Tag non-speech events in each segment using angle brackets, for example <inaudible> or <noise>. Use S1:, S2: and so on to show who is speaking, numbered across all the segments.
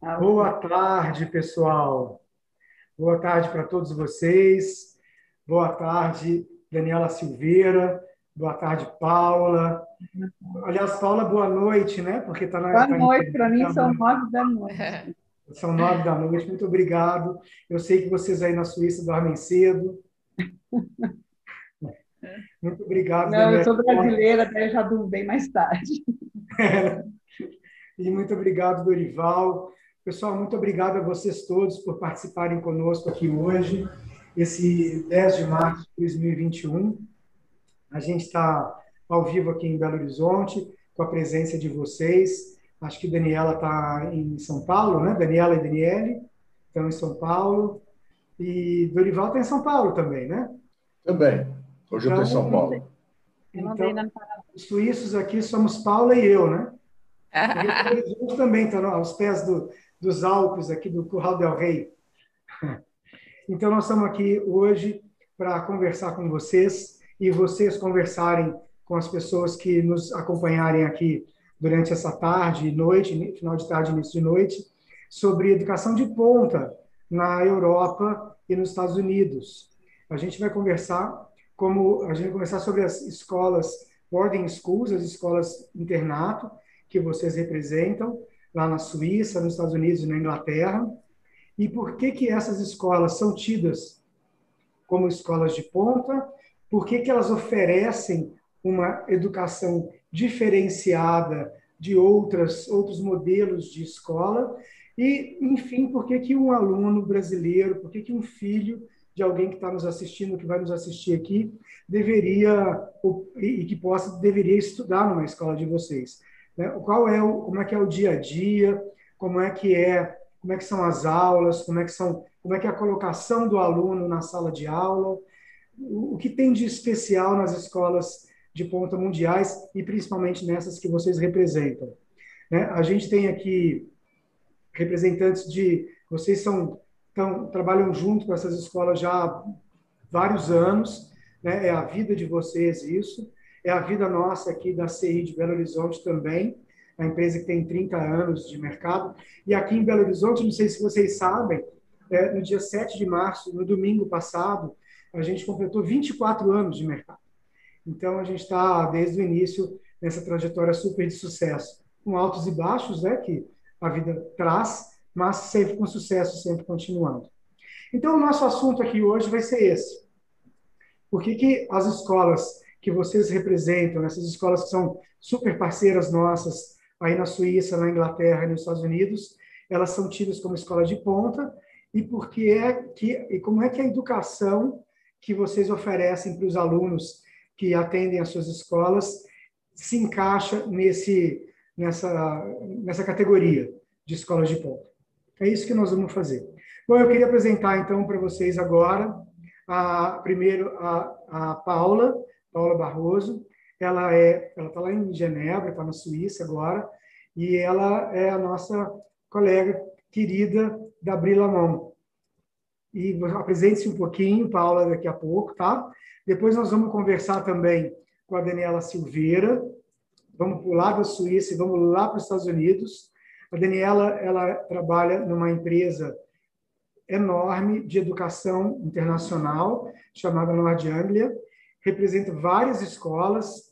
S1: Boa tarde, pessoal. Boa tarde para todos vocês. Boa tarde, Daniela Silveira. Boa tarde, Paula. Aliás, Paula, boa noite, né?
S2: Porque está na. Boa tá noite, para mim são nove da noite. <laughs>
S1: São nove da noite, muito obrigado. Eu sei que vocês aí na Suíça dormem cedo. <laughs> Muito obrigado.
S2: Não, eu sou brasileira, até já durmo bem mais tarde. <laughs>
S1: E muito obrigado, Dorival. Pessoal, muito obrigado a vocês todos por participarem conosco aqui hoje, esse 10 de março de 2021. A gente está ao vivo aqui em Belo Horizonte, com a presença de vocês. Acho que Daniela está em São Paulo, né? Daniela e Daniele estão em São Paulo. E Dorival está em São Paulo também, né?
S3: Também. Hoje então, eu estou em São então, Paulo.
S1: Então, os suíços aqui somos Paula e eu, né? <laughs> E também estão aos pés do, dos Alpes, aqui do Curral del Rei. <laughs> Então, nós estamos aqui hoje para conversar com vocês e vocês conversarem com as pessoas que nos acompanharem aqui durante essa tarde e noite, final de tarde, início de noite, sobre educação de ponta na Europa e nos Estados Unidos. A gente vai conversar como a gente vai conversar sobre as escolas boarding schools, as escolas internato que vocês representam lá na Suíça, nos Estados Unidos e na Inglaterra, e por que que essas escolas são tidas como escolas de ponta? Por que que elas oferecem uma educação diferenciada de outras outros modelos de escola e, enfim, por que que um aluno brasileiro, por que que um filho de alguém que está nos assistindo, que vai nos assistir aqui, deveria e que possa deveria estudar numa escola de vocês. Né? Qual é o, como é que é o dia a dia, como é que é, como é que são as aulas, como é que são, como é que é a colocação do aluno na sala de aula, o, que tem de especial nas escolas de ponta mundiais e principalmente nessas que vocês representam. Né? A gente tem aqui representantes de, vocês são então, trabalham junto com essas escolas já há vários anos, né? é a vida de vocês isso, é a vida nossa aqui da CI de Belo Horizonte também, a empresa que tem 30 anos de mercado. E aqui em Belo Horizonte, não sei se vocês sabem, é, no dia 7 de março, no domingo passado, a gente completou 24 anos de mercado. Então, a gente está, desde o início, nessa trajetória super de sucesso, com altos e baixos, né, que a vida traz, mas sempre com sucesso, sempre continuando. Então, o nosso assunto aqui hoje vai ser esse. Por que, que as escolas que vocês representam, essas escolas que são super parceiras nossas aí na Suíça, na Inglaterra nos Estados Unidos, elas são tidas como escola de ponta e porque é que e como é que a educação que vocês oferecem para os alunos que atendem as suas escolas se encaixa nesse nessa nessa categoria de escolas de ponta. É isso que nós vamos fazer. Bom, eu queria apresentar então para vocês agora, a, primeiro a, a Paula, Paula Barroso. Ela é, ela está lá em Genebra, está na Suíça agora, e ela é a nossa colega querida da Brilamon. E apresente-se um pouquinho, Paula, daqui a pouco, tá? Depois nós vamos conversar também com a Daniela Silveira. Vamos pular da Suíça e vamos lá para os Estados Unidos a Daniela, ela trabalha numa empresa enorme de educação internacional, chamada Nord Anglia, representa várias escolas,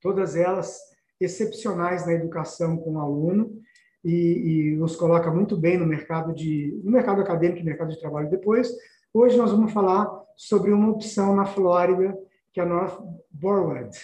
S1: todas elas excepcionais na educação com o aluno, e, e nos coloca muito bem no mercado de no mercado acadêmico e mercado de trabalho depois. Hoje nós vamos falar sobre uma opção na Flórida, que é a North Borwood.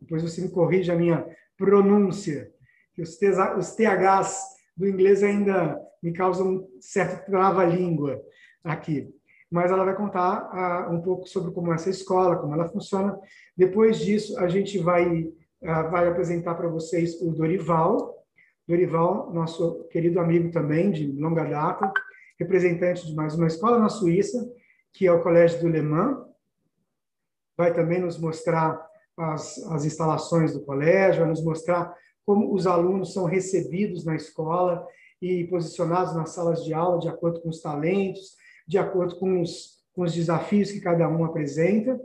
S1: Depois você me corrige a minha pronúncia que os, os THs do inglês ainda me causam um certo trava-língua aqui. Mas ela vai contar uh, um pouco sobre como é essa escola, como ela funciona. Depois disso, a gente vai, uh, vai apresentar para vocês o Dorival. Dorival, nosso querido amigo também, de longa data, representante de mais uma escola na Suíça, que é o Colégio do Le Mans. Vai também nos mostrar as, as instalações do colégio, vai nos mostrar como os alunos são recebidos na escola e posicionados nas salas de aula de acordo com os talentos, de acordo com os, com os desafios que cada um apresenta.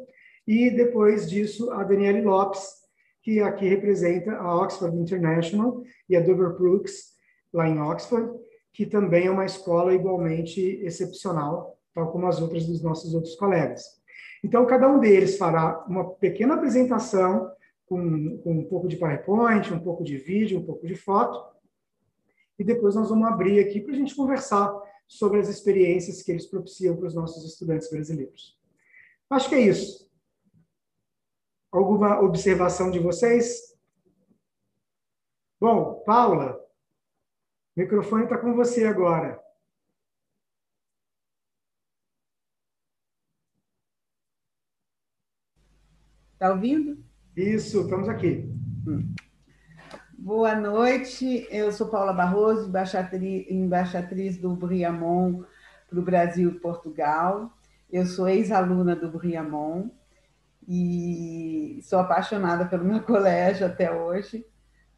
S1: E depois disso, a Daniele Lopes, que aqui representa a Oxford International e a Dover Brooks, lá em Oxford, que também é uma escola igualmente excepcional, tal como as outras dos nossos outros colegas. Então, cada um deles fará uma pequena apresentação com, com um pouco de PowerPoint, um pouco de vídeo, um pouco de foto, e depois nós vamos abrir aqui para a gente conversar sobre as experiências que eles propiciam para os nossos estudantes brasileiros. Acho que é isso. Alguma observação de vocês? Bom, Paula, o microfone está com você agora.
S2: Está ouvindo?
S1: Isso, estamos aqui. Hum.
S2: Boa noite, eu sou Paula Barroso, embaixatriz, do Briamon para o Brasil e Portugal. Eu sou ex-aluna do Briamon e sou apaixonada pelo meu <laughs> colégio até hoje.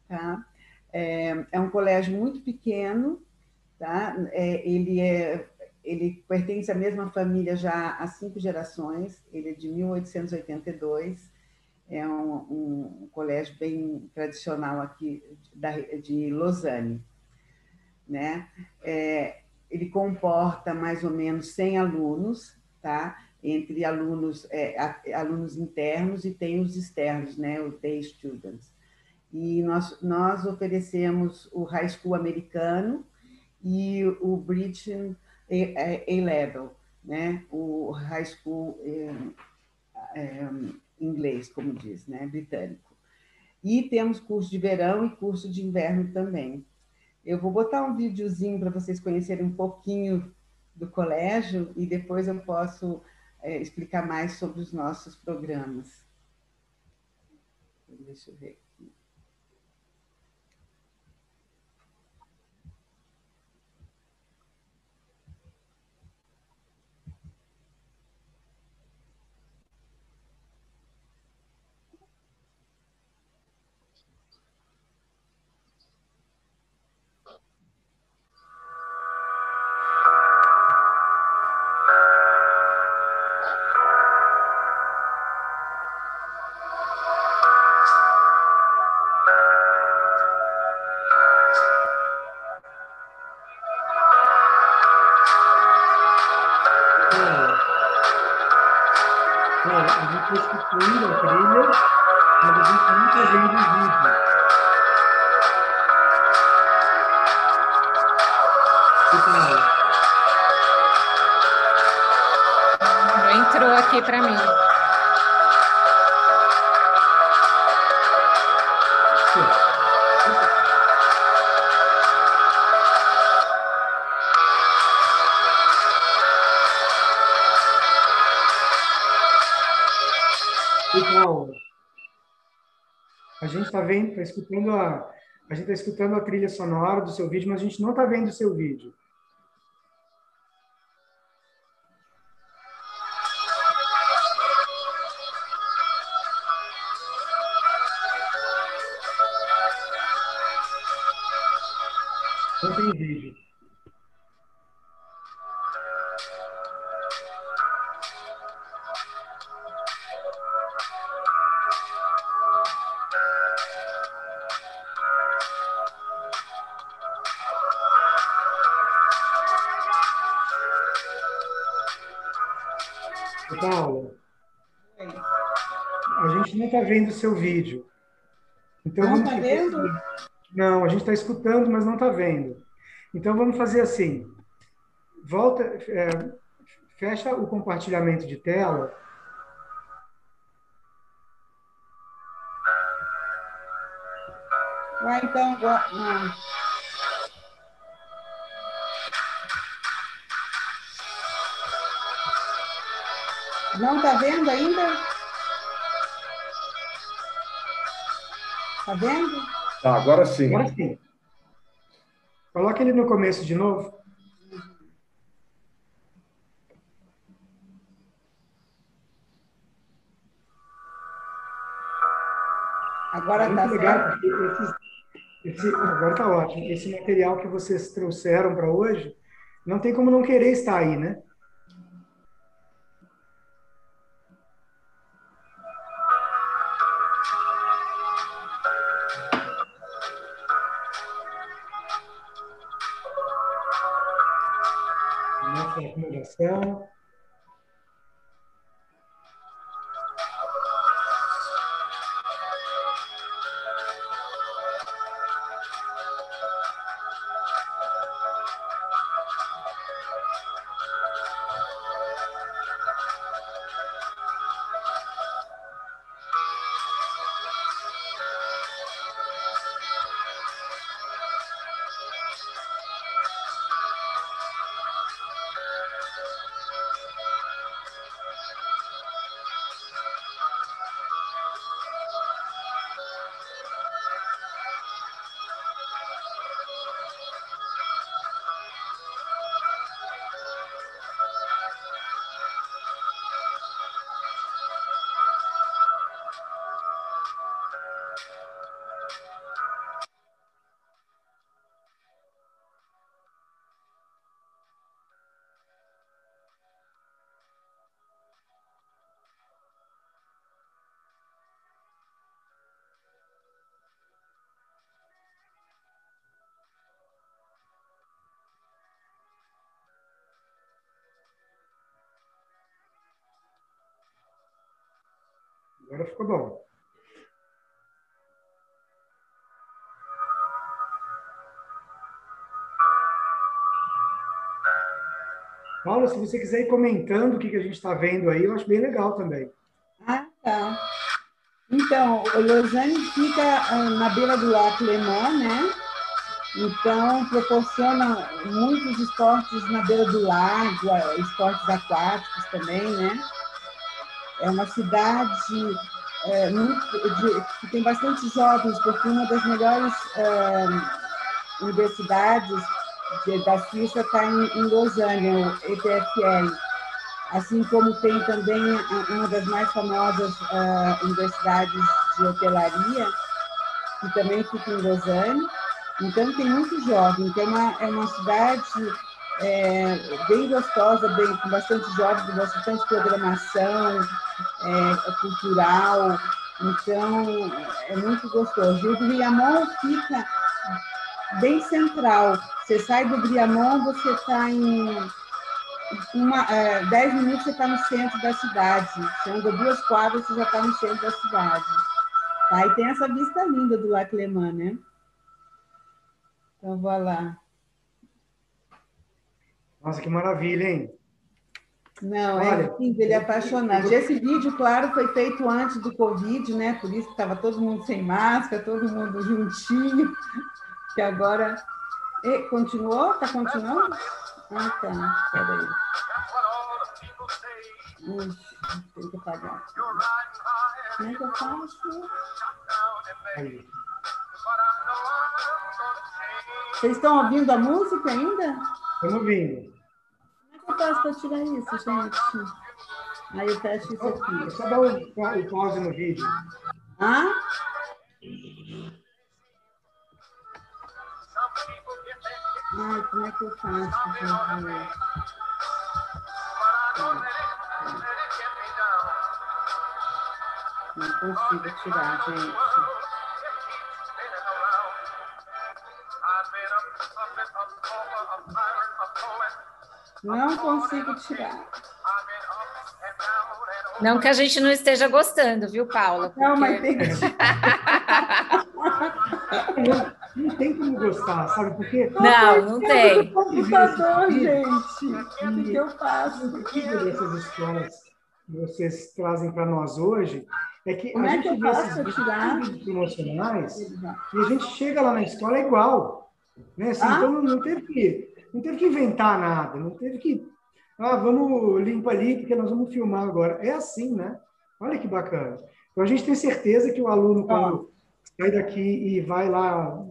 S2: Tá? É, é um colégio muito pequeno, tá? É, ele, é, ele pertence à mesma família já há cinco gerações, ele é de 1882 é um, um, colégio bem tradicional aqui da, de Lausanne. Né? É, ele comporta mais ou menos 100 alunos, tá? entre alunos, é, alunos internos e tem os externos, né? os day students. E nós, nós oferecemos o High School americano e o British A-Level, né? o High School é, é, inglês, como diz, né, britânico. E temos curso de verão e curso de inverno também. Eu vou botar um videozinho para vocês conhecerem um pouquinho do colégio e depois eu posso é, explicar mais sobre os nossos programas. Deixa eu ver.
S1: Está escutando a, a gente está escutando a trilha sonora do seu vídeo, mas a gente não está vendo o seu vídeo. Não tem vídeo. Vendo o seu vídeo.
S2: Então, não está vendo? Assim.
S1: Não, a gente está escutando, mas não está vendo. Então, vamos fazer assim. Volta, é, fecha o compartilhamento de tela.
S2: Vai, então, não. Não está vendo ainda? Tá vendo?
S3: Tá, agora sim.
S1: Agora sim. Coloca ele no começo de novo.
S2: Agora está certo. Esse,
S1: esse, agora está ótimo. Esse material que vocês trouxeram para hoje, não tem como não querer estar aí, né? Ficou bom. Paula, se você quiser ir comentando o que, que a gente está vendo aí, eu acho bem legal também.
S2: Ah, tá. Então, Lausanne fica ah, na beira do Lago Lemã, né? Então, proporciona muitos esportes na beira do lago, esportes aquáticos também, né? É uma cidade é, que tem bastante jovens, porque uma das melhores é, universidades de, da Suíça está em, em Lausanne, o EPFL. Assim como tem também uma das mais famosas uh, universidades de hotelaria, que também fica em Lausanne. Então, tem muito jovem. Então, é uma, é uma cidade é, bem gostosa, bem, com bastante jovens, bastante programação é, cultural. Então, é muito gostoso. E o Briamont fica bem central. Você sai do Briamont, você está em uma, é, dez minutos, você está no centro da cidade. Você anda duas quadras, você já está no centro da cidade. Tá? E tem essa vista linda do Lac Leman, né? Então, vou lá.
S1: Nossa, que maravilha, hein?
S2: Não, é Olha, é lindo, ele é apaixonante. Esse vídeo, claro, foi feito antes do Covid, né? Por isso que estava todo mundo sem máscara, todo mundo juntinho. Que agora. E, continuou? Está continuando? Ah, tá. Peraí. Ui, tem que apagar. Como é que eu faço? Aí. Vocês estão ouvindo a música ainda?
S1: Estamos ouvindo
S2: eu faço para tirar isso, gente? Aí eu fecho isso aqui.
S1: Só dá o, o pause no vídeo.
S2: Ah? Ai, como é que eu faço, gente? Não consigo tirar, gente. Não consigo tirar.
S4: Não que a gente não esteja gostando, viu, Paula?
S2: Porque... Não, mas tem que <laughs>
S1: não, tem como gostar, sabe? Porque.
S4: Não, não tem.
S2: Computador, gente. O que eu faço?
S1: O que dessas escolas que vocês trazem para nós hoje é que
S2: como
S1: a
S2: é
S1: gente
S2: vê esses
S1: vídeos promocionais e a gente chega lá na escola é igual. Né? Assim, ah? Então não teve que não teve que inventar nada, não teve que. Ah, vamos limpar ali, porque nós vamos filmar agora. É assim, né? Olha que bacana. Então a gente tem certeza que o aluno, quando sai daqui e vai lá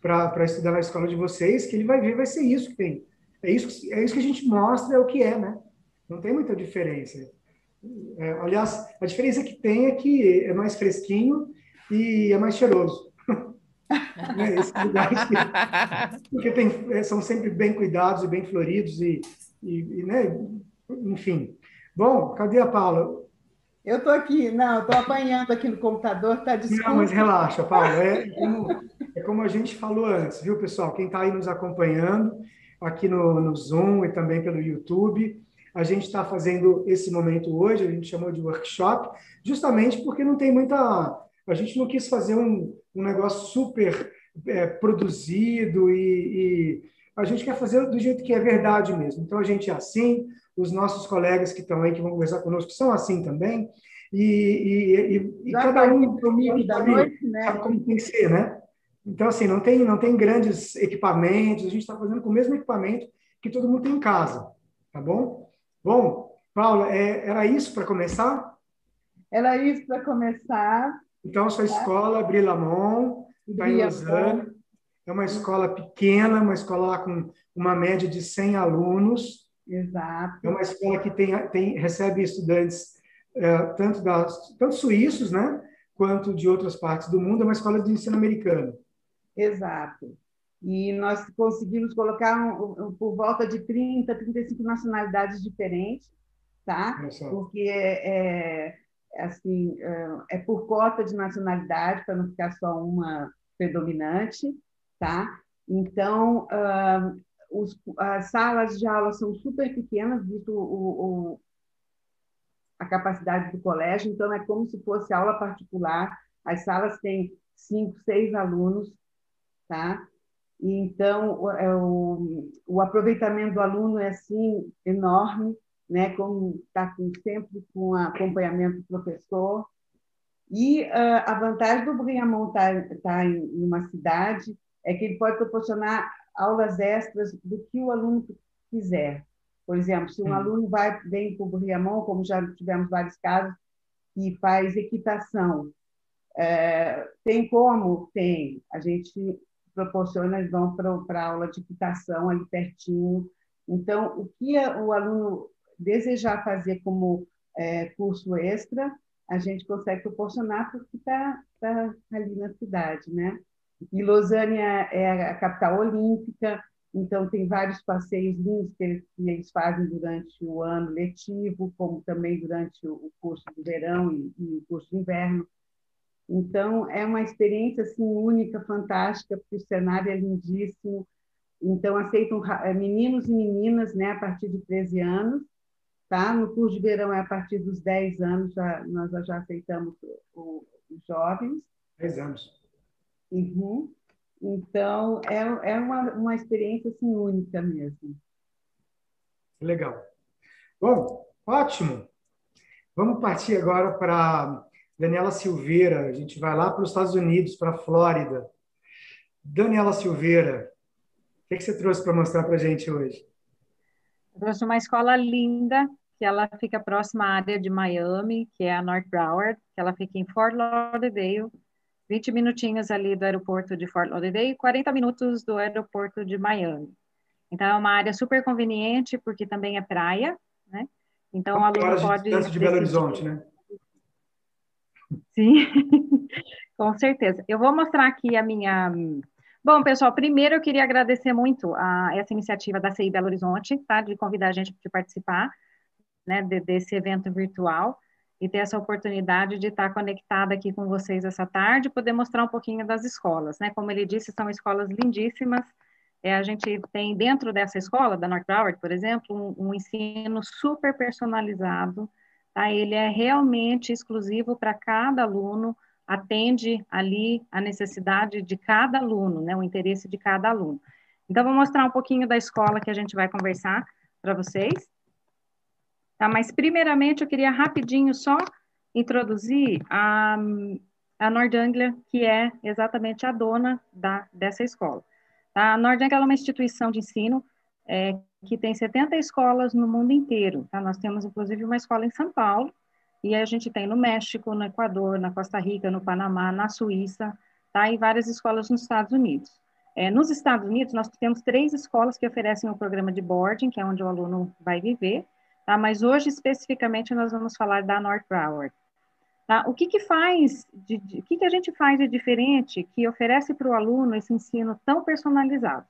S1: para estudar na escola de vocês, que ele vai ver, vai ser isso que tem. É isso, é isso que a gente mostra, é o que é, né? Não tem muita diferença. É, aliás, a diferença que tem é que é mais fresquinho e é mais cheiroso né? Esses lugares <laughs> que, porque tem, é, são sempre bem cuidados e bem floridos e, e, e né? enfim. Bom, cadê a Paula?
S2: Eu estou aqui, não, estou apanhando aqui no computador, tá desculpa.
S1: Não, mas relaxa, Paula. É como, é como a gente falou antes, viu, pessoal? Quem está aí nos acompanhando, aqui no, no Zoom e também pelo YouTube. A gente está fazendo esse momento hoje, a gente chamou de workshop, justamente porque não tem muita. A gente não quis fazer um, um negócio super é, produzido e, e, a gente quer fazer do jeito que é verdade mesmo. Então a gente é assim, os nossos colegas que estão aí, que vão conversar conosco, são assim também. E, e, e cada um
S2: comigo da noite, né?
S1: sabe como tem que ser, né? Então, assim, não tem, não tem grandes equipamentos, a gente está fazendo com o mesmo equipamento que todo mundo tem em casa, tá bom? Bom, Paula, é, era isso para começar?
S2: Era isso para começar.
S1: Então, a sua escola, Brilamon, está em Lausanne. É uma escola pequena, uma escola lá com uma média de 100 alunos.
S2: Exato.
S1: É uma escola que tem, tem, recebe estudantes é, tanto, das, tanto suíços, né, quanto de outras partes do mundo. É uma escola de ensino americano.
S2: Exato. E nós conseguimos colocar um, um, por volta de 30, 35 nacionalidades diferentes, tá? Porque é, assim, é, por cota de nacionalidade, para não ficar só uma predominante, tá? Então, uh, os, as salas de aula são super pequenas, visto o, o, a capacidade do colégio, então é como se fosse aula particular. As salas têm cinco, seis alunos, tá? Então, o, é o, o aproveitamento do aluno é, assim, enorme, né? Como está sempre com acompanhamento do professor. E uh, a vantagem do Briamont estar tá, tá em uma cidade é que ele pode proporcionar aulas extras do que o aluno quiser. Por exemplo, se um aluno vai vem para o Briamont, como já tivemos vários casos, e faz equitação, é, tem como? Tem. A gente proporciona, eles vão para a aula de equitação ali pertinho. Então, o que o aluno desejar fazer como é, curso extra, a gente consegue proporcionar porque está tá ali na cidade, né? E Lausanne é, é a capital olímpica, então tem vários passeios lindos que eles, que eles, fazem durante o ano letivo, como também durante o curso de verão e, e o curso de inverno. Então, é uma experiência assim, única, fantástica, porque o cenário é lindíssimo. Então, aceitam é, meninos e meninas né, a partir de 13 anos. Tá? No curso de verão é a partir dos 10 anos, já, nós já aceitamos os jovens.
S1: 10 anos.
S2: Uhum. Então, é, é uma, uma experiência assim, única mesmo.
S1: Legal. Bom, ótimo. Vamos partir agora para Daniela Silveira. A gente vai lá para os Estados Unidos, para a Flórida. Daniela Silveira, o que, que você trouxe para mostrar para a gente hoje?
S5: Eu trouxe uma escola linda, que ela fica próxima à área de Miami, que é a North Broward, que ela fica em Fort Lauderdale, 20 minutinhos ali do aeroporto de Fort Lauderdale e 40 minutos do aeroporto de Miami. Então, é uma área super conveniente, porque também é praia, né? Então, o aluno pode...
S1: Antes de Belo Horizonte, né?
S5: Sim, <laughs> com certeza. Eu vou mostrar aqui a minha. Bom, pessoal, primeiro eu queria agradecer muito a essa iniciativa da CI Belo Horizonte, tá? De convidar a gente para participar, né, de, desse evento virtual e ter essa oportunidade de estar conectada aqui com vocês essa tarde, poder mostrar um pouquinho das escolas, né? Como ele disse, são escolas lindíssimas. É, a gente tem dentro dessa escola, da North Broward, por exemplo, um, um ensino super personalizado, Tá? Ele é realmente exclusivo para cada aluno, atende ali a necessidade de cada aluno, né? o interesse de cada aluno. Então, vou mostrar um pouquinho da escola que a gente vai conversar para vocês. Tá? Mas, primeiramente, eu queria rapidinho só introduzir a, a Nordanglia, que é exatamente a dona da, dessa escola. Tá? A Nordanglia é uma instituição de ensino é, que tem 70 escolas no mundo inteiro. Tá? Nós temos, inclusive, uma escola em São Paulo, e a gente tem no México, no Equador, na Costa Rica, no Panamá, na Suíça, tá? e várias escolas nos Estados Unidos. É, nos Estados Unidos, nós temos três escolas que oferecem o programa de boarding, que é onde o aluno vai viver, tá? mas hoje, especificamente, nós vamos falar da North Broward. Tá? O que, que faz, de, de, o que, que a gente faz de diferente que oferece para o aluno esse ensino tão personalizado?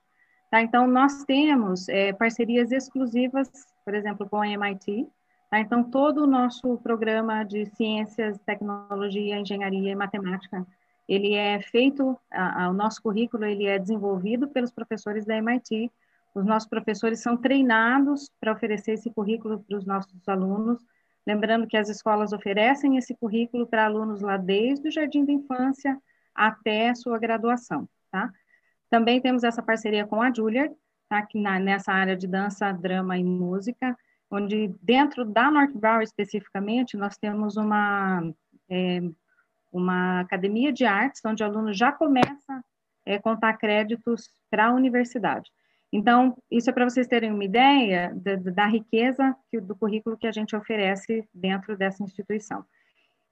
S5: Tá? Então, nós temos é, parcerias exclusivas, por exemplo, com a MIT. Tá? Então, todo o nosso programa de ciências, tecnologia, engenharia e matemática, ele é feito, a, a, o nosso currículo ele é desenvolvido pelos professores da MIT, os nossos professores são treinados para oferecer esse currículo para os nossos alunos. Lembrando que as escolas oferecem esse currículo para alunos lá desde o jardim da infância até sua graduação, tá? Também temos essa parceria com a Juilliard, tá? Que na, nessa área de dança, drama e música, onde dentro da North Broward especificamente, nós temos uma, é, uma academia de artes, onde o aluno já começa a é, contar créditos para a universidade. Então, isso é para vocês terem uma ideia da, da riqueza do currículo que a gente oferece dentro dessa instituição.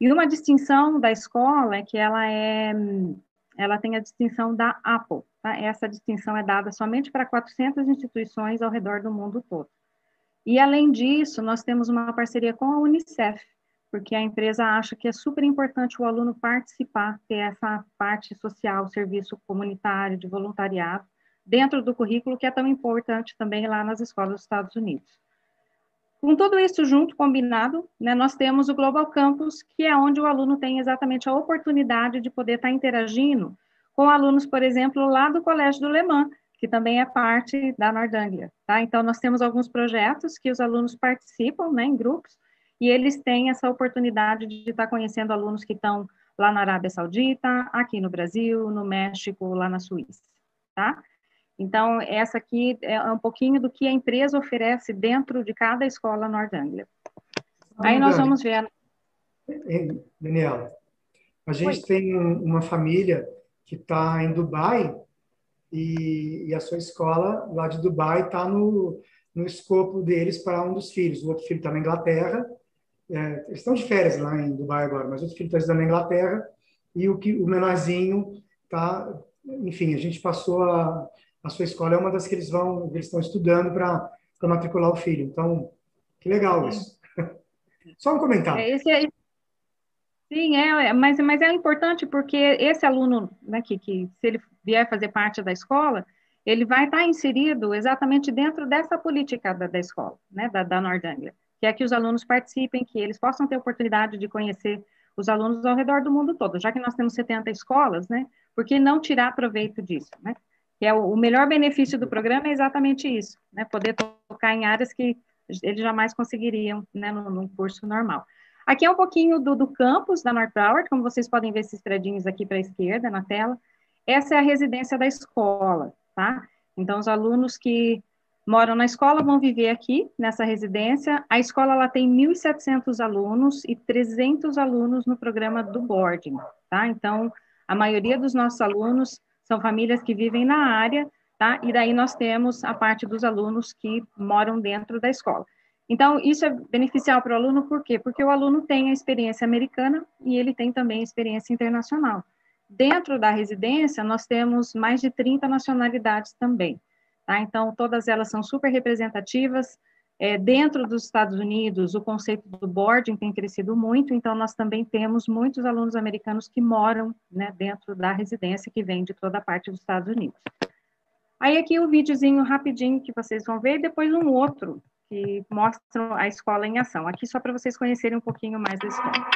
S5: E uma distinção da escola é que ela é, ela tem a distinção da Apple. Tá? Essa distinção é dada somente para 400 instituições ao redor do mundo todo. E além disso, nós temos uma parceria com a Unicef, porque a empresa acha que é super importante o aluno participar, ter essa parte social, serviço comunitário, de voluntariado, dentro do currículo, que é tão importante também lá nas escolas dos Estados Unidos. Com tudo isso junto, combinado, né, nós temos o Global Campus, que é onde o aluno tem exatamente a oportunidade de poder estar interagindo com alunos, por exemplo, lá do Colégio do Le Mans, que também é parte da Nordanglia, tá? Então, nós temos alguns projetos que os alunos participam, né, em grupos, e eles têm essa oportunidade de estar conhecendo alunos que estão lá na Arábia Saudita, aqui no Brasil, no México, lá na Suíça, tá? Então, essa aqui é um pouquinho do que a empresa oferece dentro de cada escola Nord Anglia. Aí nós vamos ver.
S1: Daniela, a gente Oi. tem uma família que está em Dubai e, e, a sua escola lá de Dubai está no, no escopo deles para um dos filhos. O outro filho está na Inglaterra. É, eles estão de férias lá em Dubai agora, mas o outro filho está estudando na Inglaterra e o, que, o menorzinho está... Enfim, a gente passou a, a sua escola é uma das que eles vão, eles estão estudando para matricular o filho. Então, que legal isso. <laughs> Só um comentário.
S5: É, esse é, sim, é, mas, mas é importante porque esse aluno, né, que, que se ele vier fazer parte da escola, ele vai estar inserido exatamente dentro dessa política da, da escola, né, da, da Nordanglia, que é que os alunos participem, que eles possam ter oportunidade de conhecer os alunos ao redor do mundo todo, já que nós temos 70 escolas, né, por que não tirar proveito disso, né? Que é o, o melhor benefício do programa é exatamente isso, né? Poder tocar em áreas que eles jamais conseguiriam, né, no, no curso normal. Aqui é um pouquinho do, do campus da North Broward, como vocês podem ver esses threadinhos aqui para a esquerda na tela. Essa é a residência da escola, tá? Então, os alunos que moram na escola vão viver aqui, nessa residência. A escola ela tem 1.700 alunos e 300 alunos no programa do boarding, tá? Então, a maioria dos nossos alunos são famílias que vivem na área, tá? E daí nós temos a parte dos alunos que moram dentro da escola. Então, isso é beneficial para o aluno, por quê? Porque o aluno tem a experiência americana e ele tem também a experiência internacional. Dentro da residência, nós temos mais de 30 nacionalidades também, tá? Então, todas elas são super representativas, é, dentro dos Estados Unidos, o conceito do boarding tem crescido muito, então nós também temos muitos alunos americanos que moram né, dentro da residência que vem de toda a parte dos Estados Unidos. Aí aqui o um videozinho rapidinho que vocês vão ver, e depois um outro que mostra a escola em ação. Aqui só para vocês conhecerem um pouquinho mais da escola.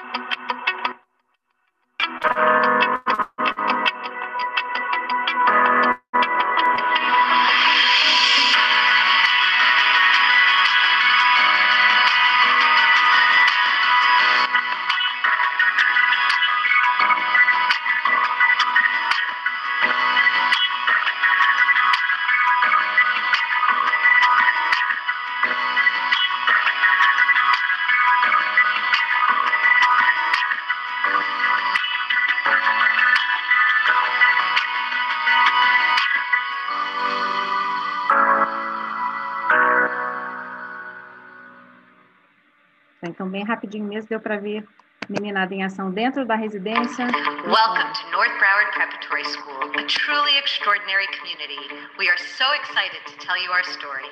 S5: Rapidinho mesmo, deu para ver meninada em ação dentro da residência.
S6: Welcome to North Broward Preparatory School, a truly extraordinary community. We are so excited to tell you our story.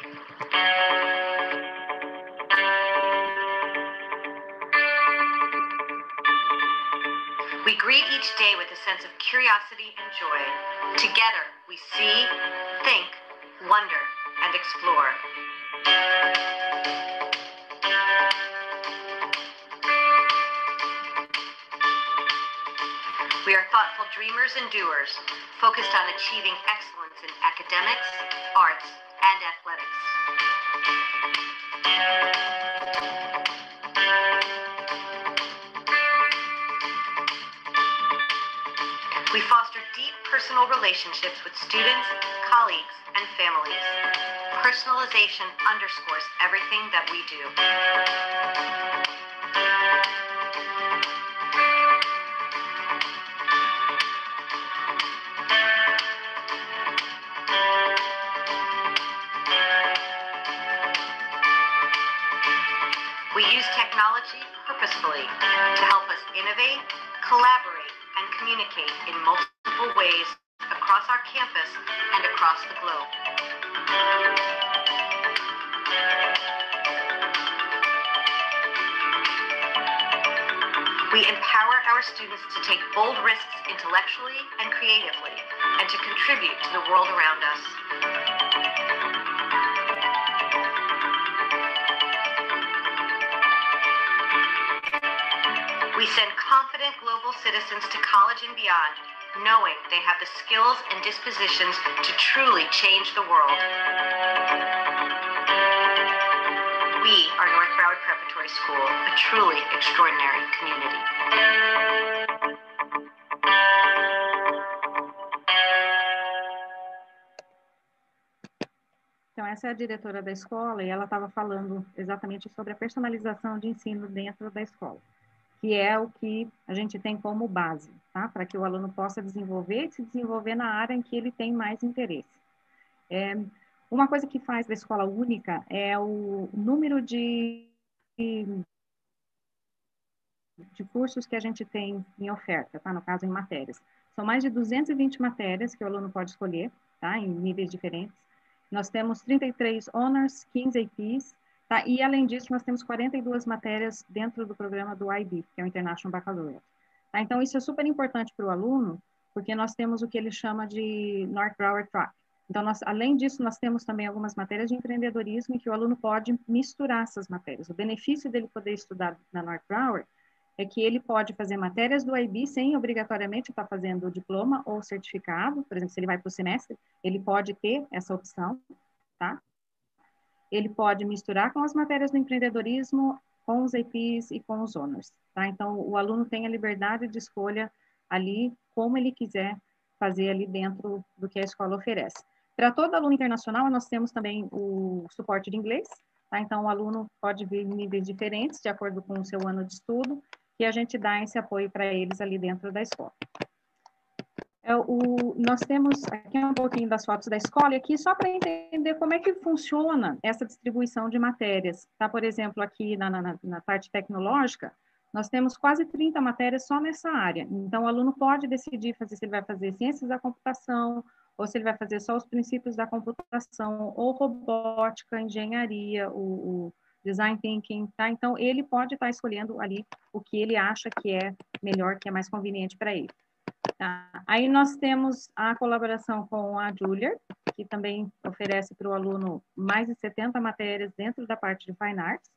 S6: We greet each day with a sense of curiosity and joy. Together, we see, think, wonder, and explore. Dreamers and doers, focused on achieving excellence in academics, arts, and athletics. We foster deep personal relationships with students, colleagues, and families. Personalization underscores everything that we do. Empower students to take bold risks intellectually and creatively and to contribute to the world around us. We send confident global citizens to college and beyond, knowing they have the skills and dispositions to truly change the world. We are North Broward Preparatory School, a truly extraordinary community.
S5: Essa é a diretora da escola e ela estava falando exatamente sobre a personalização de ensino dentro da escola, que é o que a gente tem como base, tá? Para que o aluno possa desenvolver e se desenvolver na área em que ele tem mais interesse. É, uma coisa que faz da escola única é o número de, de cursos que a gente tem em oferta, tá? No caso, em matérias. São mais de 220 matérias que o aluno pode escolher, tá? Em níveis diferentes. Nós temos 33 honors, 15 APs, tá? E além disso, nós temos 42 matérias dentro do programa do IB, que é o International Baccalaureate. Tá? Então, isso é super importante para o aluno, porque nós temos o que ele chama de North Broward Track. Então, nós, além disso, nós temos também algumas matérias de empreendedorismo em que o aluno pode misturar essas matérias. O benefício dele poder estudar na North Broward é que ele pode fazer matérias do IB sem obrigatoriamente estar fazendo o diploma ou certificado, por exemplo, se ele vai para o semestre, ele pode ter essa opção, tá? Ele pode misturar com as matérias do empreendedorismo, com os APs e com os honors, tá? Então, o aluno tem a liberdade de escolha ali, como ele quiser fazer ali dentro do que a escola oferece. Para todo aluno internacional, nós temos também o suporte de inglês, tá? Então, o aluno pode vir em níveis diferentes, de acordo com o seu ano de estudo, e a gente dá esse apoio para eles ali dentro da escola. É, o, nós temos aqui um pouquinho das fotos da escola, e aqui só para entender como é que funciona essa distribuição de matérias. Tá? Por exemplo, aqui na, na, na parte tecnológica, nós temos quase 30 matérias só nessa área. Então, o aluno pode decidir fazer se ele vai fazer ciências da computação, ou se ele vai fazer só os princípios da computação, ou robótica, engenharia, o, o design thinking, tá? Então, ele pode estar tá escolhendo ali o que ele acha que é melhor, que é mais conveniente para ele. Tá? Aí nós temos a colaboração com a Julia, que também oferece para o aluno mais de 70 matérias dentro da parte de Fine Arts.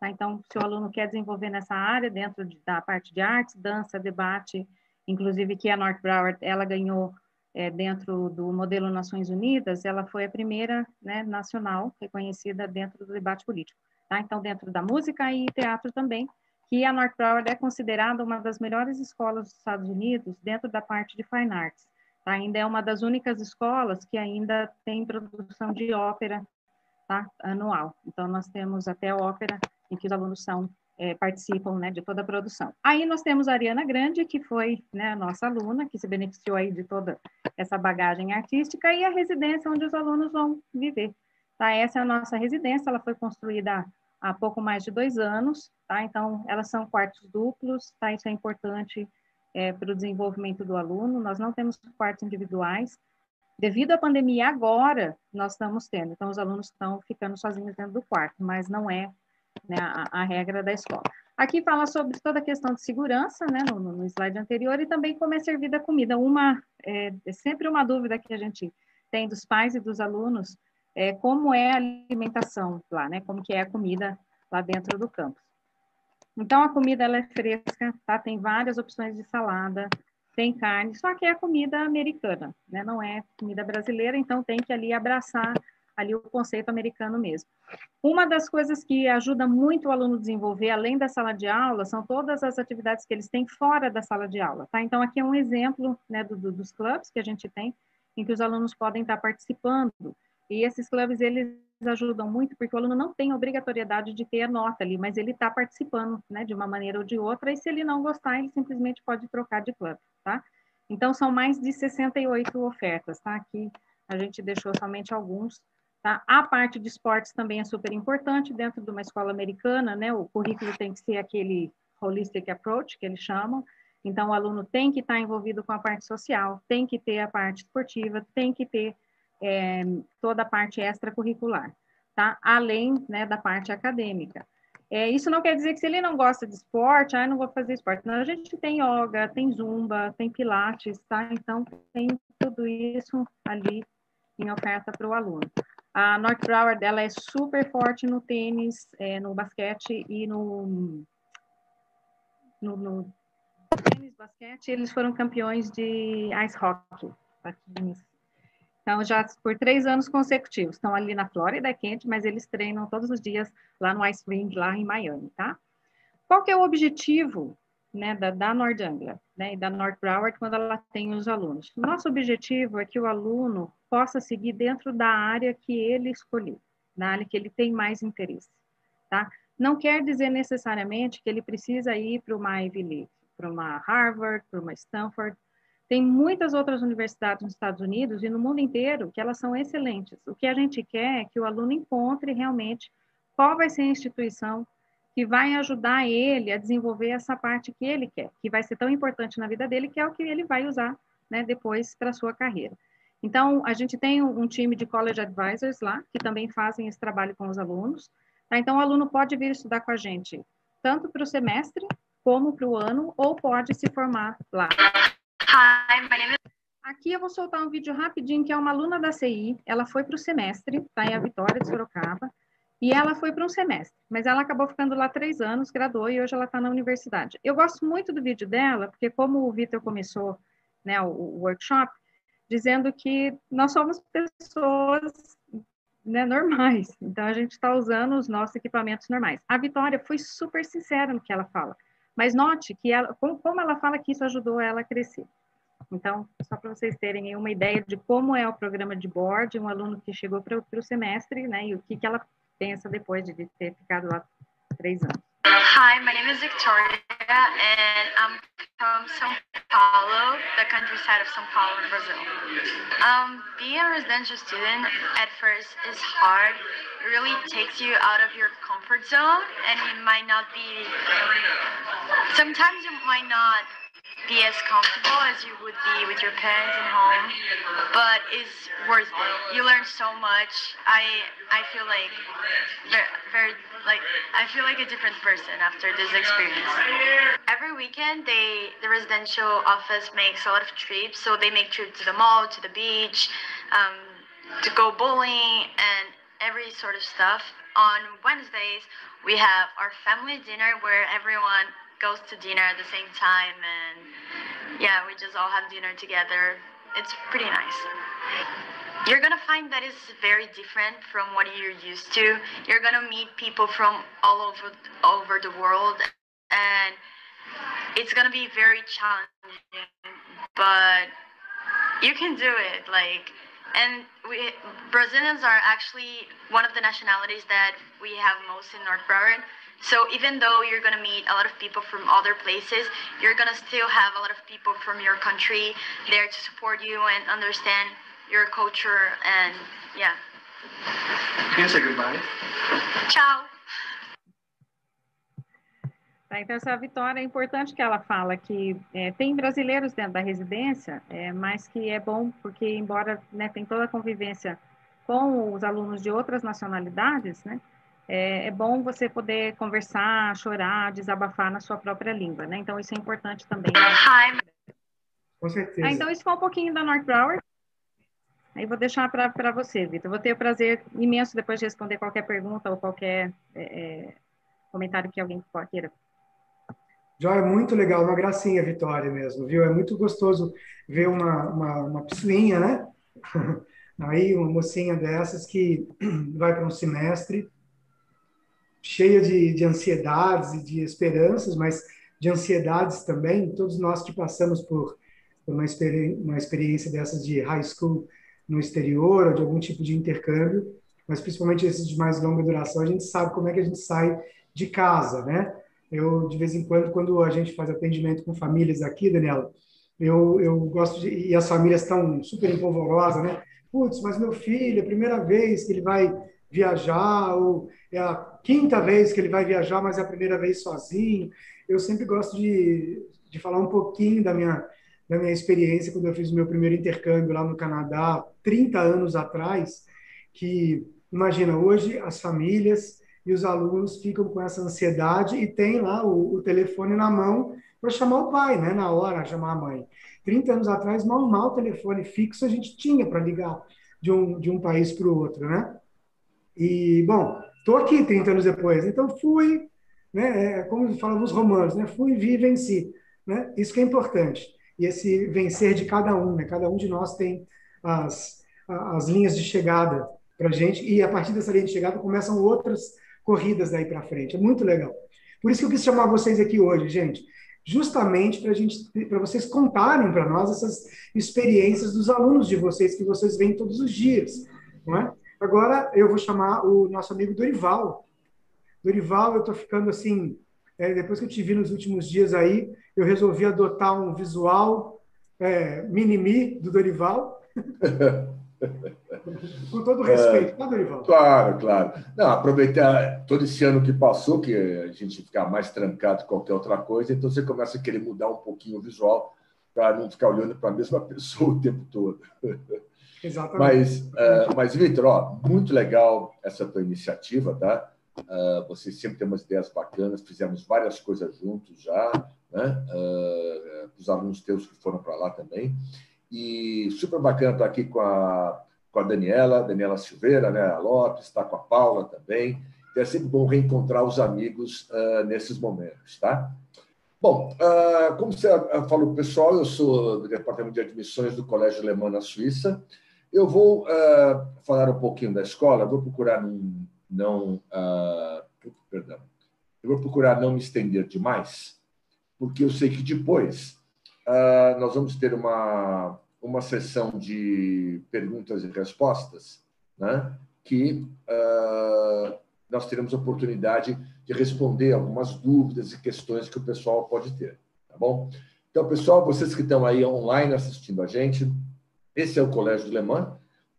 S5: Tá? Então, se o aluno quer desenvolver nessa área, dentro de, da parte de artes, dança, debate, inclusive que a North Broward, ela ganhou é, dentro do modelo Nações Unidas, ela foi a primeira né, nacional reconhecida dentro do debate político. Tá? Então, dentro da música e teatro também, que a North Broward é considerada uma das melhores escolas dos Estados Unidos dentro da parte de Fine Arts. Tá? Ainda é uma das únicas escolas que ainda tem produção de ópera tá? anual. Então, nós temos até ópera em que os alunos são, é, participam né, de toda a produção. Aí nós temos a Ariana Grande, que foi né, a nossa aluna, que se beneficiou aí de toda essa bagagem artística, e a residência onde os alunos vão viver. Tá? Essa é a nossa residência, ela foi construída há pouco mais de dois anos, tá? Então, elas são quartos duplos, tá? Isso é importante é, para o desenvolvimento do aluno. Nós não temos quartos individuais. Devido à pandemia agora, nós estamos tendo. Então, os alunos estão ficando sozinhos dentro do quarto, mas não é né, a, a, regra da escola. Aqui fala sobre toda a questão de segurança, né, no, no slide anterior, e também como é servida a comida. Uma, é, é sempre uma dúvida que a gente tem dos pais e dos alunos, é, como é a alimentação lá, né? Como que é a comida lá dentro do campus. Então, a comida ela é fresca, tá? Tem várias opções de salada, tem carne, só que é comida americana, né? Não é comida brasileira, então tem que ali abraçar ali o conceito americano mesmo. Uma das coisas que ajuda muito o aluno a desenvolver, além da sala de aula, são todas as atividades que eles têm fora da sala de aula, tá? Então, aqui é um exemplo, né, do, do, dos clubes que a gente tem, em que os alunos podem estar participando, e esses clubes, eles ajudam muito, porque o aluno não tem obrigatoriedade de ter a nota ali, mas ele está participando, né, de uma maneira ou de outra, e se ele não gostar, ele simplesmente pode trocar de clube, tá? Então, são mais de 68 ofertas, tá? Aqui a gente deixou somente alguns, tá? A parte de esportes também é super importante dentro de uma escola americana, né? O currículo tem que ser aquele holistic approach, que eles chamam, então, o aluno tem que estar envolvido com a parte social, tem que ter a parte esportiva, tem que ter é, toda a parte extracurricular, tá? Além né, da parte acadêmica. É, isso não quer dizer que se ele não gosta de esporte, ah, não vou fazer esporte. Não, a gente tem yoga, tem zumba, tem pilates, tá? Então, tem tudo isso ali em oferta para o aluno. A North Broward, ela é super forte no tênis, é, no basquete e no, no, no tênis, basquete. Eles foram campeões de ice hockey aqui então, já por três anos consecutivos. Estão ali na Flórida, é quente, mas eles treinam todos os dias lá no Ice Ring, lá em Miami, tá? Qual que é o objetivo né, da, da Nord Anglia né, e da North Broward quando ela tem os alunos? Nosso objetivo é que o aluno possa seguir dentro da área que ele escolheu, na área que ele tem mais interesse, tá? Não quer dizer necessariamente que ele precisa ir para uma Ivy League, para uma Harvard, para uma Stanford, tem muitas outras universidades nos Estados Unidos e no mundo inteiro que elas são excelentes. O que a gente quer é que o aluno encontre realmente qual vai ser a instituição que vai ajudar ele a desenvolver essa parte que ele quer, que vai ser tão importante na vida dele, que é o que ele vai usar né, depois para a sua carreira. Então, a gente tem um time de college advisors lá, que também fazem esse trabalho com os alunos. Tá? Então, o aluno pode vir estudar com a gente, tanto para o semestre, como para o ano, ou pode se formar lá. Aqui eu vou soltar um vídeo rapidinho, que é uma aluna da CI, ela foi para o semestre, tá? É a Vitória de Sorocaba, e ela foi para um semestre, mas ela acabou ficando lá três anos, graduou e hoje ela está na universidade. Eu gosto muito do vídeo dela, porque como o Vitor começou né, o, o, workshop, dizendo que nós somos pessoas né, normais, então a gente está usando os nossos equipamentos normais. A Vitória foi super sincera no que ela fala, mas note que ela, como ela fala que isso ajudou ela a crescer. Então, só para vocês terem uma ideia de como é o programa de board, um aluno que chegou para o semestre, né, e o que, que ela pensa depois de ter ficado lá três anos.
S7: Hi, my name is Victoria, and I'm from São Paulo, the countryside of São Paulo, Brazil. Um, being a residential student at first is hard. It really takes you out of your comfort zone, and it might not be. Sometimes you might not be as comfortable as you would be with your parents at home, but it's worth it. You learn so much. I I feel like very, very like I feel like a different person after this experience. Every weekend, they the residential office makes a lot of trips. So they make trips to the mall, to the beach, um, to go bowling, and every sort of stuff. On Wednesdays, we have our family dinner where everyone goes to dinner at the same time and yeah we just all have dinner together. It's pretty nice. You're gonna find that it's very different from what you're used to. You're gonna meet people from all over over the world and it's gonna be very challenging but you can do it like and we brazilians are actually one of the nationalities that we have most in north broward so even though you're going to meet a lot of people from other places, you're going to still have a lot of people from your country there to support you and understand your culture and yeah.
S3: Can you say goodbye?
S7: Ciao.
S5: Tá, então, essa Vitória, é importante que ela fala que é, tem brasileiros dentro da residência, é, mas que é bom porque, embora né, tem toda a convivência com os alunos de outras nacionalidades, né, é, é, bom você poder conversar, chorar, desabafar na sua própria língua, né? Então, isso é importante também.
S1: Né? Com certeza.
S5: Ah, então, isso foi um pouquinho da North Broward. Aí vou deixar para você, Vitor. Vou ter o prazer imenso depois de responder qualquer pergunta ou qualquer é, é comentário que alguém queira.
S1: Joia, muito legal, uma gracinha, Vitória mesmo, viu? É muito gostoso ver uma, uma, uma né? <laughs> Aí uma mocinha dessas que <clears throat> vai para um semestre cheia de, de ansiedades e de esperanças, mas de ansiedades também. Todos nós que passamos por, por uma, experi uma experiência dessas de high school no exterior ou de algum tipo de intercâmbio, mas principalmente esses de mais longa duração, a gente sabe como é que a gente sai de casa, né? Eu, de vez em quando, quando a gente faz atendimento com famílias aqui, Daniela, eu, eu gosto de... E as famílias estão super empolvorosas, né? Putz, mas meu filho, é a primeira vez que ele vai viajar, ou é a quinta vez que ele vai viajar, mas é a primeira vez sozinho. Eu sempre gosto de, de falar um pouquinho da minha, da minha experiência quando eu fiz o meu primeiro intercâmbio lá no Canadá, 30 anos atrás, que, imagina, hoje as famílias e os alunos ficam com essa ansiedade e tem lá o, o telefone na mão para chamar o pai, né, na hora, chamar a mãe. 30 anos atrás, mal, mal telefone fixo a gente tinha para ligar de um, de um país para o outro, né? E, bom, estou aqui 30 anos depois, então fui, né, é, como falavam os romanos, né, fui, vi venci. Né? Isso que é importante. E esse vencer de cada um, né? cada um de nós tem as, as linhas de chegada para gente, e a partir dessa linha de chegada começam outras corridas daí para frente. É muito legal. Por isso que eu quis chamar vocês aqui hoje, gente, justamente para gente, para vocês contarem para nós essas experiências dos alunos de vocês que vocês veem todos os dias, não é? Agora eu vou chamar o nosso amigo Dorival. Dorival, eu estou ficando assim, é, depois que eu te vi nos últimos dias aí, eu resolvi adotar um visual é, mini-mi do Dorival. <laughs> Com todo respeito, é, tá, Dorival?
S8: Claro, claro. Não, aproveitar todo esse ano que passou, que a gente fica mais trancado que qualquer outra coisa, então você começa a querer mudar um pouquinho o visual para não ficar olhando para a mesma <laughs> pessoa o tempo todo.
S1: Exatamente.
S8: Mas, uh, mas Vitor, ó, muito legal essa tua iniciativa, tá? Uh, vocês sempre têm umas ideias bacanas, fizemos várias coisas juntos já, né? Uh, os alunos teus que foram para lá também. E super bacana estar aqui com a, com a Daniela, Daniela Silveira, né? A Lopes, está com a Paula também. Então, é sempre bom reencontrar os amigos uh, nesses momentos, tá? Bom, uh, como você falou, pessoal, eu sou do Departamento de Admissões do Colégio Alemão na Suíça. Eu vou uh, falar um pouquinho da escola, vou procurar não, perdão, eu vou procurar não me estender demais, porque eu sei que depois uh, nós vamos ter uma uma sessão de perguntas e respostas, né? Que nós teremos a oportunidade de responder algumas dúvidas e questões que o pessoal pode ter, tá bom? Então, pessoal, vocês que estão aí online assistindo a gente, esse é o Colégio do Le Mans,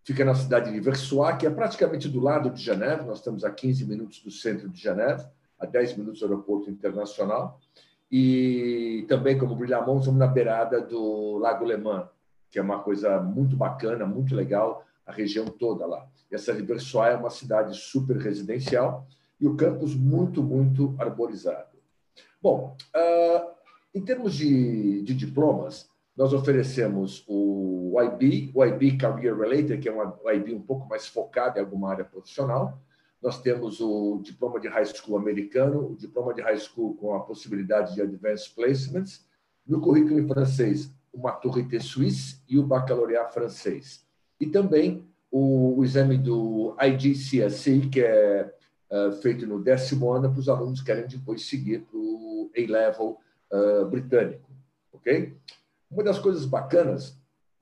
S8: fica na cidade de Versoix, que é praticamente do lado de Geneve. Nós estamos a 15 minutos do centro de Geneve, a 10 minutos do aeroporto internacional. E também, como Brilhamont, estamos na beirada do Lago Le Mans, que é uma coisa muito bacana, muito legal, a região toda lá. E essa de Versoix é uma cidade super residencial e o campus muito, muito arborizado. Bom, uh, em termos de, de diplomas, nós oferecemos o IB, o IB Career Related, que é um IB um pouco mais focado em alguma área profissional. Nós temos o diploma de high school americano, o diploma de high school com a possibilidade de advanced placements. No currículo em francês, o Maturité Suisse e o Baccalaureat francês. E também o, exame do IGCSE, que é uh, feito no décimo ano para os alunos que querem depois seguir para o A-Level uh, britânico. Ok? Uma das coisas bacanas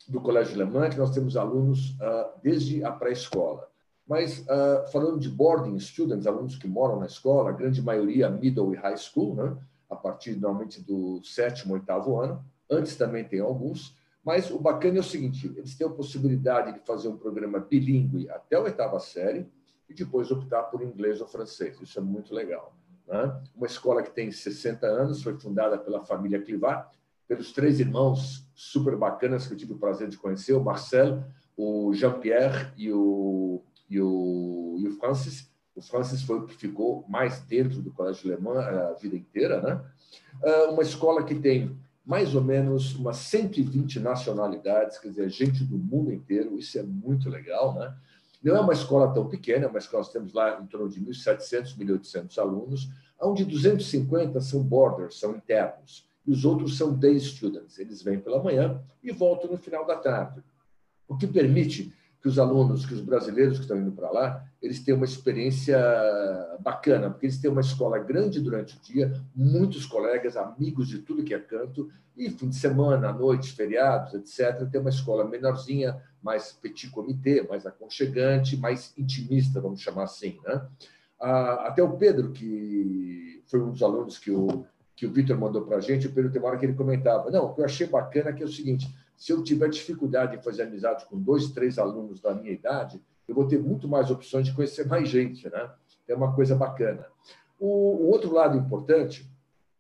S8: do Colégio Alemã é que nós temos alunos uh, desde a pré-escola. Mas, uh, falando de boarding students, alunos que moram na escola, a grande maioria middle e high school, né? a partir normalmente do sétimo, oitavo ano. Antes também tem alguns. Mas o bacana é o seguinte: eles têm a possibilidade de fazer um programa bilíngue até a oitava série e depois optar por inglês ou francês. Isso é muito legal. Né? Uma escola que tem 60 anos, foi fundada pela família Clivat, pelos três irmãos super bacanas que eu tive o prazer de conhecer, o Marcel, o Jean-Pierre e o, e, o, e o Francis. O Francis foi que ficou mais dentro do Colégio Alemão a vida inteira. Né? Ah, uma escola que tem mais ou menos umas 120 nacionalidades, quer dizer, gente do mundo inteiro, isso é muito legal. Né? Não é uma escola tão pequena, mas nós temos lá em torno de 1.700, 1.800 alunos, onde 250 são borders, são internos e os outros são day students. Eles vêm pela manhã e voltam no final da tarde, o que permite que os alunos, que os brasileiros que estão indo para lá, eles têm uma experiência bacana, porque eles têm uma escola grande durante o dia, muitos colegas, amigos de tudo que é canto, e fim de semana, à noite, feriados, etc., tem uma escola menorzinha, mais petit comité, mais aconchegante, mais intimista, vamos chamar assim. Né? Ah, até o Pedro, que foi um dos alunos que o, que o Vitor mandou para a gente, o Pedro tem uma hora que ele comentava, não, o que eu achei bacana é que é o seguinte, se eu tiver dificuldade em fazer amizade com dois, três alunos da minha idade, eu vou ter muito mais opções de conhecer mais gente, né? É uma coisa bacana. O, o outro lado importante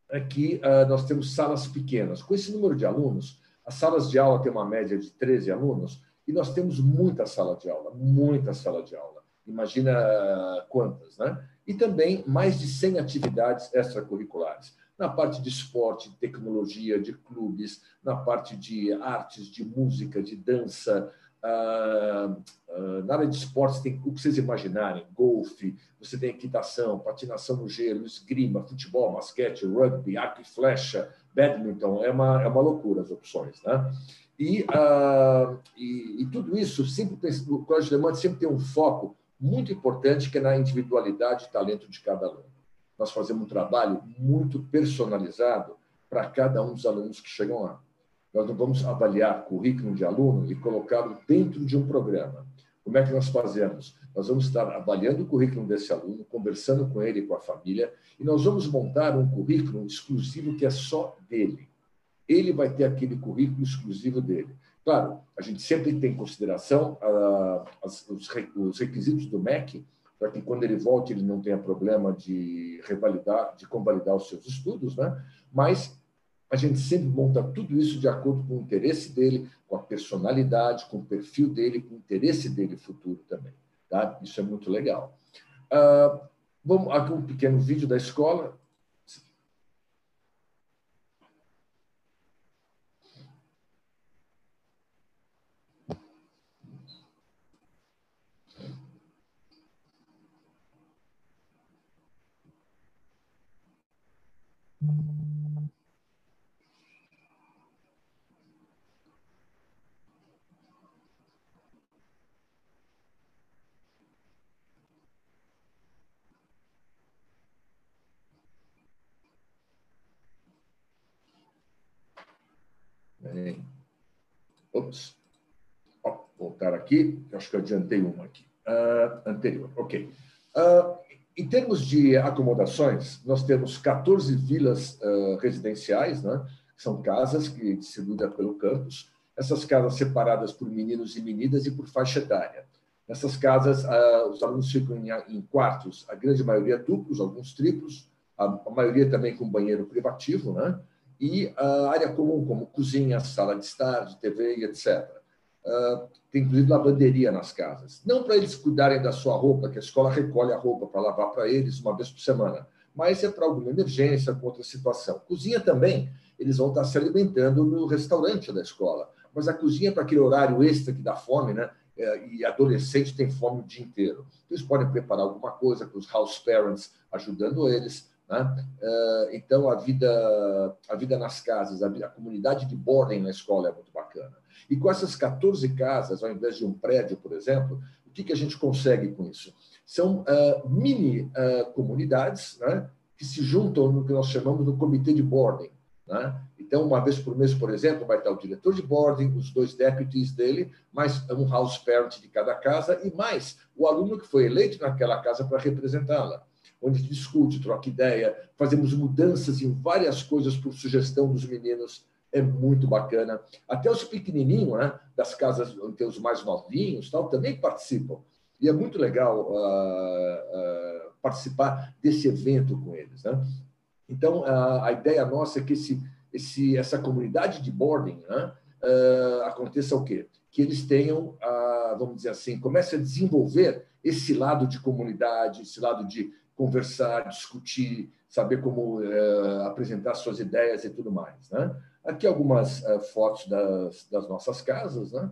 S8: é que uh, nós temos salas pequenas. Com esse número de alunos, as salas de aula têm uma média de 13 alunos e nós temos muita sala de aula, muita sala de aula. Imagina quantas, né? E também mais de 100 atividades extracurriculares na parte de esporte, de tecnologia, de clubes, na parte de artes, de música, de dança. Ah, ah, na área de esportes tem o que vocês imaginarem: golfe, você tem equitação, patinação no gelo, esgrima, futebol, basquete, rugby, arco e flecha, badminton. É uma, é uma loucura as opções. Né? E, uh, e, e, tudo isso, sempre o Colégio Alemão sempre tem um foco muito importante que é na individualidade e talento de cada aluno nós fazemos um trabalho muito personalizado para cada um dos alunos que chegam lá. Nós não vamos avaliar currículo de aluno e colocá-lo dentro de um programa. Como é que nós fazemos? Nós vamos estar avaliando o currículo desse aluno, conversando com ele e com a família, e nós vamos montar um currículo exclusivo que é só dele. Ele vai ter aquele currículo exclusivo dele. Claro, a gente sempre tem em consideração ah, os requisitos do MEC, para que quando ele volte ele não tenha problema de revalidar, de convalidar os seus estudos, né? Mas a gente sempre monta tudo isso de acordo com o interesse dele, com a personalidade, com o perfil dele, com o interesse dele futuro também, tá? Isso é muito legal. Uh, vamos aqui um pequeno vídeo da escola. Ops. voltar aqui. Acho que eu adiantei uma aqui. Uh, anterior. Ok. Uh, em termos de acomodações, nós temos 14 vilas uh, residenciais, né? são casas que distribuídas pelo campus. Essas casas separadas por meninos e meninas e por faixa etária. Nessas casas, uh, os alunos ficam em, em, quartos, a grande maioria duplos, alguns triplos, a, a maioria também com banheiro privativo, né? E a área comum, como cozinha, sala de estar, de TV etc. Uh, tem inclusive lavanderia nas casas. Não para eles cuidarem da sua roupa, que a escola recolhe a roupa para lavar para eles uma vez por semana, mas é para alguma emergência, com outra situação. Cozinha também, eles vão estar se alimentando no restaurante da escola, mas a cozinha é para aquele horário extra que dá fome, né? É, e adolescente tem fome o dia inteiro. Eles podem preparar alguma coisa com os house parents ajudando eles. Né? É, então, a vida, a vida nas casas, a, a comunidade de boarding na escola é muito bacana. E com essas 14 casas, ao invés de um prédio, por exemplo, o que, que a gente consegue com isso? São uh, mini uh, comunidades né, que se juntam no que nós chamamos do comitê de boarding. Né? Então, uma vez por mês, por exemplo, vai estar o diretor de boarding, os dois deputies dele, mais um house parent de cada casa e mais o aluno que foi eleito naquela casa para representá-la onde discute, troca ideia, fazemos mudanças em várias coisas por sugestão dos meninos, é muito bacana. Até os pequenininhos, né, das casas tem os mais novinhos, tal, também participam. E é muito legal uh, uh, participar desse evento com eles. Né? Então, uh, a ideia nossa é que esse, esse, essa comunidade de boarding né, aconteça o quê? Que eles tenham, vamos dizer assim, comece a desenvolver esse lado de comunidade, esse lado de conversar, discutir, saber como é, apresentar suas ideias e tudo mais. Né? Aqui algumas é, fotos das, das, nossas casas, né?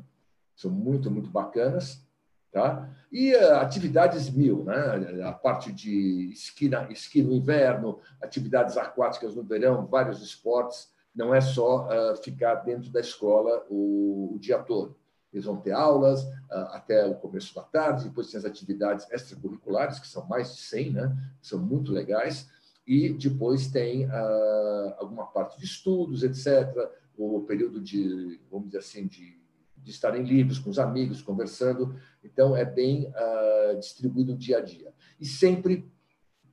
S8: são muito, muito bacanas. Tá? E é, atividades mil, né? a parte de esqui, na, esqui no inverno, atividades aquáticas no verão, vários esportes. Não é só ficar dentro da escola o, o dia todo. Eles vão ter aulas ah, até o começo da tarde, depois tem as atividades extracurriculares, que são mais de 100, né? são muito legais, e depois tem uh, alguma parte de estudos, etc., o período de, vamos dizer assim, de, de estarem livres com os amigos, conversando. Então, é bem uh, distribuído dia a dia. E sempre,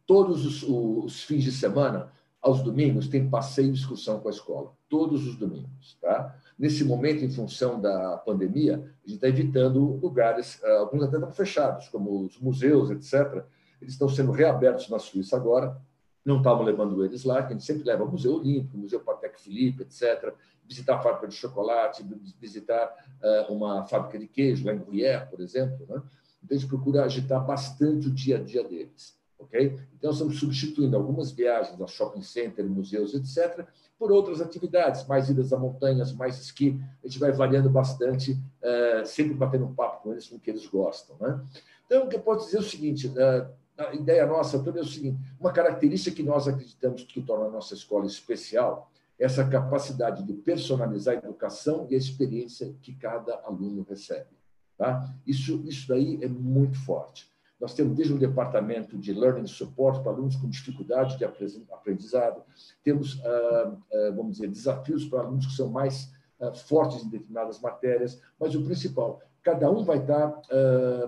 S8: todos os, os fins de semana, aos domingos, tem passeio e excursão com a escola. Todos os domingos, tá? Nesse momento, em função da pandemia, a gente está evitando lugares, ah, alguns até estão fechados, como os museus, etc. Eles estão sendo reabertos na Suíça agora. Não estavam levando eles lá, que a gente sempre leva ao Museu Olímpico, Museu Patek Philippe, etc. Visitar a fábrica de chocolate, visitar ah, uma fábrica de queijo, lá em Gruyère, por exemplo. Né? Então, a gente procura agitar bastante o dia a dia deles. Ok? Então, estamos substituindo algumas viagens a shopping center, museus, etc., por outras atividades, mais idas a montanhas, mais esqui. A gente vai variando bastante, uh, sempre batendo um papo com eles com o que eles gostam. Né? Então, o que eu posso dizer é o seguinte: uh, a ideia nossa toda é o seguinte: uma característica que nós acreditamos que torna a nossa escola especial é essa capacidade de personalizar a educação e a experiência que cada aluno recebe. Tá? Isso, isso daí é muito forte. Nós temos desde o departamento de Learning Support para alunos com dificuldade de aprendizado, temos, ah, ah, vamos dizer, desafios para alunos que são mais ah, fortes em determinadas matérias, mas o principal, cada um vai estar,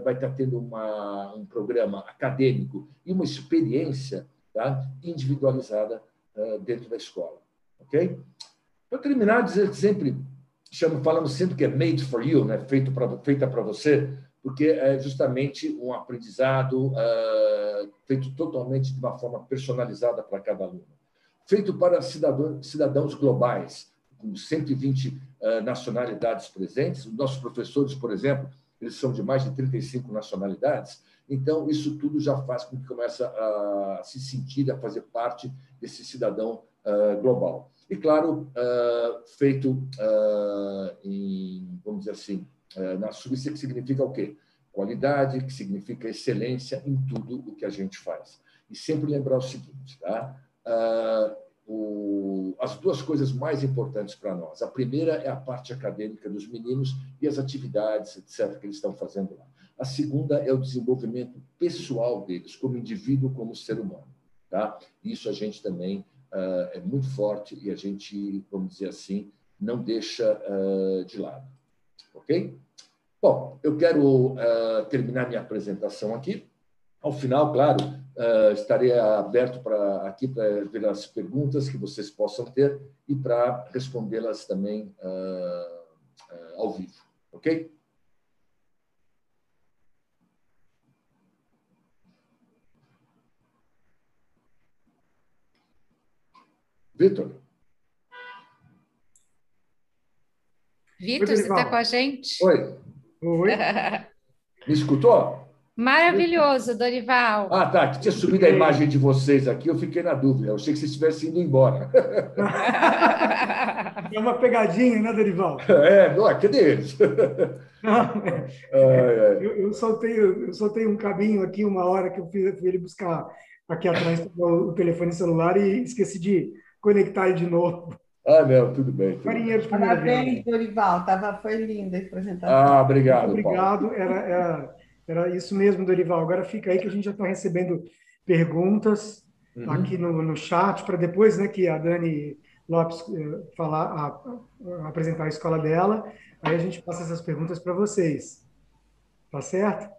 S8: vai estar tendo uma, um programa acadêmico e uma experiência tá, individualizada dentro da escola. Ok? Para terminar, dizer sempre, chamo, falamos sempre que é made for you, né? Feito pra, feita para você, porque é justamente um aprendizado uh, feito totalmente de uma forma personalizada para cada aluno. Feito para cidadãos, cidadãos globais, com 120 uh, ah, nacionalidades presentes. Os nossos professores, por exemplo, eles são de mais de 35 nacionalidades. Então, isso tudo já faz com que comece a se sentir, a fazer parte desse cidadão uh, global. E, claro, feito em, vamos dizer assim, é, na Suíça, que significa o quê? Qualidade, que significa excelência em tudo o que a gente faz. E sempre lembrar o seguinte, tá? Ah, o, as duas coisas mais importantes para nós. A primeira é a parte acadêmica dos meninos e as atividades, etc., que eles estão fazendo lá. A segunda é o desenvolvimento pessoal deles, como indivíduo, como ser humano. Tá? Isso a gente também uh, é muito forte e a gente, vamos dizer assim, não deixa uh, de lado. Ok? Bom, eu quero uh, terminar minha apresentação aqui. Ao final, claro, uh, estarei aberto para aqui para ver as perguntas que vocês possam ter e para respondê-las também uh, ao vivo, ok? Vitor?
S4: Vitor, você está com a gente?
S8: Oi.
S1: Oi. <laughs>
S8: Me escutou?
S4: Maravilhoso, Dorival.
S8: Ah, tá. Que tinha subido a imagem de vocês aqui, eu fiquei na dúvida. Eu achei que vocês estivessem indo embora. <laughs> <laughs>
S1: É uma pegadinha, né, Dorival?
S8: É, não, cadê eles?
S1: eu, eu, soltei, eu soltei um cabinho aqui uma hora que eu fui, fui ele buscar aqui atrás o telefone celular e esqueci de conectar ele de novo.
S8: Ah, não, tudo bem. Tudo
S2: Marinheiro de Parabéns, Dorival. Tava, foi linda a apresentação.
S8: Ah, obrigado.
S1: Muito obrigado. Era, era, era, isso mesmo, Dorival. Agora fica aí que a gente já está recebendo perguntas uhum. aqui no, no chat, para depois né, que a Dani Lopes uh, falar, a, a, apresentar a escola dela, aí a gente passa essas perguntas para vocês. Tá certo?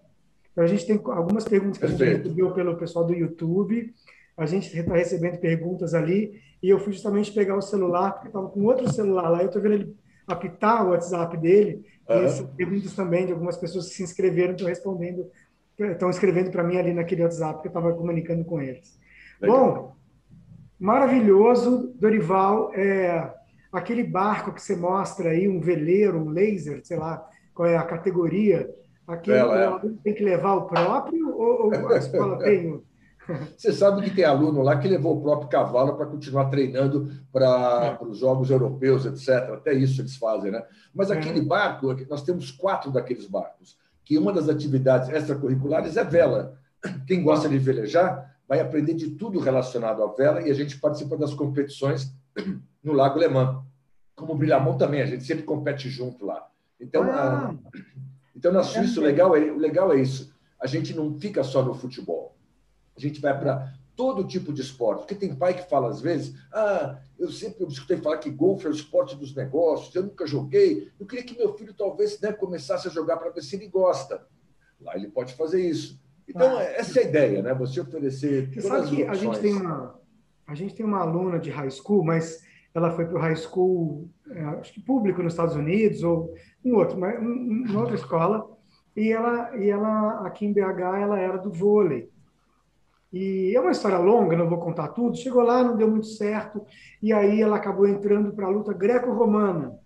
S1: Então, a gente tem algumas perguntas que Perfeito. a gente recebeu pelo pessoal do YouTube. A gente está recebendo perguntas ali e eu fui justamente pegar o celular, porque estava com outro celular lá, eu estou vendo ele apitar o WhatsApp dele, uhum. e essas perguntas também de algumas pessoas que se inscreveram, estão respondendo, estão escrevendo para mim ali naquele WhatsApp que eu estava comunicando com eles. Legal. Bom, maravilhoso, Dorival, é, aquele barco que você mostra aí, um veleiro, um laser, sei lá qual é a categoria, aquele é. tem que levar o próprio ou, ou <laughs> a escola tem <laughs>
S8: você sabe que tem aluno lá que levou o próprio cavalo para continuar treinando para é. os Jogos Europeus, etc. Até isso eles fazem, né? Mas é. aquele barco, nós temos quatro daqueles barcos, que uma das atividades extracurriculares é vela. Quem gosta de velejar vai aprender de tudo relacionado à vela e a gente participa das competições no Lago Lemã. Como o Brilhamon também, a gente sempre compete junto lá. Então, ah. a, então na Suíça, o legal, é, o legal é isso. A gente não fica só no futebol. A gente vai para todo tipo de esporte. Porque tem pai que fala às vezes, ah, eu sempre escutei falar que golfe é o esporte dos negócios, eu nunca joguei. Eu queria que meu filho talvez né, começasse a jogar para ver se ele gosta. Lá ele pode fazer isso. Então, ah. essa é a ideia, né? Você oferecer.
S1: Você sabe que a gente, tem uma, a gente tem uma aluna de high school, mas ela foi para o high school, é, acho que público nos Estados Unidos, ou um outro, mas um, uma outra escola, e ela, e ela, aqui em BH, ela era do vôlei. E é uma história longa, não vou contar tudo. Chegou lá, não deu muito certo, e aí ela acabou entrando para a luta greco-romana.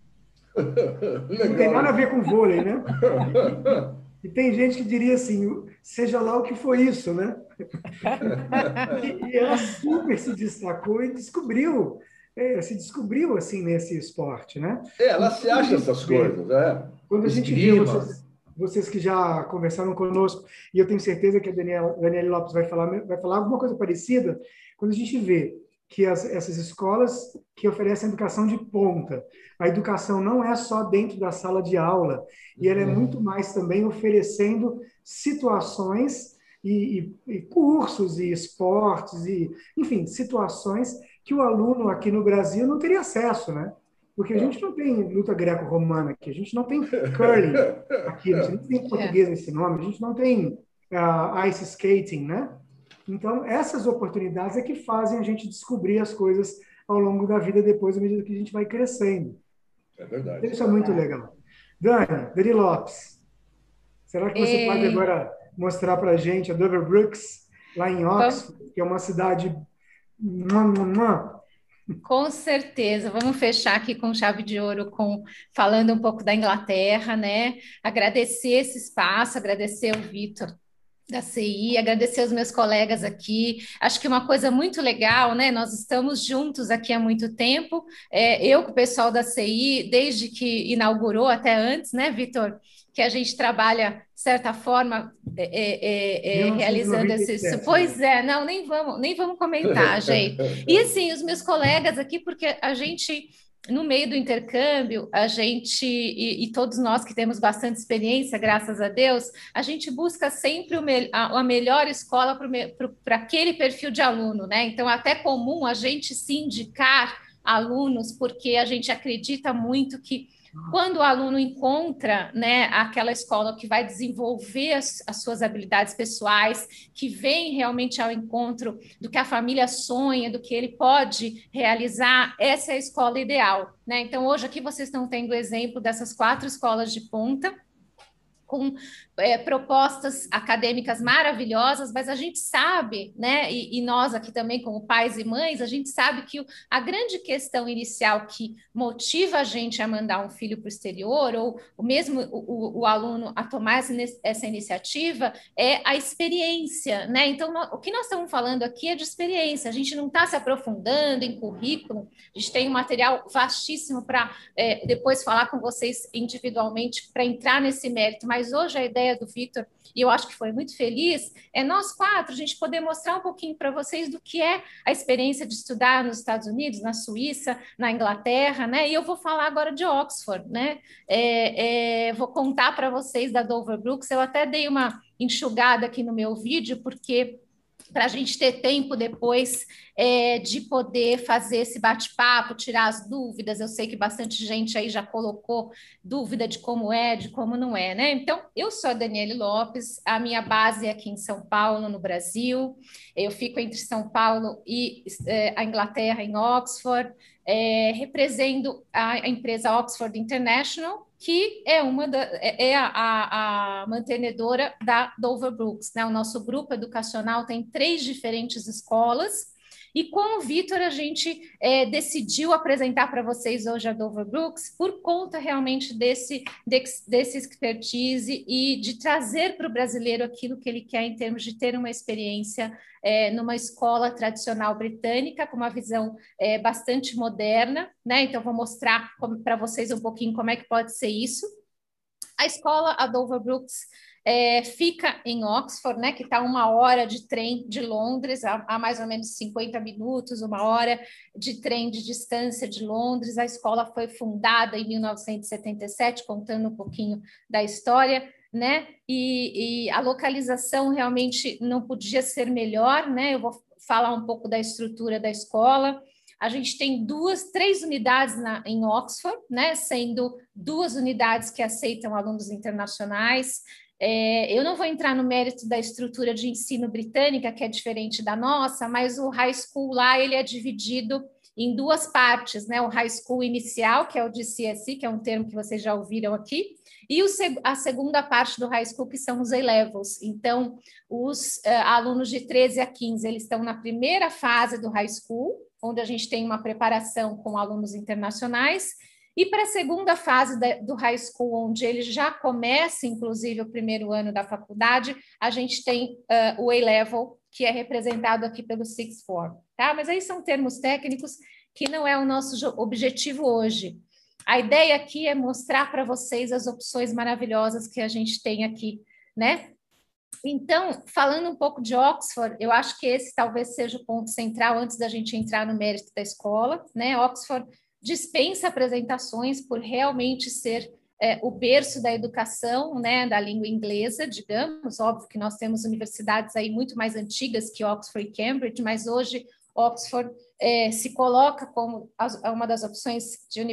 S1: <laughs> Não tem nada a ver com vôlei, né? <laughs> E tem gente que diria assim, seja lá o que foi isso, né? <laughs> E, ela super se destacou e descobriu, é, se descobriu assim nesse esporte, né?
S8: É, ela se acha essas coisas, é.
S1: Quando a gente vê vocês, vocês que já conversaram conosco, e eu tenho certeza que a Daniela, Daniela Lopes vai falar, vai falar alguma coisa parecida, quando a gente vê que as, essas escolas que oferecem educação de ponta, a educação não é só dentro da sala de aula, e ela é uhum. muito mais também oferecendo situações e, e, e cursos e esportes e, enfim, situações que o aluno aqui no Brasil não teria acesso, né? Porque a gente não tem luta greco-romana aqui, a gente não tem curling <laughs> aqui, a gente não tem português nesse nome, a gente não tem uh, ice skating, né? Então, essas oportunidades é que fazem a gente descobrir as coisas ao longo da vida, depois, à medida que a gente vai crescendo.
S8: É verdade.
S1: Isso é muito legal. Dani, Dani Lopes, será que você Ei. pode agora mostrar para a gente a Dover Brooks, lá em Oxford, que é uma cidade
S4: com certeza, vamos fechar aqui com chave de ouro, com falando um pouco da Inglaterra, né? Agradecer esse espaço, agradecer o Vitor da CI, agradecer os meus colegas aqui. Acho que uma coisa muito legal, né? Nós estamos juntos aqui há muito tempo. É, eu com o pessoal da CI, desde que inaugurou até antes, né, Vitor? Que a gente trabalha, de certa forma, é, é, é, é realizando esses. Pois é, não, nem vamos, nem vamos comentar, <laughs> gente. E assim, os meus colegas aqui, porque a gente. No meio do intercâmbio, a gente, e, e todos nós que temos bastante experiência, graças a Deus, a gente busca sempre me, a, a, melhor escola para aquele perfil de aluno, né? Então, é até comum a gente se indicar alunos, porque a gente acredita muito que quando o aluno encontra né, aquela escola que vai desenvolver as, as, suas habilidades pessoais, que vem realmente ao encontro do que a família sonha, do que ele pode realizar, essa é a escola ideal. Né? Então, hoje aqui vocês estão tendo o exemplo dessas quatro escolas de ponta com é, propostas acadêmicas maravilhosas, mas a gente sabe, né, e, e, nós aqui também, como pais e mães, a gente sabe que o, a grande questão inicial que motiva a gente a mandar um filho para o exterior, ou o mesmo o, o, aluno a tomar essa, iniciativa, é a experiência, né? Então, o que nós estamos falando aqui é de experiência, a gente não está se aprofundando em currículo, a gente tem um material vastíssimo para é, depois falar com vocês individualmente para entrar nesse mérito, mas hoje a ideia do Vitor, e eu acho que foi muito feliz, é nós quatro, a gente poder mostrar um pouquinho para vocês do que é a experiência de estudar nos Estados Unidos, na Suíça, na Inglaterra, né? E eu vou falar agora de Oxford, né? É, é, vou contar para vocês da Dover Brooks, eu até dei uma enxugada aqui no meu vídeo, porque para a gente ter tempo depois é, de poder fazer esse bate-papo, tirar as dúvidas. Eu sei que bastante gente aí já colocou dúvida de como é, de como não é, né? Então, eu sou a Daniele Lopes, a minha base é aqui em São Paulo, no Brasil. Eu fico entre São Paulo e é, a Inglaterra, em Oxford. É, represento a, a empresa Oxford International, que é uma da, é, é a, a, mantenedora da Dover Brooks. Né? O nosso grupo educacional tem três diferentes escolas e com o Vitor, a gente é, decidiu apresentar para vocês hoje a Dover Brooks por conta realmente desse, desse expertise e de trazer para o brasileiro aquilo que ele quer em termos de ter uma experiência é, numa escola tradicional britânica, com uma visão é, bastante moderna. Né? Então, vou mostrar para vocês um pouquinho como é que pode ser isso. A escola, a Dover Brooks, é, fica em Oxford, né, que está uma hora de trem de Londres, a, mais ou menos 50 minutos, uma hora de trem de distância de Londres. A escola foi fundada em 1977, contando um pouquinho da história, né? E, e a localização realmente não podia ser melhor, né? Eu vou falar um pouco da estrutura da escola. A gente tem duas, três unidades na, em Oxford, né, sendo duas unidades que aceitam alunos internacionais. É, eu não vou entrar no mérito da estrutura de ensino britânica, que é diferente da nossa, mas o high school lá ele é dividido em duas partes, né? O high school inicial, que é o GCSE, que é um termo que vocês já ouviram aqui, e o, a segunda parte do high school, que são os A-levels. Então, os uh, alunos de 13 a 15, eles estão na primeira fase do high school, onde a gente tem uma preparação com alunos internacionais, e para a segunda fase da, do high school, onde ele já começa, inclusive, o primeiro ano da faculdade, a gente tem uh, o A-level, que é representado aqui pelo Sixth Form, tá? Mas aí são termos técnicos que não é o nosso objetivo hoje. A ideia aqui é mostrar para vocês as opções maravilhosas que a gente tem aqui, né? Então, falando um pouco de Oxford, eu acho que esse talvez seja o ponto central antes da gente entrar no mérito da escola, né? Oxford dispensa apresentações por realmente ser é, o berço da educação, né, da língua inglesa, digamos. Óbvio que nós temos universidades aí muito mais antigas que Oxford e Cambridge, mas hoje Oxford é, se coloca como uma das opções de,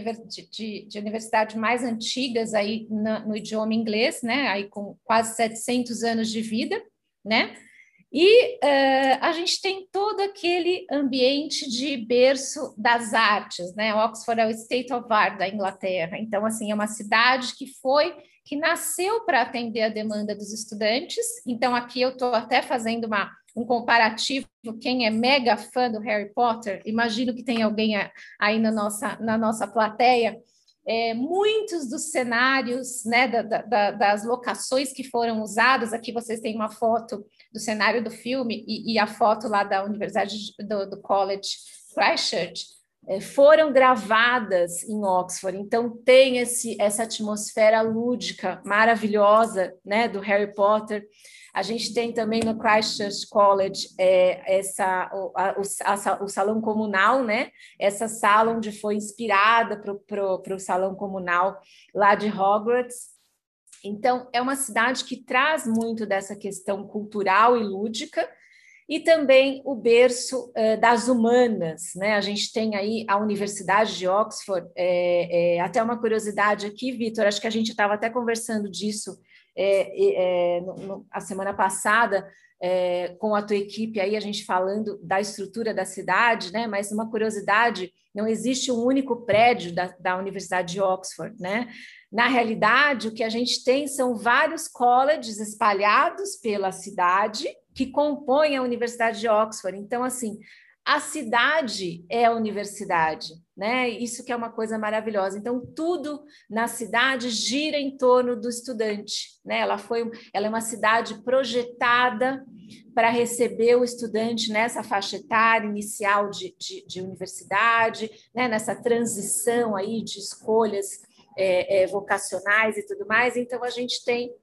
S4: de, de universidade mais antigas aí na, no idioma inglês, né, aí com quase 700 anos de vida, né, e uh, a gente tem todo aquele ambiente de berço das artes, né? Oxford é o State of Art da Inglaterra. Então, assim, é uma cidade que foi, que nasceu para atender a demanda dos estudantes. Então, aqui eu estou até fazendo uma, um comparativo. Quem é mega fã do Harry Potter, imagino que tem alguém aí na nossa, na nossa plateia. É, muitos dos cenários, né, da, da, das locações que foram usadas, aqui vocês têm uma foto do cenário do filme e, e a foto lá da Universidade do, do College Christchurch é, foram gravadas em Oxford. Então tem esse, essa atmosfera lúdica maravilhosa, né, do Harry Potter. A gente tem também no Christchurch College é, essa, o, a, o, o, salão comunal, né? Essa sala onde foi inspirada para o salão comunal lá de Hogwarts. Então, é uma cidade que traz muito dessa questão cultural e lúdica, e também o berço uh, das humanas. Né? A gente tem aí a Universidade de Oxford, é, é, até uma curiosidade aqui, Vitor, acho que a gente estava até conversando disso é, no, no, a semana passada, com a tua equipe aí, a gente falando da estrutura da cidade, né? mas uma curiosidade, não existe um único prédio da, da Universidade de Oxford, né? Na realidade, o que a gente tem são vários colleges espalhados pela cidade que compõem a Universidade de Oxford. Então, assim, a cidade é a universidade, né? Isso que é uma coisa maravilhosa. Então, tudo na cidade gira em torno do estudante, né? Ela foi, ela é uma cidade projetada para receber o estudante nessa faixa etária inicial de, de, de universidade, né? Nessa transição aí de escolhas é, é, vocacionais e tudo mais. Então, a gente tem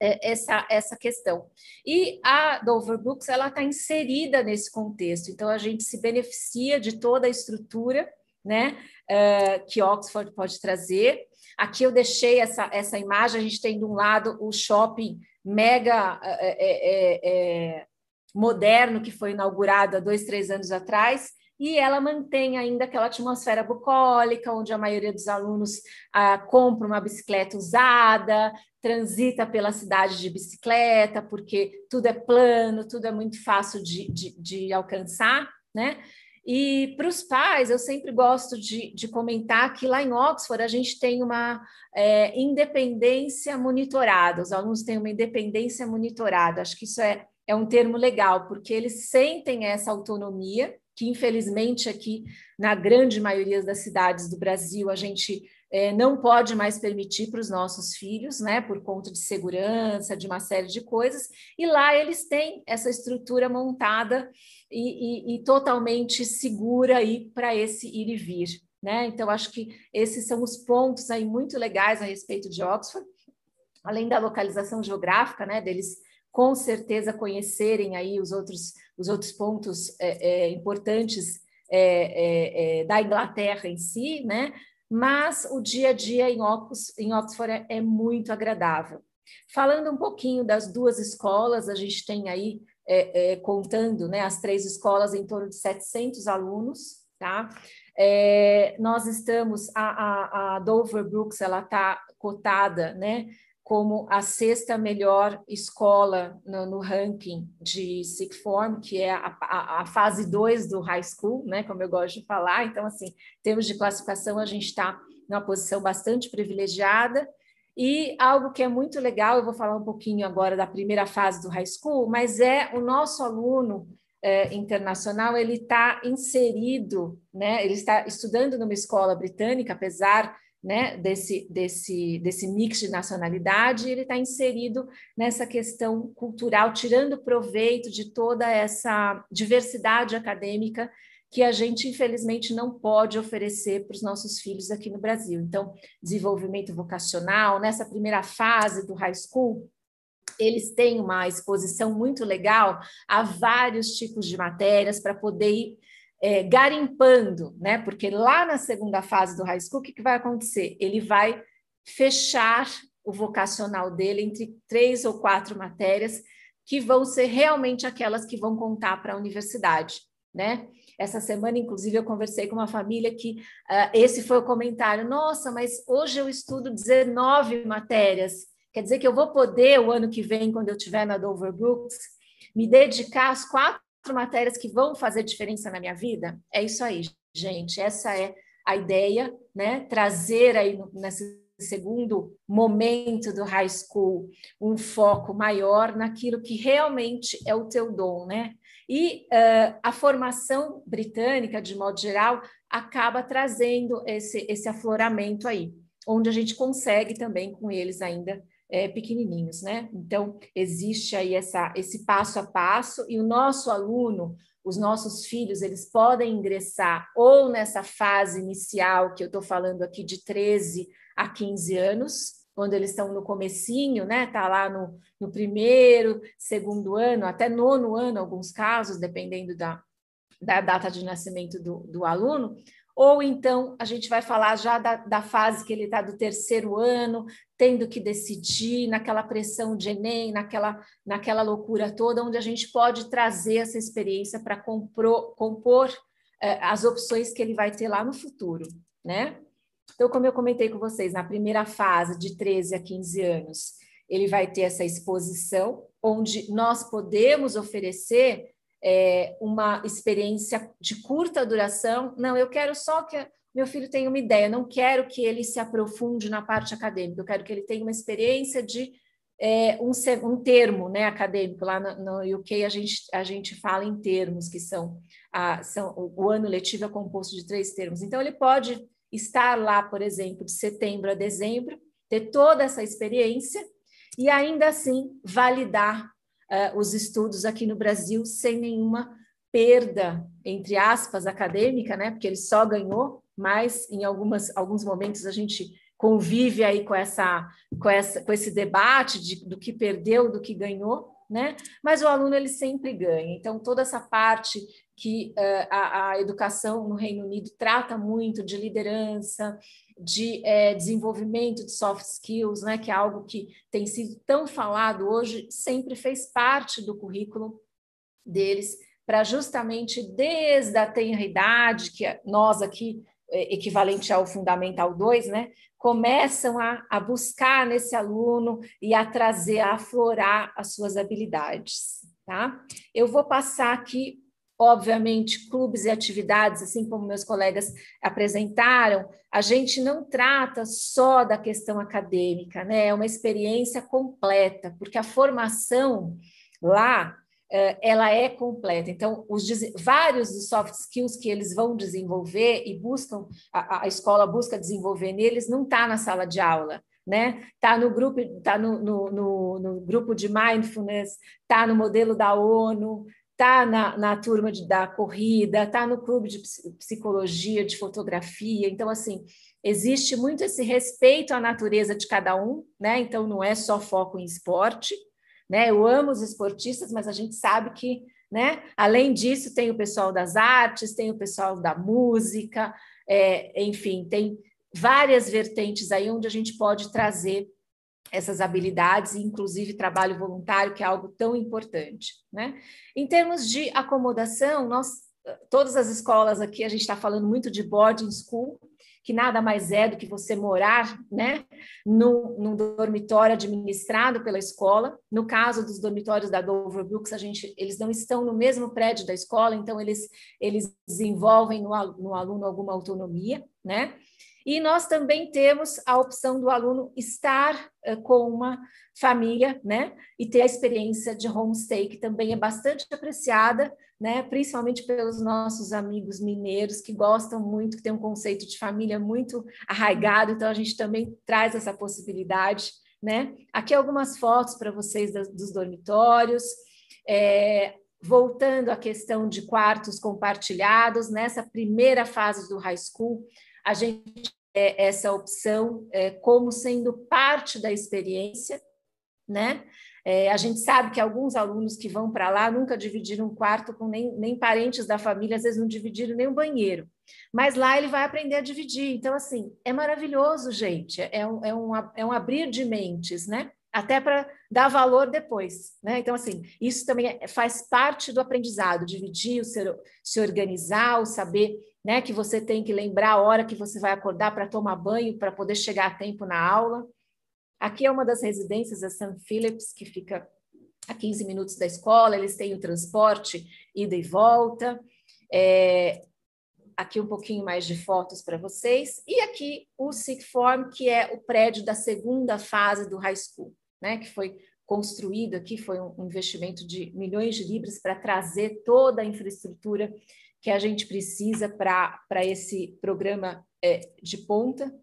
S4: é, essa, essa questão. E a Dover Books ela está inserida nesse contexto, então a gente se beneficia de toda a estrutura né, uh, que Oxford pode trazer. Aqui eu deixei essa, essa imagem, a gente tem de um lado o shopping mega é, é, é, moderno que foi inaugurado há dois, três anos atrás, e ela mantém ainda aquela atmosfera bucólica, onde a maioria dos alunos ah, compra uma bicicleta usada, transita pela cidade de bicicleta, porque tudo é plano, tudo é muito fácil de, de, de alcançar, né? E para os pais, eu sempre gosto de, de, comentar que lá em Oxford a gente tem uma é, independência monitorada, os alunos têm uma independência monitorada, acho que isso é, é um termo legal, porque eles sentem essa autonomia que infelizmente aqui na grande maioria das cidades do Brasil a gente é, não pode mais permitir para os nossos filhos, né, por conta de segurança, de uma série de coisas, e lá eles têm essa estrutura montada e, e, e totalmente segura aí para esse ir e vir, né? Então acho que esses são os pontos aí muito legais a respeito de Oxford. além da localização geográfica, né, deles com certeza conhecerem aí os outros, os outros pontos é, é, importantes é, é, é da Inglaterra em si, né? Mas o dia a dia em Oxford, em Oxford é, é muito agradável. Falando um pouquinho das duas escolas, a gente tem aí, contando né, as três escolas, em torno de 700 alunos, tá? nós estamos, a, a, a Dover Brooks, ela está cotada, né? Como a sexta melhor escola no, no ranking de Sixth Form, que é a, a, a fase 2 do high school, né, como eu gosto de falar. Então, assim, em termos de classificação, a gente está numa posição bastante privilegiada. E algo que é muito legal, eu vou falar um pouquinho agora da primeira fase do high school, mas é o nosso aluno é, internacional, ele está inserido, né, ele está estudando numa escola britânica, apesar né, desse, desse, desse mix de nacionalidade, ele está inserido nessa questão cultural, tirando proveito de toda essa diversidade acadêmica que a gente, infelizmente, não pode oferecer para os nossos filhos aqui no Brasil. Então, desenvolvimento vocacional, nessa primeira fase do high school, eles têm uma exposição muito legal a vários tipos de matérias para poder ir é, garimpando, né? Porque lá na segunda fase do high school, o que, que vai acontecer? Ele vai fechar o vocacional dele entre três ou quatro matérias que vão ser realmente aquelas que vão contar para a universidade, né? Essa semana, inclusive, eu conversei com uma família que uh, esse foi o comentário: nossa, mas hoje eu estudo 19 matérias. Quer dizer que eu vou poder, o ano que vem, quando eu estiver na Dover Brooks, me dedicar às quatro matérias que vão fazer diferença na minha vida? É isso aí, gente. Essa é a ideia, né? Trazer aí nesse segundo momento do high school um foco maior naquilo que realmente é o teu dom, né? E uh, a formação britânica, de modo geral, acaba trazendo esse, esse afloramento aí, onde a gente consegue também com eles ainda é, pequenininhos, né? Então, existe aí essa, esse passo a passo, e o nosso aluno, os nossos filhos, eles podem ingressar ou nessa fase inicial, que eu estou falando aqui de 13 a 15 anos, quando eles estão no comecinho, né? Tá lá no, no primeiro, segundo ano, até nono ano, alguns casos, dependendo da, da data de nascimento do, do aluno, ou então a gente vai falar já da, da fase que ele está do terceiro ano, tendo que decidir, naquela pressão de Enem, naquela, naquela loucura toda, onde a gente pode trazer essa experiência para compor eh, as opções que ele vai ter lá no futuro, né? Então, como eu comentei com vocês, na primeira fase, de 13 a 15 anos, ele vai ter essa exposição, onde nós podemos oferecer é, uma experiência de curta duração. Não, eu quero só que meu filho tenha uma ideia, não quero que ele se aprofunde na parte acadêmica, eu quero que ele tenha uma experiência de é, um, um, termo né, acadêmico. Lá no, no, UK a gente, a gente fala em termos, que são, a, são o, o ano letivo é composto de três termos. Então, ele pode estar lá, por exemplo, de setembro a dezembro, ter toda essa experiência e ainda assim validar uh, os estudos aqui no Brasil sem nenhuma perda, entre aspas, acadêmica, né? Porque ele só ganhou, mas em algumas, alguns momentos a gente convive aí com essa, com essa, com esse debate de, do que perdeu, do que ganhou, né? Mas o aluno ele sempre ganha. Então toda essa parte que uh, a, a, educação no Reino Unido trata muito de liderança, de é, desenvolvimento de soft skills, né, que é algo que tem sido tão falado hoje, sempre fez parte do currículo deles, para justamente desde a tenra idade, que nós aqui, é, equivalente ao Fundamental 2, né, começam a, a buscar nesse aluno e a trazer, a aflorar as suas habilidades. Tá? Eu vou passar aqui obviamente, clubes e atividades, assim como meus colegas apresentaram, a gente não trata só da questão acadêmica, né? É uma experiência completa, porque a formação lá eh, ela é completa. Então, os vários dos soft skills que eles vão desenvolver e buscam, a, a escola busca desenvolver neles, não está na sala de aula. Né? Tá no grupo, tá no, no, no, no grupo de mindfulness, tá no modelo da ONU, está na, na turma de, da corrida, está no clube de psicologia, de fotografia. Então, assim, existe muito esse respeito à natureza de cada um, né? Então não é só foco em esporte, né? Eu amo os esportistas, mas a gente sabe que, né? Além disso, tem o pessoal das artes, tem o pessoal da música, é, enfim, tem várias vertentes aí onde a gente pode trazer essas habilidades, inclusive trabalho voluntário, que é algo tão importante, né? Em termos de acomodação, nós todas as escolas aqui a gente está falando muito de boarding school, que nada mais é do que você morar né, num, num, dormitório administrado pela escola. No caso dos dormitórios da Dover Brooks, a gente, eles não estão no mesmo prédio da escola, então eles, eles desenvolvem no, no aluno alguma autonomia, né? E nós também temos a opção do aluno estar uh, com uma família, né? E ter a experiência de homestay, que também é bastante apreciada, né? Principalmente pelos nossos amigos mineiros, que gostam muito, que tem um conceito de família muito arraigado, então a gente também traz essa possibilidade, né? Aqui algumas fotos para vocês dos dormitórios. É, voltando à questão de quartos compartilhados, nessa primeira fase do high school, a gente é, essa opção é, como sendo parte da experiência, né? É, a gente sabe que alguns alunos que vão para lá nunca dividiram um quarto com nem, nem parentes da família, às vezes não dividiram nem um banheiro. Mas lá ele vai aprender a dividir. Então, assim, é maravilhoso, gente. É um, é um, é um abrir de mentes, né? Até para dar valor depois, né? Então, assim, isso também é, faz parte do aprendizado, dividir, o ser, se organizar, o saber né? Que você tem que lembrar a hora que você vai acordar para tomar banho, para poder chegar a tempo na aula. Aqui é uma das residências, a St. Phillips, que fica a 15 minutos da escola, eles têm o transporte, ida e volta. É, aqui um pouquinho mais de fotos para vocês. E aqui o Sixth Form, que é o prédio da segunda fase do high school, né? Que foi construído aqui, foi um investimento de milhões de libras para trazer toda a infraestrutura que a gente precisa para esse programa é, de ponta.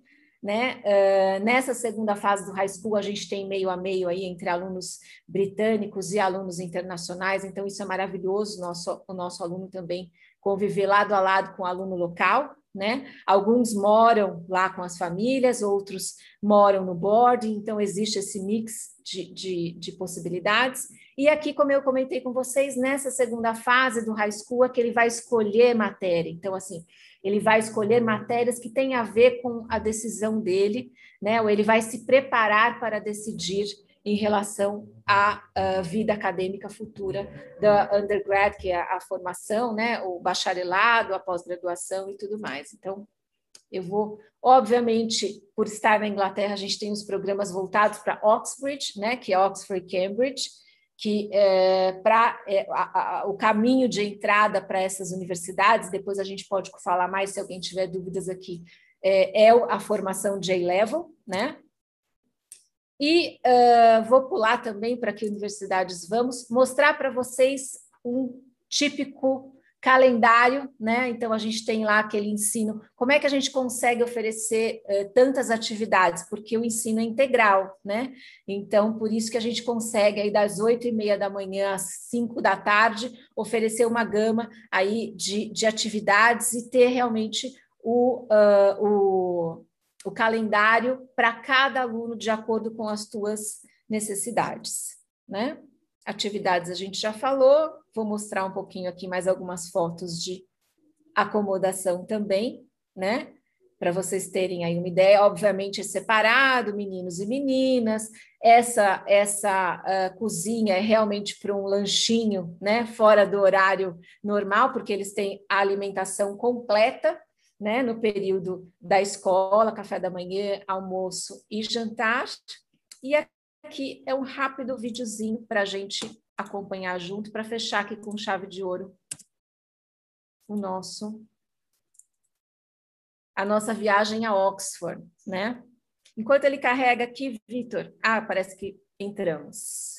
S4: Né? Uh, nessa segunda fase do high school, a gente tem meio a meio aí entre alunos britânicos e alunos internacionais, então isso é maravilhoso, nosso, o nosso aluno também conviver lado a lado com o aluno local, né? Alguns moram lá com as famílias, outros moram no boarding, então existe esse mix de, de, de, possibilidades. E aqui, como eu comentei com vocês, nessa segunda fase do high school, é que ele vai escolher matéria. Então, assim, ele vai escolher matérias que têm a ver com a decisão dele, né? Ou ele vai se preparar para decidir em relação à, à vida acadêmica futura da undergrad, que é a, formação, né, o bacharelado, a pós-graduação e tudo mais. Então, eu vou, obviamente, por estar na Inglaterra, a gente tem os programas voltados para Oxford, né, que é Oxford e Cambridge, que é, para é, o caminho de entrada para essas universidades, depois a gente pode falar mais se alguém tiver dúvidas aqui, é, é a formação J-Level, né? E uh, vou pular também para que universidades vamos, mostrar para vocês um típico calendário, né? Então a gente tem lá aquele ensino. Como é que a gente consegue oferecer uh, tantas atividades? Porque o ensino é integral, né? Então por isso que a gente consegue aí das oito e meia da manhã às cinco da tarde oferecer uma gama aí de, de atividades e ter realmente o, uh, o o calendário para cada aluno de acordo com as tuas necessidades, né? Atividades a gente já falou, vou mostrar um pouquinho aqui mais algumas fotos de acomodação também, né? Para vocês terem aí uma ideia, obviamente é separado, meninos e meninas. Essa essa uh, cozinha é realmente para um lanchinho, né? Fora do horário normal, porque eles têm a alimentação completa, né, no período da escola, café da manhã, almoço e jantar. E aqui é um rápido videozinho para a gente acompanhar junto, para fechar aqui com chave de ouro o nosso a nossa viagem a Oxford, né? Enquanto ele carrega aqui, Vitor, ah, parece que entramos.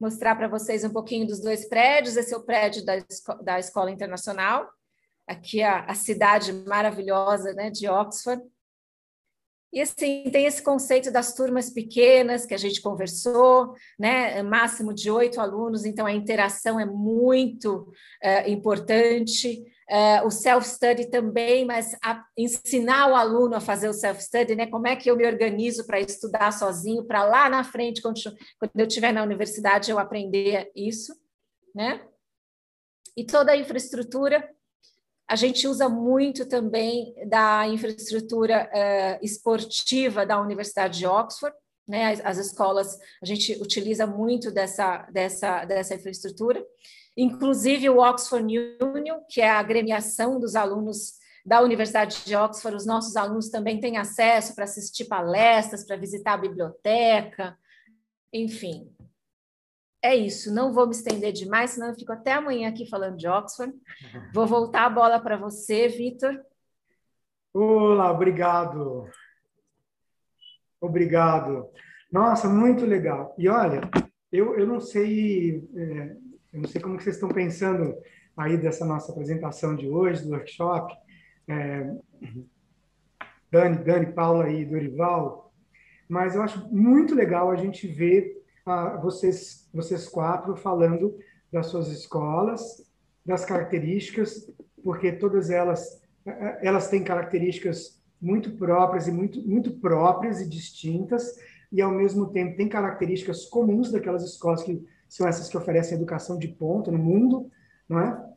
S4: Mostrar para vocês um pouquinho dos dois prédios. Esse é o prédio da, da Escola Internacional, aqui a, a cidade maravilhosa né, de Oxford. E assim, tem esse conceito das turmas pequenas que a gente conversou, né? Máximo de oito alunos, então a interação é muito uh, importante. Uh, o self-study também, mas a, ensinar o aluno a fazer o self-study, né? Como é que eu me organizo para estudar sozinho, para lá na frente, quando, quando eu estiver na universidade, eu aprender isso, né? E toda a infraestrutura a gente usa muito também da infraestrutura uh, esportiva da Universidade de Oxford, né? As, as, escolas, a gente utiliza muito dessa, dessa, dessa infraestrutura. Inclusive o Oxford Union, que é a agremiação dos alunos da Universidade de Oxford, os nossos alunos também têm acesso para assistir palestras, para visitar a biblioteca, enfim é isso, não vou me estender demais, senão eu fico até amanhã aqui falando de Oxford. Vou voltar a bola para você, Vitor.
S1: Olá, obrigado. Obrigado. Nossa, muito legal. E olha, eu, eu não sei, é, eu não sei como que vocês estão pensando aí dessa nossa apresentação de hoje, do workshop. É, Dani, Dani, Paula e Dorival, mas eu acho muito legal a gente ver vocês, vocês quatro falando das suas escolas, das características, porque todas elas elas têm características muito próprias e muito muito próprias e distintas e ao mesmo tempo têm características comuns daquelas escolas que são essas que oferecem educação de ponta no mundo, não é?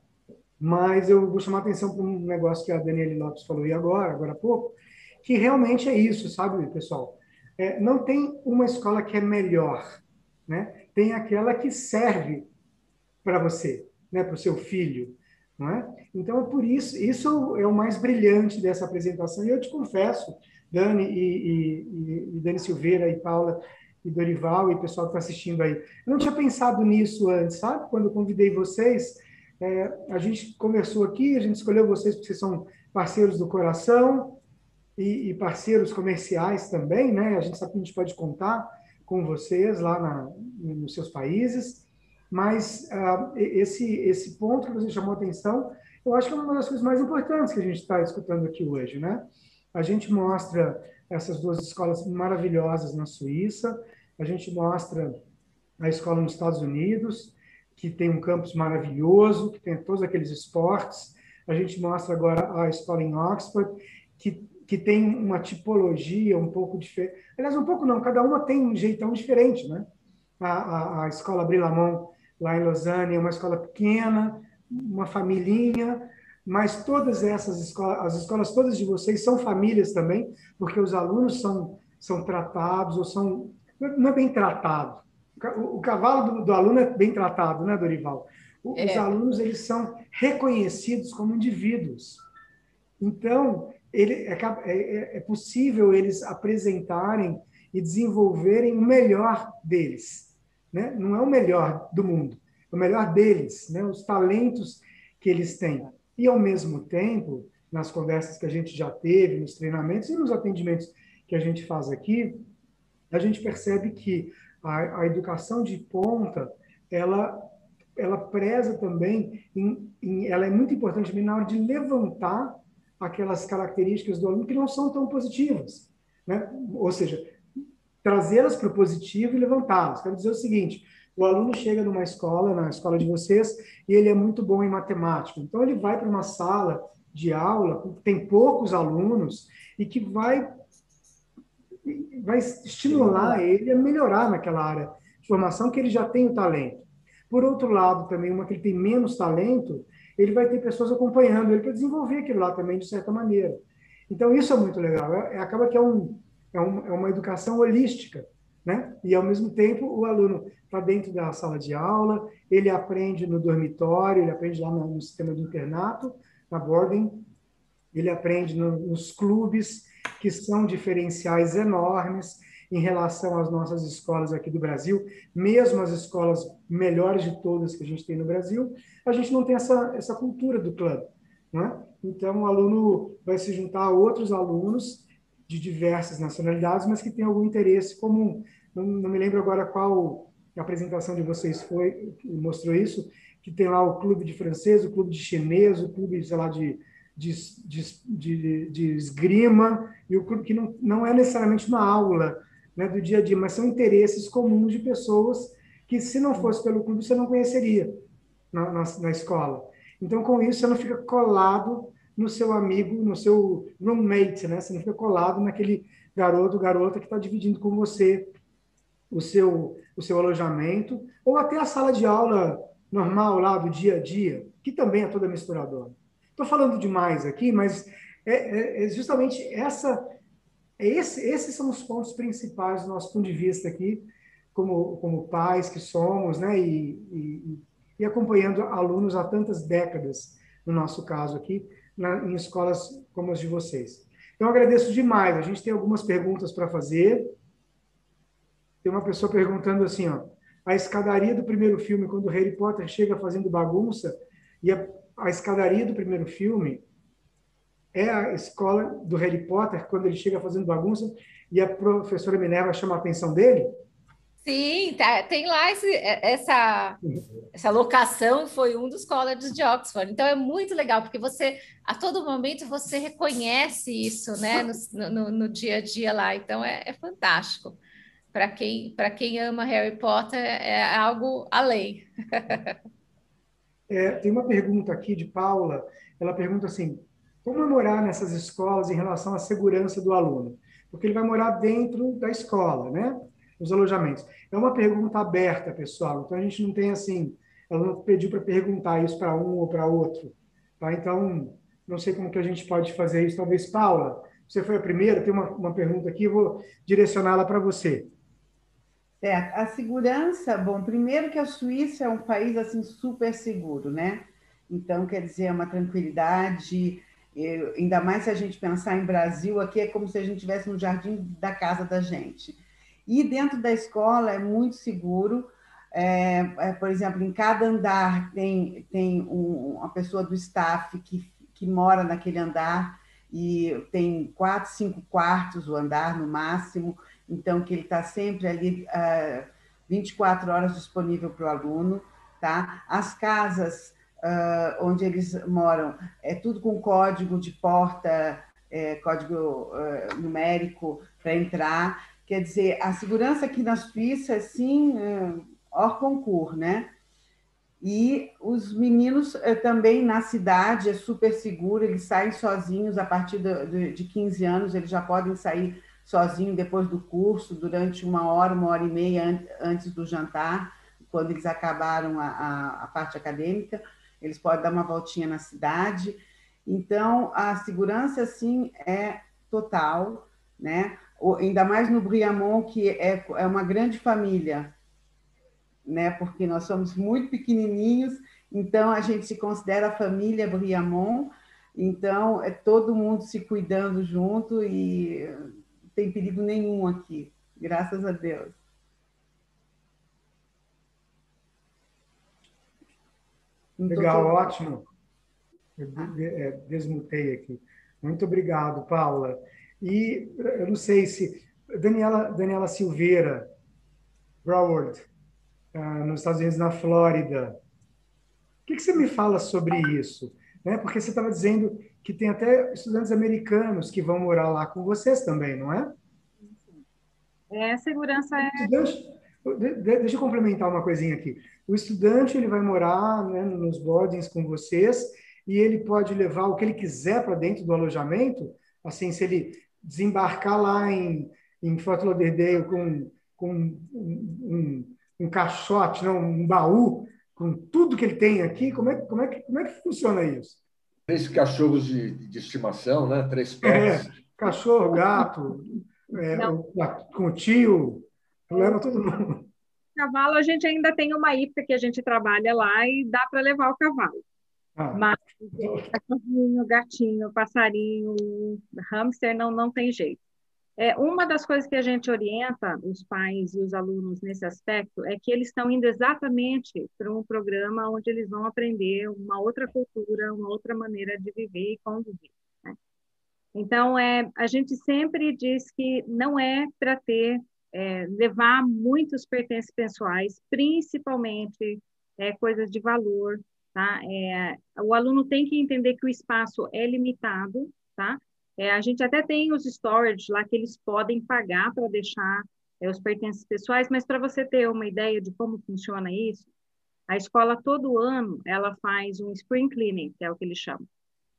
S1: Mas eu vou chamar a atenção para um negócio que a Daniele Lopes falou aí agora, agora há pouco, que realmente é isso, sabe, pessoal? É, não tem uma escola que é melhor, né? Tem aquela que serve para você, né? para o seu filho. Não é? Então, é por isso, isso é o mais brilhante dessa apresentação. E eu te confesso, Dani e, e, e Dani Silveira e Paula e Dorival e pessoal que está assistindo aí, eu não tinha pensado nisso antes, sabe? Quando eu convidei vocês, é, a gente conversou aqui, a gente escolheu vocês porque vocês são parceiros do coração e, e parceiros comerciais também, né? A gente sabe que a gente pode contar com vocês lá na, nos seus países, mas uh, esse, esse ponto que você chamou atenção, eu acho que é uma das coisas mais importantes que a gente está escutando aqui hoje, né? A gente mostra essas duas escolas maravilhosas na Suíça, a gente mostra a escola nos Estados Unidos, que tem um campus maravilhoso, que tem todos aqueles esportes, a gente mostra agora a escola em Oxford, que que tem uma tipologia um pouco diferente. Aliás, um pouco não, cada uma tem um jeitão diferente, né? A, a, a escola Brilamont, lá em Lausanne, é uma escola pequena, uma familhinha, mas todas essas escolas, as escolas todas de vocês são famílias também, porque os alunos são, são tratados, ou são. Não é bem tratado. O, o cavalo do, do, aluno é bem tratado, né, Dorival? O, é. Os alunos eles são reconhecidos como indivíduos. Então, ele, é, é, é possível eles apresentarem e desenvolverem o melhor deles. Né? Não é o melhor do mundo, é o melhor deles, né? os talentos que eles têm. E, ao mesmo tempo, nas conversas que a gente já teve, nos treinamentos e nos atendimentos que a gente faz aqui, a gente percebe que a, a educação de ponta, ela, ela preza também, em, em, ela é muito importante na hora de levantar aquelas características do aluno que não são tão positivas. Né? Ou seja, trazê-las para o positivo e levantá-las. Quero dizer o seguinte: o aluno chega numa escola, na escola de vocês, e ele é muito bom em matemática. Então, ele vai para uma sala de aula, tem poucos alunos, e que vai, vai estimular ele a melhorar naquela área de formação que ele já tem o talento. Por outro lado, também, uma que ele tem menos talento, ele vai ter pessoas acompanhando ele para desenvolver aquilo lá também, de certa maneira. Então, isso é muito legal. É, é, acaba que é, um, é, um, é uma educação holística, né? E, ao mesmo tempo, o aluno está dentro da sala de aula, ele aprende no dormitório, ele aprende lá no, sistema de internato, na boarding, ele aprende no, nos clubes, que são diferenciais enormes, em relação às nossas escolas aqui do Brasil, mesmo as escolas melhores de todas que a gente tem no Brasil, a gente não tem essa, essa cultura do clube. Né? Então, o aluno vai se juntar a outros alunos de diversas nacionalidades, mas que têm algum interesse comum. Não, não me lembro agora qual apresentação de vocês foi mostrou isso, que tem lá o clube de francês, o clube de chinês, o clube, sei lá, de, de, de, de, de esgrima, e o clube que não, não é necessariamente uma aula né, do dia a dia, mas são interesses comuns de pessoas que, se não fosse pelo clube, você não conheceria na, na, na escola. Então, com isso, você não fica colado no seu amigo, no seu roommate, né? Você não fica colado naquele garoto, garota que está dividindo com você o seu, o seu alojamento, ou até a sala de aula normal lá do dia a dia, que também é toda misturadora. Estou falando demais aqui, mas é, é, é justamente essa, é esse, esses são os pontos principais do nosso ponto de vista aqui, como, como pais que somos, né, e, e, e acompanhando alunos há tantas décadas, no nosso caso aqui, na, em escolas como as de vocês. Então, agradeço demais. A gente tem algumas perguntas para fazer. Tem uma pessoa perguntando assim, ó, a escadaria do primeiro filme, quando o Harry Potter chega fazendo bagunça, e a, a escadaria do primeiro filme é a escola do Harry Potter, quando ele chega fazendo bagunça, e a professora Minerva chama a atenção dele?
S4: Sim, tá, tem lá esse, é, essa, essa locação foi um dos colleges de Oxford. Então é muito legal, porque você, a todo momento, você reconhece isso né, no, no, no dia a dia lá. Então é, é fantástico. Para quem, quem ama Harry Potter, é algo além.
S1: é, tem uma pergunta aqui de Paula. Ela pergunta assim: como é morar nessas escolas em relação à segurança do aluno? Porque ele vai morar dentro da escola, né? os alojamentos. É uma pergunta aberta, pessoal. Então, a gente não tem assim, ela não pediu para perguntar isso para um ou para outro. Tá? Então, não sei como que a gente pode fazer isso. Talvez, Paula, você foi a primeira, tem uma, uma pergunta aqui, vou direcioná-la para você.
S2: É, a segurança, bom, primeiro que a Suíça é um país assim super seguro, né? Então, quer dizer, é uma tranquilidade, ainda mais se a gente pensar em Brasil, aqui é como se a gente estivesse no jardim da casa da gente. E dentro da escola é muito seguro. É, é, por exemplo, em cada andar tem, tem um, uma pessoa do staff que, que mora naquele andar e tem quatro, cinco quartos o andar no máximo, então que ele está sempre ali uh, 24 horas disponível para o aluno. Tá? As casas uh, onde eles moram é tudo com código de porta, é, código uh, numérico para entrar. Quer dizer, a segurança aqui na Suíça, é, hors concurso, né? E os meninos também na cidade é super seguro, eles saem sozinhos a partir de 15 anos, eles já podem sair sozinhos depois do curso, durante uma hora, uma hora e meia antes do jantar, quando eles acabaram a, a, a parte acadêmica, eles podem dar uma voltinha na cidade. Então, a segurança, assim, é total, né? ainda mais no Briamont, que é, é uma grande família, né? porque nós somos muito pequenininhos, então a gente se considera a família Briamont, então é todo mundo se cuidando junto e tem perigo nenhum aqui, graças a Deus.
S1: Legal, ótimo. Eu é, desmutei aqui. Muito obrigado, Paula. E eu não sei se. Daniela, Daniela Silveira, Broward, uh, nos Estados Unidos, na Flórida. O que, que você me fala sobre isso? Né? Porque você estava dizendo que tem até estudantes americanos que vão morar lá com vocês também, não é?
S5: É, segurança é.
S1: Deixa eu complementar uma coisinha aqui. O estudante ele vai morar né, nos boardings com vocês e ele pode levar o que ele quiser para dentro do alojamento. Assim, se ele desembarcar lá em, em Fort Lauderdale com, com um, um, um caixote, não, um baú, com tudo que ele tem aqui, como é, como é, que, como é que funciona isso?
S8: Três cachorros de, de estimação, né? Três pets.
S1: É, cachorro, gato, é, com o tio, leva todo mundo.
S5: Cavalo, a gente ainda tem uma IPA que a gente trabalha lá e dá para levar o cavalo. Ah. Mas cachorrinho, gatinho, passarinho, hamster não, não tem jeito. É, uma das coisas que a gente orienta os pais e os alunos nesse aspecto é que eles estão indo exatamente para um programa onde eles vão aprender uma outra cultura, uma outra maneira de viver e conviver. Né? Então, é, a gente sempre diz que não é para ter, é, levar muitos pertences pessoais, principalmente é, coisas de valor, tá? É, o aluno tem que entender que o espaço é limitado, tá? É, a gente até tem os storage lá que eles podem pagar para deixar é, os pertences pessoais, mas para você ter uma ideia de como funciona isso, a escola todo ano ela faz um spring cleaning, que é o que eles chamam.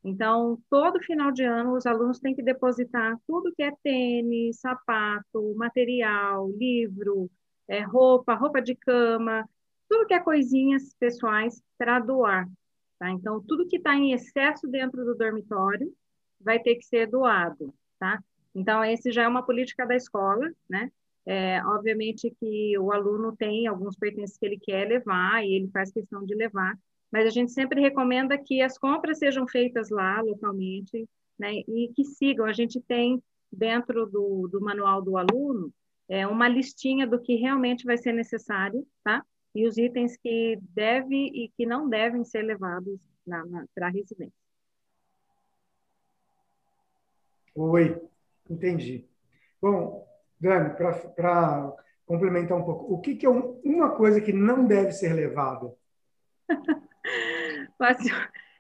S5: Então, todo final de ano, os alunos têm que depositar tudo que é tênis, sapato, material, livro, é, roupa, roupa de cama, tudo que é coisinhas pessoais para doar. Tá? Então, tudo que está em excesso dentro do dormitório vai ter que ser doado. Tá? Então, esse já é uma política da escola, né? É, obviamente que o aluno tem alguns pertences que ele quer levar e ele faz questão de levar, mas a gente sempre recomenda que as compras sejam feitas lá localmente, né, e que sigam. A gente tem dentro do, do manual do aluno é, uma listinha do que realmente vai ser necessário, tá? E os itens que devem e que não devem ser levados para a residência.
S1: Oi, entendi. Bom, Dani, para complementar um pouco, o que, que é um, uma coisa que não deve ser levada? <laughs>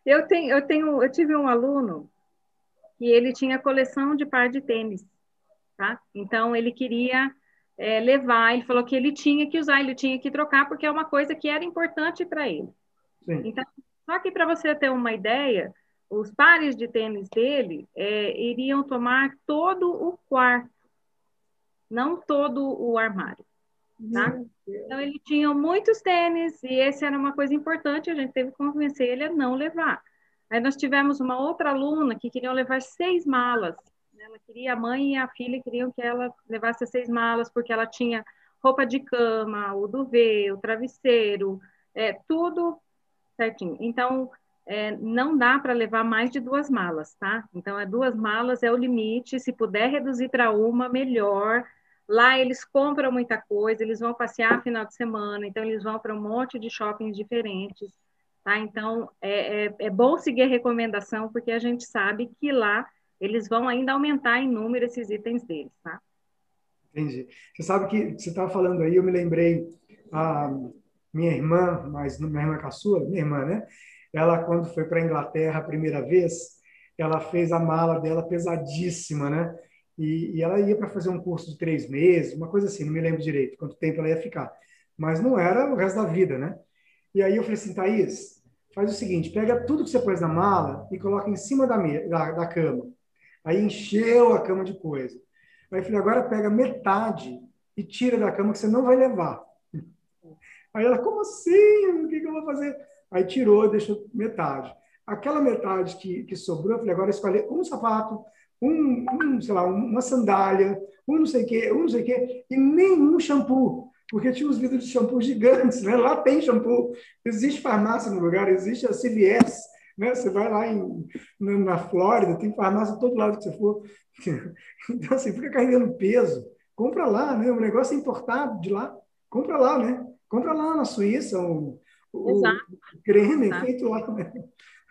S5: eu tenho, eu tenho, eu tive um aluno que ele tinha coleção de par de tênis, tá? Então ele queria é, levar, ele falou que ele tinha que usar, ele tinha que trocar porque é uma coisa que era importante para ele. Sim. Então, só que para você ter uma ideia, os pares de tênis dele é, iriam tomar todo o quarto, não todo o armário. Tá? Então, ele tinha muitos tênis, e esse era uma coisa importante, a gente teve que convencer ele a não levar. Aí nós tivemos uma outra aluna que queria levar seis malas. Ela queria, a mãe e a filha queriam que ela levasse seis malas, porque ela tinha roupa de cama, o duvet, o travesseiro, é, tudo certinho. Então, é, não dá para levar mais de duas malas, tá? Então, é duas malas é o limite. Se puder reduzir para uma, melhor. Lá eles compram muita coisa, eles vão passear final de semana, então eles vão para um monte de shoppings diferentes, tá? Então é, é, é, bom seguir a recomendação, porque a gente sabe que lá eles vão ainda aumentar em número esses itens deles, tá?
S1: Entendi. Você sabe que você estava falando aí, eu me lembrei, a minha irmã, mas minha irmã caçula, minha irmã, né? Ela, quando foi para a Inglaterra a primeira vez, ela fez a mala dela pesadíssima, né? E, e ela ia para fazer um curso de três meses, uma coisa assim, não me lembro direito quanto tempo ela ia ficar. Mas não era o resto da vida, né? E aí eu falei assim, Thaís, faz o seguinte, pega tudo que você pôs na mala e coloca em cima da, da, da cama. Aí encheu a cama de coisa. Aí eu falei, agora pega metade e tira da cama que você não vai levar. Aí ela, como assim? O que, que eu vou fazer? Aí tirou, deixou metade. Aquela metade que, que sobrou, eu falei, agora escolhe um sapato, um, um, sei lá, uma sandália, um não sei o quê, um não sei o quê, e nenhum shampoo, porque tinha uns vidros de shampoo gigantes, né? Lá tem shampoo, existe farmácia no lugar, existe a CVS, né? Você vai lá em, na Flórida, tem farmácia todo lado que você for. <laughs> Então, assim, fica carregando peso. Compra lá, né? O negócio é importado de lá. Compra lá, né? Compra lá na Suíça o, o, o creme Exato. feito lá.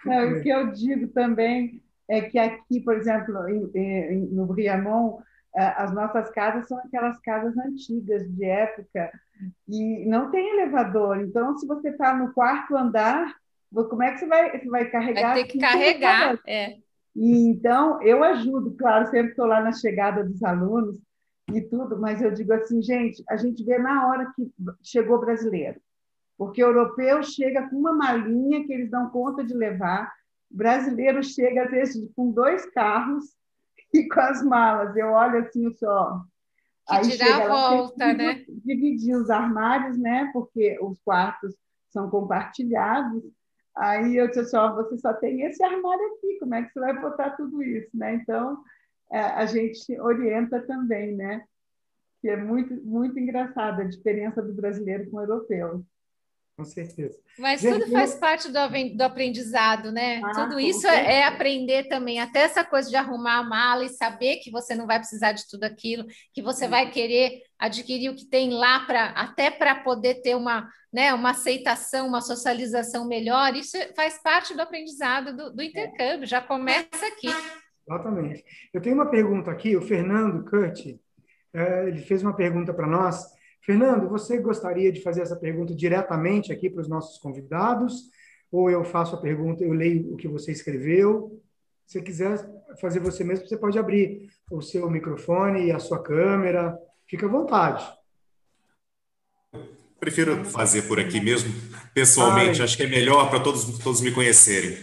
S2: É, o que eu digo também é que aqui, por exemplo, em, em, no Briamont, é, as nossas casas são aquelas casas antigas, de época, e não tem elevador. Então, se você está no quarto andar, como é que você vai, você vai carregar?
S4: Vai ter que carregar, é.
S2: E, então, eu ajudo, claro, sempre estou lá na chegada dos alunos e tudo, mas eu digo assim, gente, a gente vê na hora que chegou brasileiro, porque o europeu chega com uma malinha que eles dão conta de levar, brasileiro chega, às vezes, com dois carros <laughs> e com as malas. Eu olho assim só.
S4: Que aí chega a volta, lá, né?
S2: Dividir os armários, né? Porque os quartos são compartilhados. Aí eu disse assim, ó, você só tem esse armário aqui, como é que você vai botar tudo isso, né? Então, é, a gente orienta também, né? Que é muito, muito engraçada a diferença do brasileiro com o europeu
S1: com certeza.
S4: Mas Gente, tudo faz eu... parte do, do, aprendizado, né? Ah, tudo isso é, é, aprender também, até essa coisa de arrumar a mala e saber que você não vai precisar de tudo aquilo, que você vai querer adquirir o que tem lá para até para poder ter uma, né, uma aceitação, uma socialização melhor. Isso faz parte do aprendizado do, do intercâmbio, já começa aqui.
S1: Exatamente. Eu tenho uma pergunta aqui, o Fernando Curti, é, ele fez uma pergunta para nós Fernando, você gostaria de fazer essa pergunta diretamente aqui para os nossos convidados? ou eu faço a pergunta, eu leio o que você escreveu. Se quiser fazer você mesmo, você pode abrir o seu microfone e a sua câmera. Fique à vontade.
S9: Prefiro fazer por aqui mesmo, pessoalmente, Ai. acho que é melhor para todos, todos me conhecerem.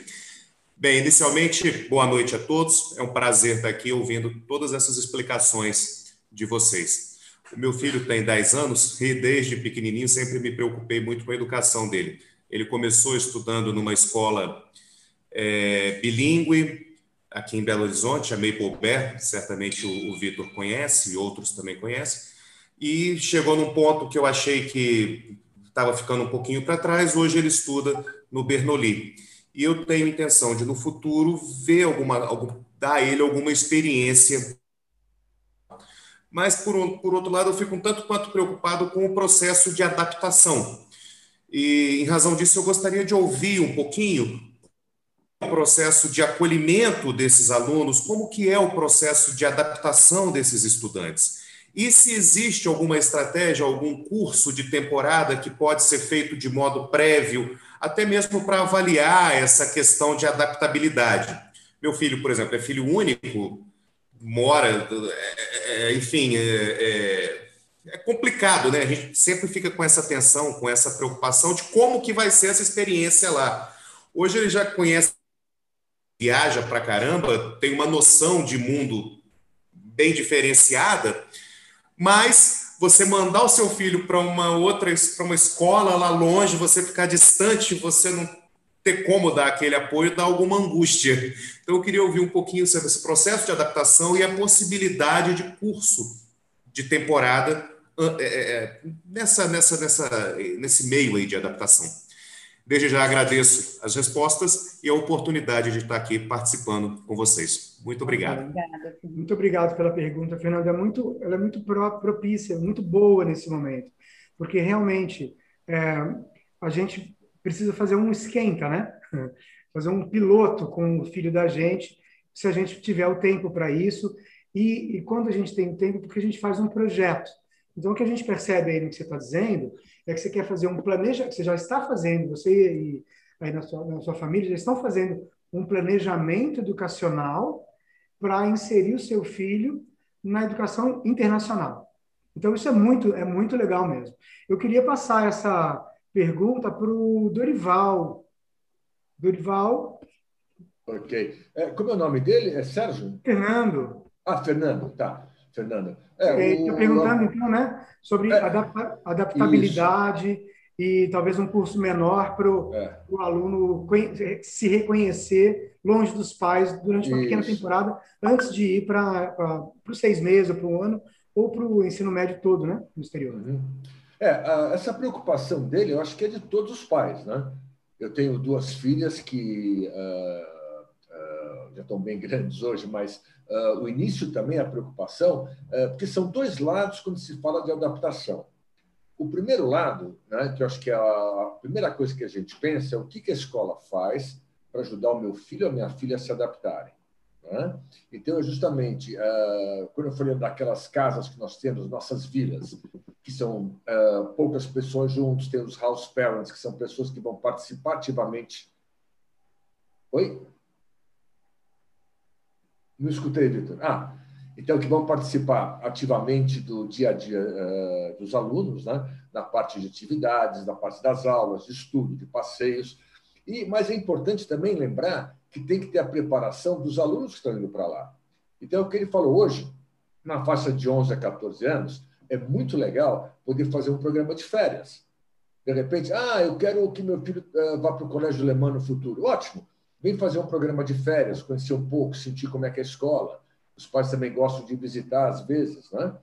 S9: Bem, inicialmente, boa noite a todos. É um prazer estar aqui ouvindo todas essas explicações de vocês. Meu filho tem 10 anos e desde pequenininho sempre me preocupei muito com a educação dele. Ele começou estudando numa escola é, bilíngue aqui em Belo Horizonte, a Maple Bear, certamente o, o Vitor conhece e outros também conhecem, e chegou num ponto que eu achei que estava ficando um pouquinho para trás, hoje ele estuda no Bernoulli. E eu tenho intenção de, no futuro, ver alguma, algum, dar a ele alguma experiência mas, por, por outro lado, eu fico um tanto quanto preocupado com o processo de adaptação. E, em razão disso, eu gostaria de ouvir um pouquinho o processo de acolhimento desses alunos, como que é o processo de adaptação desses estudantes. E se existe alguma estratégia, algum curso de temporada que pode ser feito de modo prévio, até mesmo para avaliar essa questão de adaptabilidade. Meu filho, por exemplo, é filho único, mora, é, é, é, enfim, é, é, é, complicado, né? A gente sempre fica com essa tensão, com essa preocupação de como que vai ser essa experiência lá. Hoje ele já conhece, viaja pra caramba, tem uma noção de mundo bem diferenciada, mas você mandar o seu filho para uma outra, para uma escola lá longe, você ficar distante, você não ter como dar aquele apoio dá alguma angústia. Então, eu queria ouvir um pouquinho sobre esse processo de adaptação e a possibilidade de curso de temporada é, é, é, nessa, nessa, nessa, nesse meio aí de adaptação. Desde já agradeço as respostas e a oportunidade de estar aqui participando com vocês. Muito obrigado.
S1: Obrigada. Muito obrigado pela pergunta, Fernanda. É muito, ela é muito propícia, muito boa nesse momento, porque realmente é, a gente precisa fazer um esquenta, né? <laughs> Fazer um piloto com o filho da gente, se a gente tiver o tempo para isso. E, e, quando a gente tem tempo, porque a gente faz um projeto. Então, o que a gente percebe aí no que você está dizendo é que você quer fazer um planejamento, você já está fazendo, você e aí na sua, na sua família já estão fazendo um planejamento educacional para inserir o seu filho na educação internacional. Então, isso é muito, é muito legal mesmo. Eu queria passar essa, pergunta para o Dorival. Dorival.
S8: Ok. É, como é o nome dele? É Sérgio?
S1: Fernando.
S8: Ah, Fernando, tá. Fernando.
S1: É, Estou perguntando, então, né, sobre é, adaptabilidade isso. e talvez um curso menor para o é. aluno se reconhecer longe dos pais durante uma isso. pequena temporada, antes de ir para os seis meses, ou para um ano, ou para o ensino médio todo, né, no exterior. Uhum.
S8: É, essa preocupação dele, eu acho que é de todos os pais, né? Eu tenho duas filhas que uh, uh, já estão bem <laughs> grandes hoje, mas uh, o início também é a preocupação, porque são dois lados quando se fala de adaptação. O primeiro lado, né, que eu acho que é a primeira coisa que a gente pensa, é o que, que a escola faz para ajudar o meu filho ou a minha filha a se adaptarem. Né? Então, é justamente, quando eu falei daquelas casas que nós temos, nossas vilas, que são uh, poucas pessoas juntos, tem os house parents, que são pessoas que vão participar ativamente. Oi? Não escutei, Vitor. Ah, então que vão participar ativamente do dia a dia uh, dos alunos, né? na parte de atividades, na parte das aulas, de estudo, de passeios. E, mas é importante também lembrar que tem que ter a preparação dos alunos que estão indo para lá. Então, o que ele falou hoje, na faixa de 11 a 14 anos, é muito legal poder fazer um programa de férias. De repente, ah, eu quero que meu filho uh, vá para o colégio alemão no futuro. Ótimo, vem fazer um programa de férias, conhecer um pouco, sentir como é que é a escola. Os pais também gostam de visitar às vezes, né?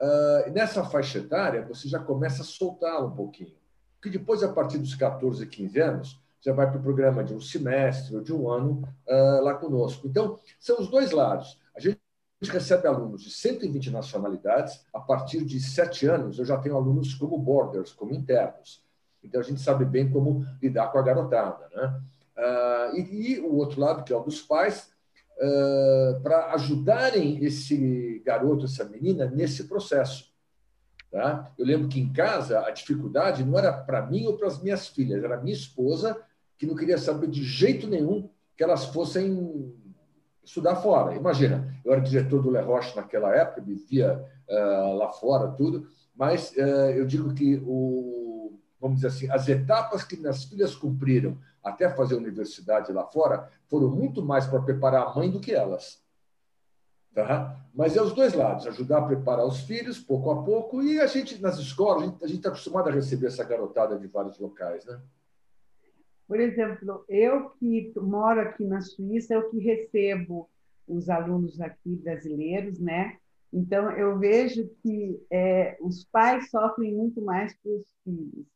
S8: Uh, nessa faixa etária, você já começa a soltá-lo um pouquinho. Porque depois, a partir dos 14, 15 anos, já vai para o programa de um semestre ou de um ano uh, lá conosco. Então, são os dois lados. A gente recebe alunos de 120 nacionalidades. A partir de sete anos, eu já tenho alunos como borders, como internos. Então, a gente sabe bem como lidar com a garotada. Né? Uh, e, e, o outro lado, que é o dos pais, uh, para ajudarem esse garoto, essa menina, nesse processo. Tá? Eu lembro que em casa a dificuldade não era para mim ou para as minhas filhas, era minha esposa que não queria saber de jeito nenhum que elas fossem estudar fora. Imagina, eu era diretor do Le Roche naquela época, vivia uh, lá fora, tudo, mas uh, eu digo que, o, vamos dizer assim, as etapas que minhas filhas cumpriram até fazer universidade lá fora foram muito mais para preparar a mãe do que elas. Tá? Mas é os dois lados, ajudar a preparar os filhos, pouco a pouco, e a gente, nas escolas, a gente está acostumado a receber essa garotada de vários locais, né?
S2: Por exemplo, eu que moro aqui na Suíça, eu que recebo os alunos aqui brasileiros, né? Então, eu vejo que é, os pais sofrem muito mais que os filhos.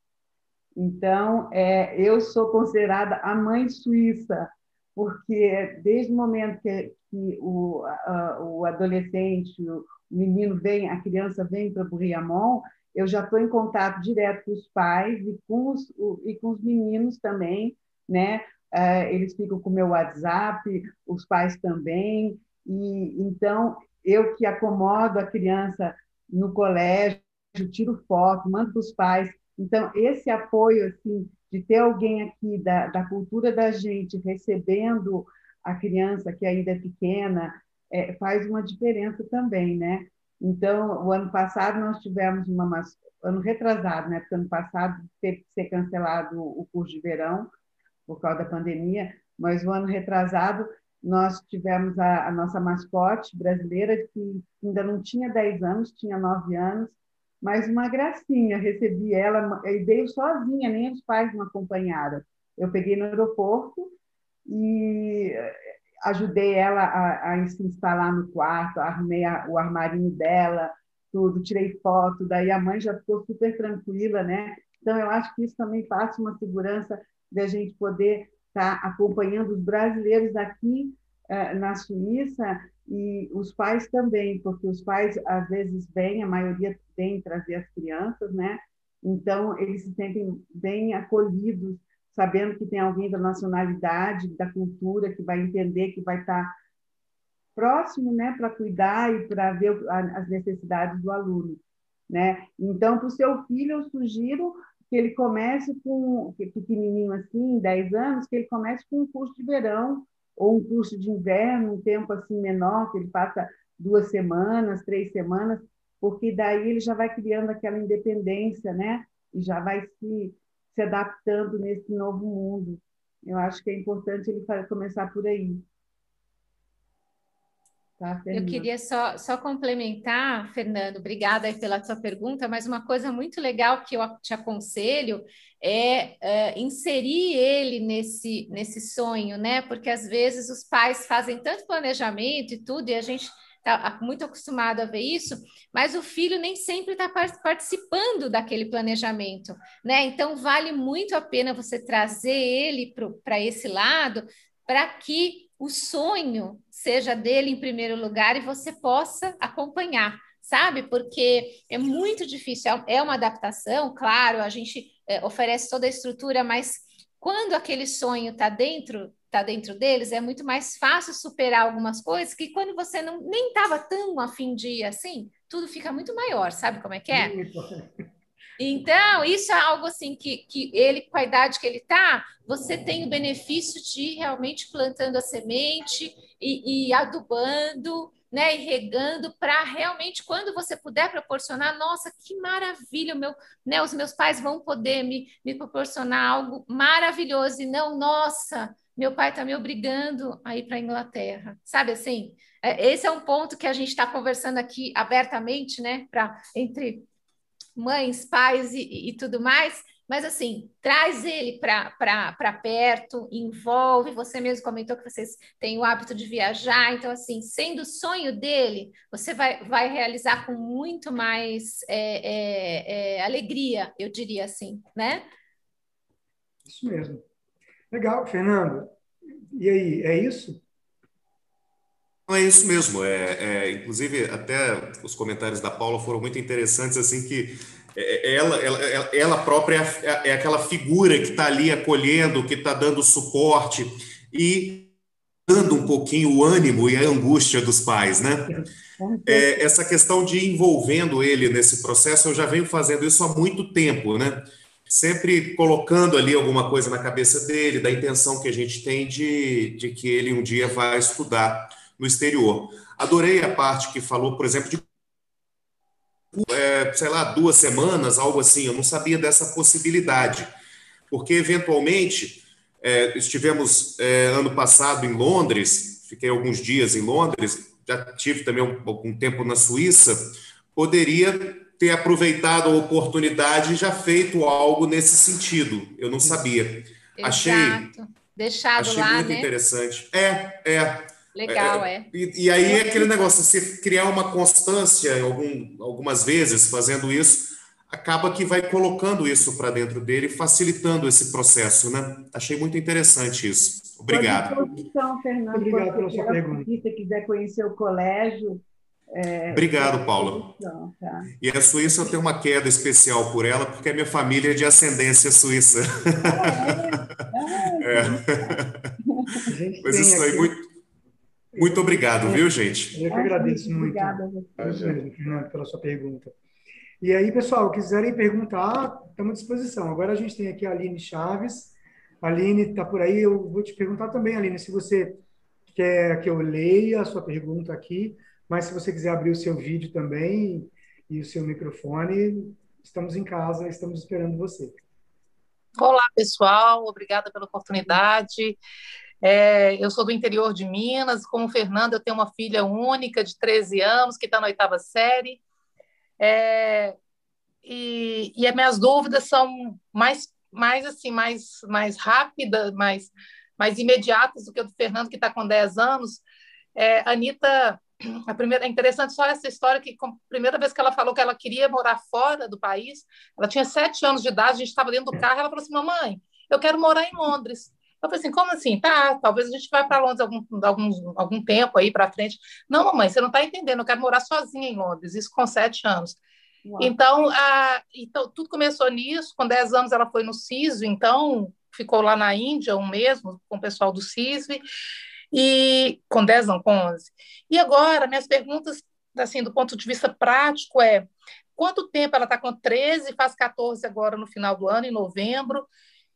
S2: Então, é, eu sou considerada a mãe suíça, porque desde o momento que, que o, a, o adolescente, o menino vem, a criança vem para o Briamont, eu já estou em contato direto com os pais e com os, e com os meninos também, né? É, eles ficam com o meu WhatsApp, os pais também, e então eu que acomodo a criança no colégio, tiro foto, mando para os pais. Então, esse apoio, assim, de ter alguém aqui da, da cultura da gente recebendo a criança que ainda é pequena, é, faz uma diferença também, né? Então, o ano passado nós tivemos uma ano retrasado, né? Porque ano passado teve que ser cancelado o curso de verão por causa da pandemia, mas o ano retrasado nós tivemos a, a nossa mascote brasileira que ainda não tinha 10 anos, tinha 9 anos, mas uma gracinha, recebi ela e veio sozinha, nem os pais me acompanharam. Eu peguei no aeroporto e ajudei ela a, a se instalar no quarto, arrumei a, o armarinho dela, tudo, tirei foto, daí a mãe já ficou super tranquila, né? Então, eu acho que isso também passa uma segurança da gente poder estar tá acompanhando os brasileiros aqui eh, na Suíça e os pais também, porque os pais às vezes vêm, a maioria vem trazer as crianças, né? Então, eles se sentem bem acolhidos sabendo que tem alguém da nacionalidade, da cultura, que vai entender, que vai estar próximo, né, para cuidar e para ver as necessidades do aluno, né? Então, para o seu filho, eu sugiro que ele comece com, pequenininho assim, 10 anos, que ele comece com um curso de verão ou um curso de inverno, um tempo assim menor, que ele passa duas semanas, três semanas, porque daí ele já vai criando aquela independência, né? E já vai se se adaptando nesse novo mundo. Eu acho que é importante ele começar por aí.
S4: Tá, eu queria só, só complementar, Fernando, obrigada pela sua pergunta, mas uma coisa muito legal que eu te aconselho é, é, inserir ele nesse, nesse sonho, né? Porque às vezes os pais fazem tanto planejamento e tudo, e a gente está muito acostumado a ver isso, mas o filho nem sempre está participando daquele planejamento, né? Então vale muito a pena você trazer ele para esse lado para que o sonho seja dele em primeiro lugar e você possa acompanhar, sabe? Porque é muito difícil, é uma adaptação, claro, a gente é, oferece toda a estrutura, mas quando aquele sonho está dentro está dentro deles, é muito mais fácil superar algumas coisas que quando você não nem estava tão afim de ir assim, tudo fica muito maior, sabe como é que é? Então, isso é algo assim que, que ele, com a idade que ele está, você tem o benefício de ir realmente plantando a semente e, e adubando, né, e regando para realmente, quando você puder proporcionar, nossa, que maravilha, meu, né, os meus pais vão poder me, me proporcionar algo maravilhoso, e não, nossa, meu pai está me obrigando a ir para a Inglaterra, sabe assim? É, esse é um ponto que a gente está conversando aqui abertamente, né, para entre mães, pais e, e tudo mais, mas assim, traz ele para perto, envolve. Você mesmo comentou que vocês têm o hábito de viajar, então, assim, sendo o sonho dele, você vai, vai realizar com muito mais é, é, é, alegria, eu diria assim, né?
S1: Isso mesmo. Legal, Fernando. E aí, é isso?
S9: É isso mesmo. É, é, inclusive, até os comentários da Paula foram muito interessantes, assim, que é, é, ela, ela, ela própria é, é aquela figura que está ali acolhendo, que está dando suporte e dando um pouquinho o ânimo e a angústia dos pais, né? É, essa questão de envolvendo ele nesse processo, eu já venho fazendo isso há muito tempo, né? Sempre colocando ali alguma coisa na cabeça dele, da intenção que a gente tem de, de que ele um dia vai estudar no exterior. Adorei a parte que falou, por exemplo, de é, sei lá, duas semanas, algo assim. Eu não sabia dessa possibilidade, porque eventualmente é, estivemos é, ano passado em Londres, fiquei alguns dias em Londres, já tive também um, algum tempo na Suíça, poderia ter aproveitado a oportunidade e já feito algo nesse sentido. Eu não sabia. Exato. Achei.
S4: Deixado
S9: achei
S4: lá,
S9: muito
S4: né?
S9: interessante. É, é.
S4: Legal, é.
S9: é. E, e, aí é aquele negócio, você criar uma constância algum, algumas vezes fazendo isso, acaba que vai colocando isso para dentro dele, facilitando esse processo, né? Achei muito interessante isso. Obrigado.
S2: Então, Fernando,
S1: Obrigado pela sua pergunta.
S2: Se você quiser conhecer o colégio,
S9: é, Obrigado, Paula. Tá. E a Suíça eu tenho uma queda especial por ela, porque a minha família é de ascendência suíça. Ah, <laughs> é? é. Mas isso aí, muito, muito obrigado, viu, gente?
S1: Eu que agradeço muito. Obrigada, Fernando, pela sua pergunta. E aí, pessoal, quiserem perguntar, estamos à disposição. Agora a gente tem aqui a Aline Chaves. A Aline está por aí. Eu vou te perguntar também, Aline, se você quer que eu leia a sua pergunta aqui mas se você quiser abrir o seu vídeo também e o seu microfone, estamos em casa, estamos esperando você.
S10: Olá, pessoal, obrigada pela oportunidade. É, eu sou do interior de Minas, como Fernando, eu tenho uma filha única de 13 anos, que está na oitava série. É, e, e as minhas dúvidas são mais, mais assim, mais, mais rápidas, mais, mais imediatas do que a do Fernando, que está com 10 anos. É, Anitta a primeira, é interessante só essa história que, a primeira vez que ela falou que ela queria morar fora do país, ela tinha sete anos de idade, a gente estava dentro do carro, ela falou assim, mamãe, eu quero morar em Londres. Eu falei assim, como assim? Tá, talvez a gente vá para Londres algum, algum, algum tempo aí para frente. Não, mamãe, você não está entendendo, eu quero morar sozinha em Londres, isso com sete anos. Então, a, então, tudo começou nisso, com dez anos ela foi no CISV, então ficou lá na Índia um mês com o pessoal do CISV, e com 10 não, com 11. E agora, minhas perguntas, assim, do ponto de vista prático, é quanto tempo ela está com 13, faz 14 agora no final do ano, em novembro,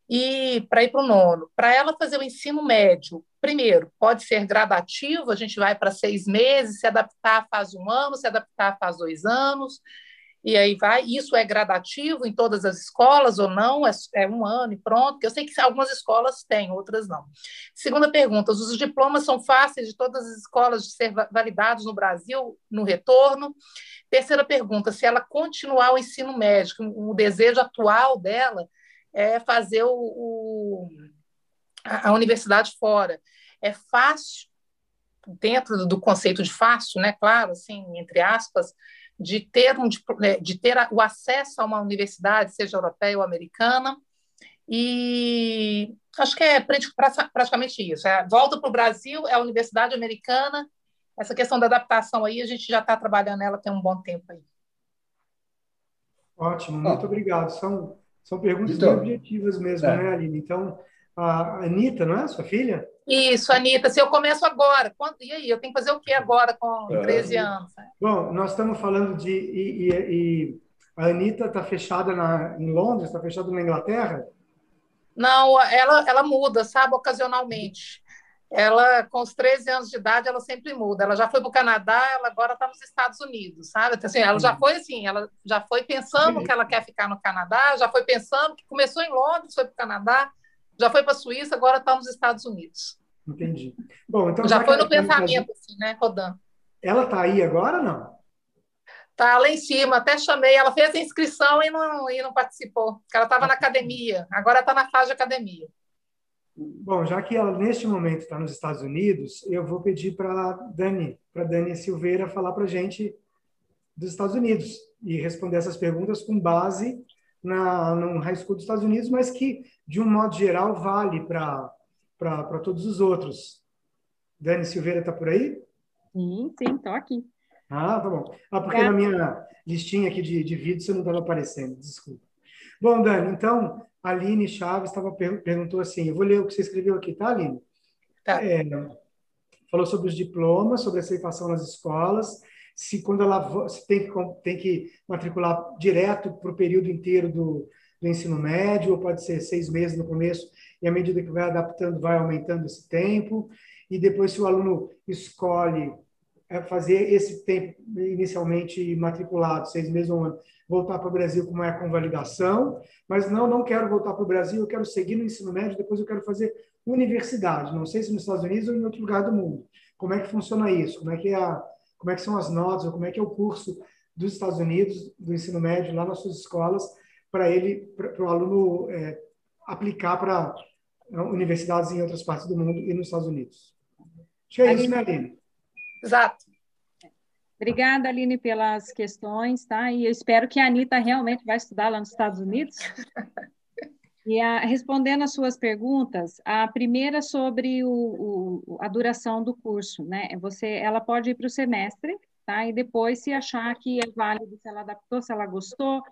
S10: e para ir para o nono. Para ela fazer o ensino médio, primeiro, pode ser gradativo, a gente vai para seis meses, se adaptar faz um ano, se adaptar faz dois anos, e aí vai. Isso é gradativo em todas as escolas ou não? É, é um ano e pronto? Porque eu sei que algumas escolas têm, outras não. Segunda pergunta: os diplomas são fáceis de todas as escolas de ser validados no Brasil no retorno? Terceira pergunta: se ela continuar o ensino médico, o desejo atual dela é fazer o, o a, a universidade fora. É fácil, dentro do conceito de fácil, né? Claro, assim, entre aspas de ter, um, né, de ter o acesso a uma universidade, seja europeia ou americana, e acho que é praticamente isso. É, volta para o Brasil, é a universidade americana, essa questão da adaptação aí, a gente já está trabalhando nela tem um bom tempo aí.
S1: Ótimo, muito ah. obrigado. São, são perguntas então, objetivas mesmo, é. né, Aline? Então, a Anitta, não é? Sua filha?
S10: Isso, Anitta. Se eu começo agora, quando, e aí? Eu tenho que fazer o que agora com 13 é. anos?
S1: Bom, nós estamos falando de. E, e, e a Anitta está fechada na, em Londres, está fechada na Inglaterra?
S10: Não, ela, ela muda, sabe, ocasionalmente. Ela, com os 13 anos de idade, ela sempre muda. Ela já foi para o Canadá, ela agora está nos Estados Unidos, sabe? Então, assim, ela já foi assim, ela já foi pensando que ela quer ficar no Canadá, já foi pensando que começou em Londres, foi para o Canadá, já foi para a Suíça, agora está nos Estados Unidos.
S1: Entendi. Bom, então
S10: já, já foi no pensamento, assim, né, rodando.
S1: Ela está aí agora não?
S10: Está lá em cima, até chamei. Ela fez a inscrição e não, e não participou, porque ela estava na academia, agora está na fase de academia.
S1: Bom, já que ela neste momento está nos Estados Unidos, eu vou pedir para Dani, para Dani Silveira falar para a gente dos Estados Unidos e responder essas perguntas com base na no High School dos Estados Unidos, mas que de um modo geral vale para para todos os outros. Dani Silveira está por aí?
S5: Sim, sim, estou aqui.
S1: Ah, tá bom. Ah, porque é. na minha listinha aqui de, de vídeo você não estava aparecendo, desculpa. Bom, Dani, então, a Aline Chaves tava, perguntou assim, eu vou ler o que você escreveu aqui, tá, Aline?
S10: Tá.
S1: É, falou sobre os diplomas, sobre a aceitação nas escolas, se quando ela se tem, que, tem que matricular direto para o período inteiro do, do ensino médio, ou pode ser seis meses no começo, e à medida que vai adaptando, vai aumentando esse tempo. E depois, se o aluno escolhe é, fazer esse tempo inicialmente matriculado, seis meses ou um ano, voltar para o Brasil como é a convalidação, mas não, não quero voltar para o Brasil, eu quero seguir no ensino médio, depois eu quero fazer universidade, não sei se nos Estados Unidos ou em outro lugar do mundo. Como é que funciona isso? Como é que, é a, como é que são as notas, ou como é que é o curso dos Estados Unidos, do ensino médio, lá nas suas escolas, para ele, para o aluno é, aplicar para é, universidades em outras partes do mundo e nos Estados Unidos. Acho que é isso, né, Aline?
S5: Exato. Obrigada, Aline, pelas questões, tá? E eu espero que a Anitta realmente vai estudar lá nos Estados Unidos. E a, respondendo as suas perguntas, a primeira sobre o, o, a duração do curso, né? Você, ela pode ir para o semestre, tá? E depois, se achar que é válido, se ela adaptou, se ela gostou,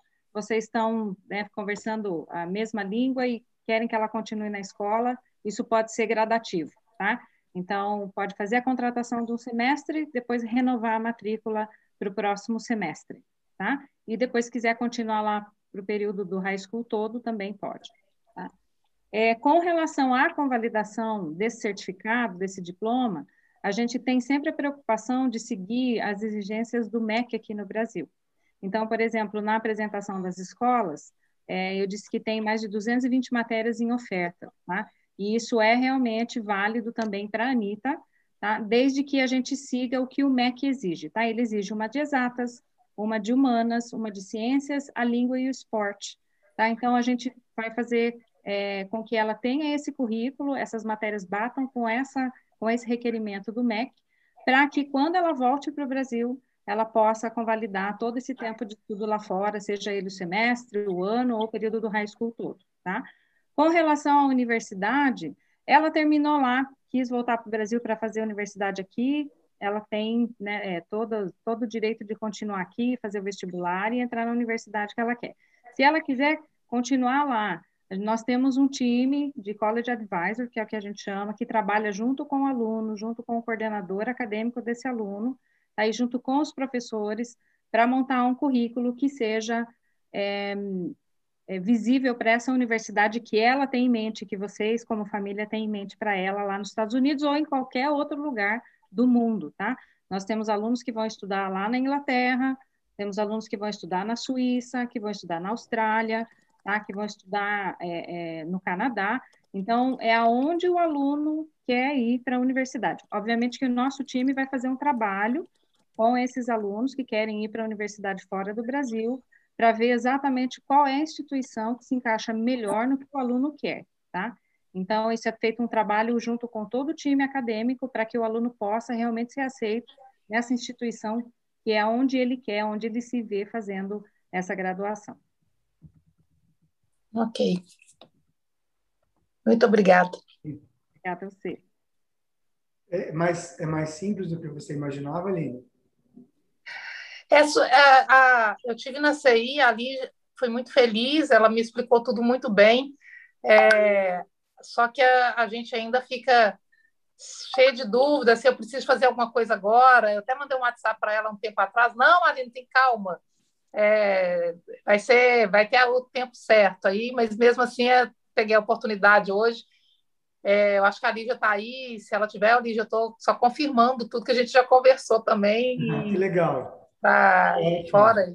S5: vocês estão né, conversando a mesma língua e querem que ela continue na escola, isso pode ser gradativo, tá? Então, pode fazer a contratação de um semestre, depois renovar a matrícula para o próximo semestre, tá? E depois, se quiser continuar lá para o período do high school todo, também pode. Tá? É, com relação à convalidação desse certificado, desse diploma, a gente tem sempre a preocupação de seguir as exigências do MEC aqui no Brasil. Então, por exemplo, na apresentação das escolas, é, eu disse que tem mais de 220 matérias em oferta, tá? E isso é realmente válido também para a Anitta, tá? Desde que a gente siga o que o MEC exige, tá? Ele exige uma de exatas, uma de humanas, uma de ciências, a língua e o esporte, tá? Então, a gente vai fazer é, com que ela tenha esse currículo, essas matérias batam com essa com esse requerimento do MEC, para que quando ela volte para o Brasil, ela possa convalidar todo esse tempo de estudo lá fora, seja ele o semestre, o ano ou o período do high school todo, tá? Com relação à universidade, ela terminou lá, quis voltar para o Brasil para fazer a universidade aqui, ela tem né, é, todo, todo o direito de continuar aqui, fazer o vestibular e entrar na universidade que ela quer. Se ela quiser continuar lá nós temos um time de College Advisor, que é o que a gente chama, que trabalha junto com o aluno, junto com o coordenador acadêmico desse aluno, aí junto com os professores, para montar um currículo que seja é, é, visível para essa universidade que ela tem em mente, que vocês, como família, têm em mente para ela lá nos Estados Unidos ou em qualquer outro lugar do mundo, tá? Nós temos alunos que vão estudar lá na Inglaterra, temos alunos que vão estudar na Suíça, que vão estudar na Austrália, tá? que vão estudar é, é, no Canadá. Então, é aonde o aluno quer ir para a universidade. Obviamente que o nosso time vai fazer um trabalho com esses alunos que querem ir para a universidade fora do Brasil, para ver exatamente qual é a instituição que se encaixa melhor no que o aluno quer, tá? Então, isso é feito um trabalho junto com todo o time acadêmico para que o aluno possa realmente ser aceito nessa instituição que é onde ele quer, onde ele se vê fazendo essa graduação.
S10: Ok. Muito obrigada.
S5: Obrigada a você.
S1: É mais, é mais simples do que você imaginava, Aline?
S10: Essa, a, é, a, eu tive na CI, ali foi muito feliz, ela me explicou tudo muito bem, é, só que a, a gente ainda fica cheio de dúvidas se eu preciso fazer alguma coisa agora. Eu até mandei um WhatsApp para ela um tempo atrás. Não, Aline, tem calma é, vai ser, vai ter o tempo certo aí, mas mesmo assim é, peguei a oportunidade hoje. É, eu acho que a Lígia está aí, se ela tiver, a Lígia, eu estou só confirmando tudo que a gente já conversou também.
S1: Ah, que legal.
S10: Tá fora aí.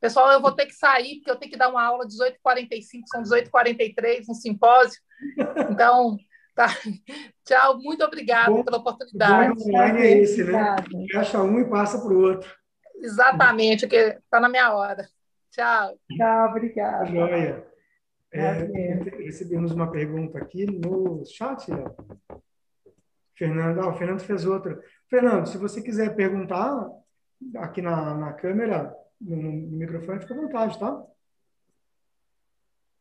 S10: Pessoal, eu vou ter que sair, porque eu tenho que dar uma aula 18h45, são 18h43, um simpósio. Então, tá. <laughs> Tchau, muito obrigada pela oportunidade.
S1: O online é esse, né? Fecha um e passa para o outro.
S10: Exatamente, que está na minha hora. Tchau.
S2: Tchau, obrigada.
S1: Joia. É, recebemos uma pergunta aqui no chat. Ó. Fernando, ah, o Fernando fez outra. Fernando, se você quiser perguntar aqui na, na câmera, no, no microfone, fica à vontade, tá?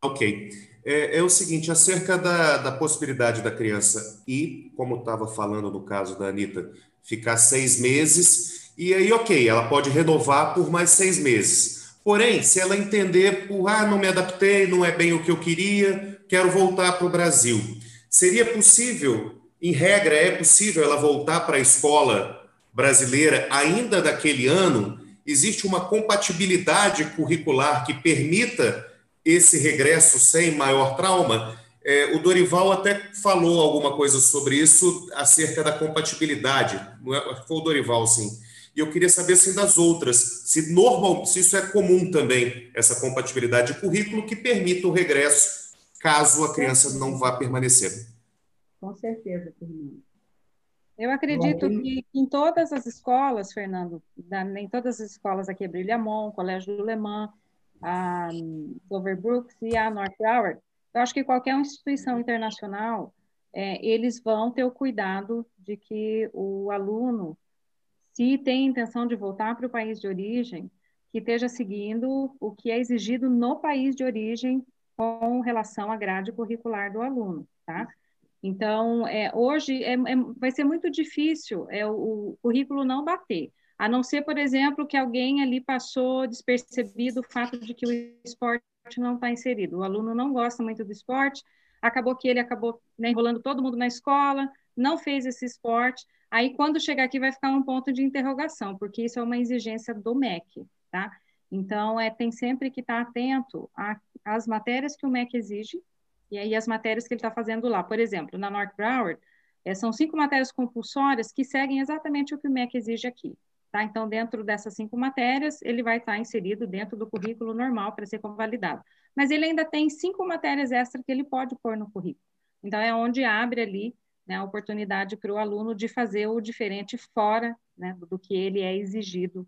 S9: Ok. É, é, o seguinte, acerca da, da possibilidade da criança ir, como estava falando no caso da Anitta, ficar seis meses e aí, ok, ela pode renovar por mais seis meses. Porém, se ela entender por, ah, não me adaptei, não é bem o que eu queria, quero voltar para o Brasil, seria possível, em regra, é possível ela voltar para a escola brasileira ainda daquele ano? Existe uma compatibilidade curricular que permita esse regresso sem maior trauma? É, o Dorival até falou alguma coisa sobre isso acerca da compatibilidade. É, foi o Dorival, sim. E eu queria saber assim das outras, se normal, se isso é comum também essa compatibilidade de currículo que permita o regresso caso a criança não vá permanecer.
S5: Com certeza, Fernando. Eu acredito que em todas as escolas, Fernando, em todas as escolas aqui, Brilhamon, Colégio do Le Mans, a Overbrooks e a North Broward, eu acho que qualquer instituição internacional, é, eles vão ter o cuidado de que o aluno, se tem intenção de voltar para o país de origem, que esteja seguindo o que é exigido no país de origem com relação à grade curricular do aluno, tá? Então, é, hoje é, é, vai ser muito difícil é, o, o, currículo não bater, a não ser, por exemplo, que alguém ali passou despercebido o fato de que o esporte não está inserido. O aluno não gosta muito do esporte, acabou que ele acabou né, enrolando todo mundo na escola, não fez esse esporte. Aí, quando chegar aqui, vai ficar um ponto de interrogação, porque isso é uma exigência do MEC, tá? Então, é, tem sempre que estar tá atento às matérias que o MEC exige, e aí as matérias que ele está fazendo lá. Por exemplo, na North Broward, é, são cinco matérias compulsórias que seguem exatamente o que o MEC exige aqui. Tá? Então, dentro dessas cinco matérias, ele vai estar inserido dentro do currículo normal para ser convalidado. Mas ele ainda tem cinco matérias extras que ele pode pôr no currículo. Então, é onde abre ali né, a oportunidade para o aluno de fazer o diferente fora né, do que ele é exigido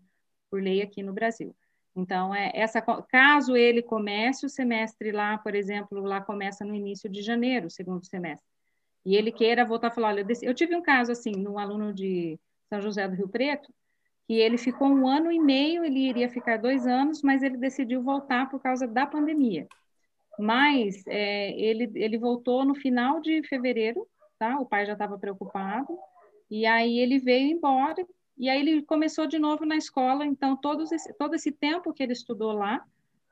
S5: por lei aqui no Brasil. Então, é essa, caso ele comece o semestre lá, por exemplo, lá começa no início de janeiro, segundo semestre, e ele queira voltar a falar, olha, eu, eu tive um caso assim, no aluno de São José do Rio Preto, que ele ficou um ano e meio, ele iria ficar dois anos, mas ele decidiu voltar por causa da pandemia. Mas é, ele, ele voltou no final de fevereiro, tá? O pai já estava preocupado, e aí ele veio embora e aí ele começou de novo na escola, então todos esse, todo esse tempo que ele estudou lá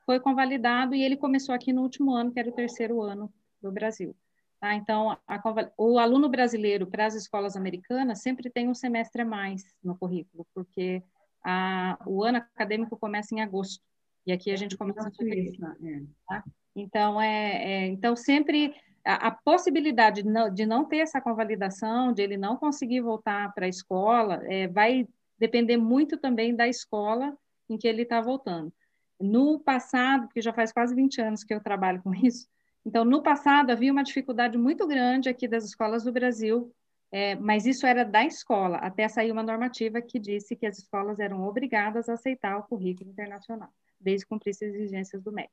S5: foi convalidado e ele começou aqui no último ano, que era o terceiro ano do Brasil. Tá? Então, a, o aluno brasileiro para as escolas americanas sempre tem um semestre a mais no currículo, porque a, o ano acadêmico começa em agosto e aqui a gente começa em fevereiro. É. Tá? Então, é, é, então sempre a, a possibilidade de não, de não, ter essa convalidação, de ele não conseguir voltar para a escola, é, vai depender muito também da escola em que ele está voltando. No passado, que já faz quase 20 anos que eu trabalho com <laughs> isso, então, no passado, havia uma dificuldade muito grande aqui das escolas do Brasil, é, mas isso era da escola, até sair uma normativa que disse que as escolas eram obrigadas a aceitar o currículo internacional, desde cumprir as exigências do MEC.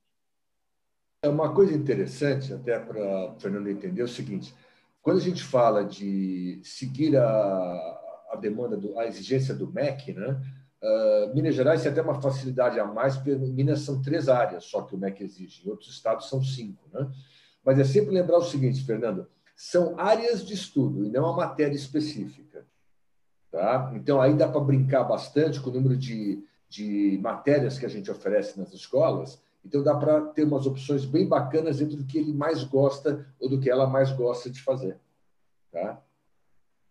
S8: É uma coisa interessante, até para o Fernando entender, é o seguinte: quando a gente fala de seguir a, a demanda, do, a exigência do MEC, né? Uh, Minas Gerais tem até uma facilidade a mais, porque Minas são três áreas só que o MEC exige, em outros estados são cinco. Né? Mas é sempre lembrar o seguinte, Fernando: são áreas de estudo e não a matéria específica. Tá? Então, aí dá para brincar bastante com o número de, de matérias que a gente oferece nas escolas então dá para ter umas opções bem bacanas dentro do que ele mais gosta ou do que ela mais gosta de fazer. Tá?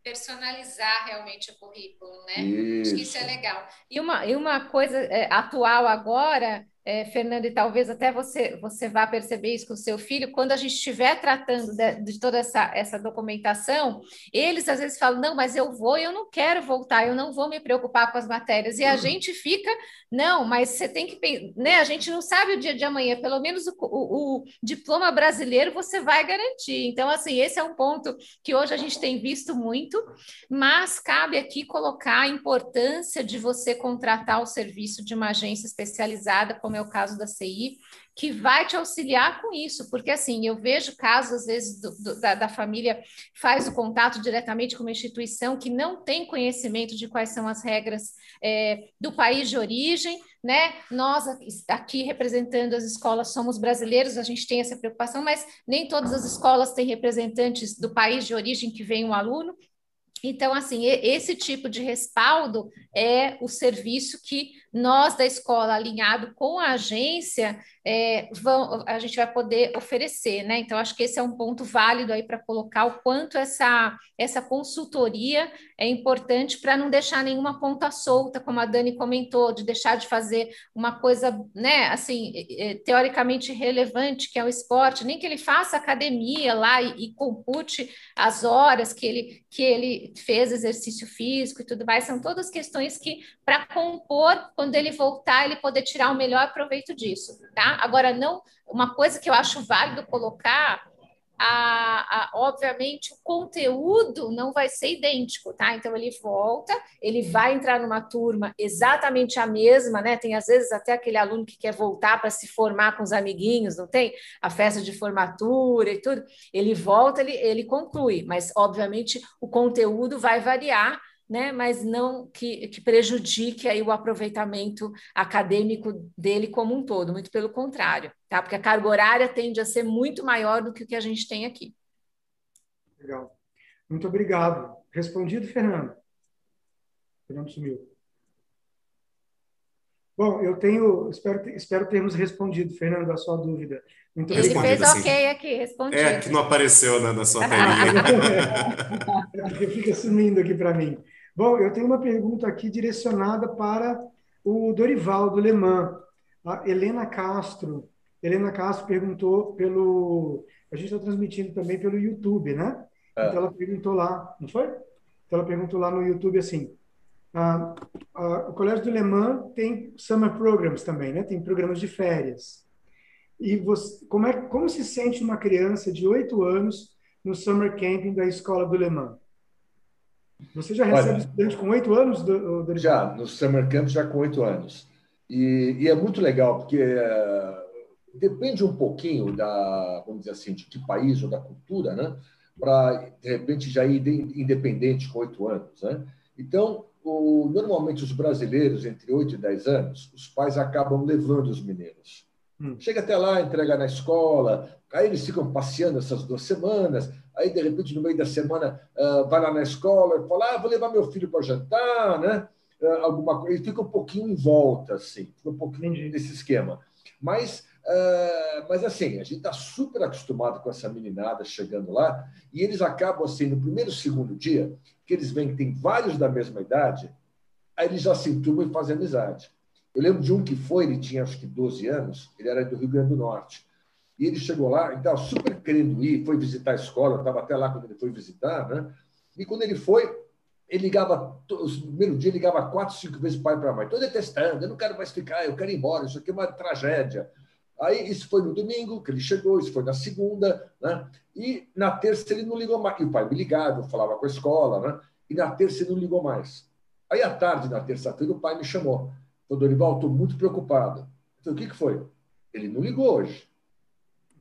S4: Personalizar realmente o currículo, né? Isso. Acho que isso é legal. E uma, e uma coisa é, atual agora é, Fernanda, e talvez até você, você vá perceber isso com o seu filho, quando a gente estiver tratando de, de, toda essa, essa documentação, eles às vezes falam, não, mas eu vou, eu não quero voltar, eu não vou me preocupar com as matérias, e a uhum. gente fica, não, mas você tem que, né, a gente não sabe o dia de amanhã, pelo menos o, o, o diploma brasileiro você vai garantir, então, assim, esse é um ponto que hoje a gente tem visto muito, mas cabe aqui colocar a importância de você contratar o serviço de uma agência especializada, como é o caso da CI, que vai te auxiliar com isso, porque assim, eu vejo casos, às vezes, do, do, da, da, família faz o contato diretamente com uma instituição que não tem conhecimento de quais são as regras é, do país de origem, né? Nós aqui representando as escolas somos brasileiros, a gente tem essa preocupação, mas nem todas as escolas têm representantes do país de origem que vem um aluno, então, assim, esse tipo de respaldo é o serviço que nós da escola, alinhado com a agência, é, vão, a gente vai poder oferecer, né? Então, acho que esse é um ponto válido aí para colocar o quanto essa, essa consultoria é importante para não deixar nenhuma ponta solta, como a Dani comentou, de deixar de fazer uma coisa, né, assim, teoricamente relevante, que é o esporte, nem que ele faça academia lá e, e compute as horas que ele, que ele fez exercício físico e tudo mais, são todas questões que, para compor, quando ele voltar, ele poder tirar o melhor proveito disso, tá? Agora, não, uma coisa que eu acho válido colocar a, a, obviamente o conteúdo não vai ser idêntico, tá? Então ele volta, ele vai entrar numa turma exatamente a mesma, né? Tem às vezes até aquele aluno que quer voltar para se formar com os amiguinhos, não tem? A festa de formatura e tudo. Ele volta, ele, ele conclui, mas obviamente o conteúdo vai variar né, mas não que, que prejudique aí o aproveitamento acadêmico dele como um todo, muito pelo contrário, tá? Porque a carga horária tende a ser muito maior do que o que a gente tem aqui.
S1: Legal. Muito obrigado. Respondido, Fernando? Fernando sumiu. Bom, eu tenho, espero, espero termos respondido, Fernando, a sua dúvida.
S4: Muito Ele fez ok aqui, respondido.
S9: É, que não apareceu né, na sua <laughs> telinha. <laughs>
S1: Fica sumindo aqui para mim. Bom, eu tenho uma pergunta aqui direcionada para o Dorival, do Le Mans. A Helena Castro. Helena Castro perguntou pelo. A gente está transmitindo também pelo YouTube, né? É. Então ela perguntou lá, não foi? Então ela perguntou lá no YouTube assim: ah, ah, o Colégio do Le Mans tem summer programs também, né? Tem programas de férias. E você, como, é, como se sente uma criança de oito anos no summer camping da escola do Le Mans? Você já recebe Olha, estudante com oito anos? Do,
S8: do... Já, no Summer Camp já com oito anos. E, e, é muito legal, porque é, depende um pouquinho da, vamos dizer assim, de que país ou da cultura, né? Para, de repente, já ir independente com oito anos, né? Então, o, normalmente os brasileiros, entre oito e dez anos, os pais acabam levando os meninos. Hum. Chega até lá, entrega na escola, aí eles ficam passeando essas duas semanas, aí de repente no meio da semana uh, vai lá na escola e fala, ah, vou levar meu filho para jantar, né? Uh, alguma coisa, ele fica um pouquinho em volta, assim, fica um pouquinho nesse esquema. Mas, uh, mas assim, a gente está super acostumado com essa meninada chegando lá e eles acabam assim, no primeiro, segundo dia, que eles veem que tem vários da mesma idade, aí eles já se enturmam e fazem amizade. Eu lembro de um que foi, ele tinha acho que 12 anos, ele era do Rio Grande do Norte. E ele chegou lá, estava super querendo ir, foi visitar a escola, estava até lá quando ele foi visitar, né? E quando ele foi, ele ligava, no primeiro dia, ligava quatro, cinco vezes pai para mãe. Estou detestando, eu não quero mais ficar, eu quero ir embora, isso aqui é uma tragédia. Aí, isso foi no domingo, que ele chegou, isso foi na segunda, né? E na terça ele não ligou mais. E o pai me ligava, eu falava com a escola, né? E na terça ele não ligou mais. Aí, à tarde, na terça-feira, o pai me chamou. Falou, Dorival, estou muito preocupado. Então, o que, que foi? Ele não ligou hoje.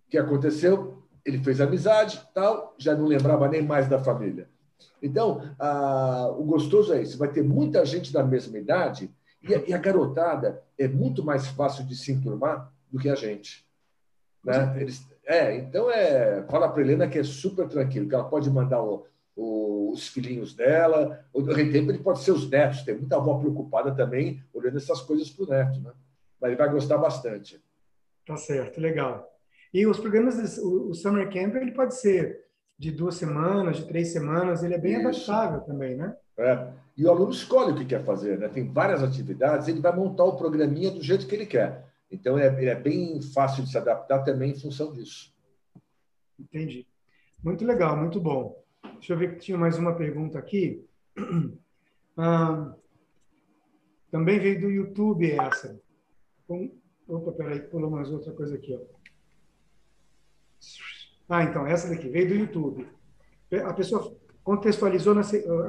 S8: O que aconteceu? Ele fez amizade, tal, já não lembrava nem mais da família. Então, o gostoso é isso: vai ter muita gente da mesma idade e a, e a garotada é muito mais fácil de se enturmar do que a gente. Né? Eles, é, então é, fala para Helena que é super tranquilo, que ela pode mandar o, o, os filhinhos dela, de repente ele pode ser os netos, tem muita avó preocupada também olhando essas coisas para o neto, né? Mas ele vai gostar bastante.
S1: Tá certo, legal. E os programas, o, Summer Camp, ele pode ser de duas semanas, de três semanas, ele é bem Isso. adaptável também, né?
S8: É. E o aluno escolhe o que quer fazer, né? Tem várias atividades, ele vai montar o programinha do jeito que ele quer. Então, é, ele é bem fácil de se adaptar também em função disso.
S1: Entendi. Muito legal, muito bom. Deixa eu ver que tinha mais uma pergunta aqui. <clears throat> Ah, também veio do YouTube essa. Opa, peraí, pulou mais outra coisa aqui. Ó. Ah, então, essa daqui veio do YouTube. A pessoa contextualizou, na,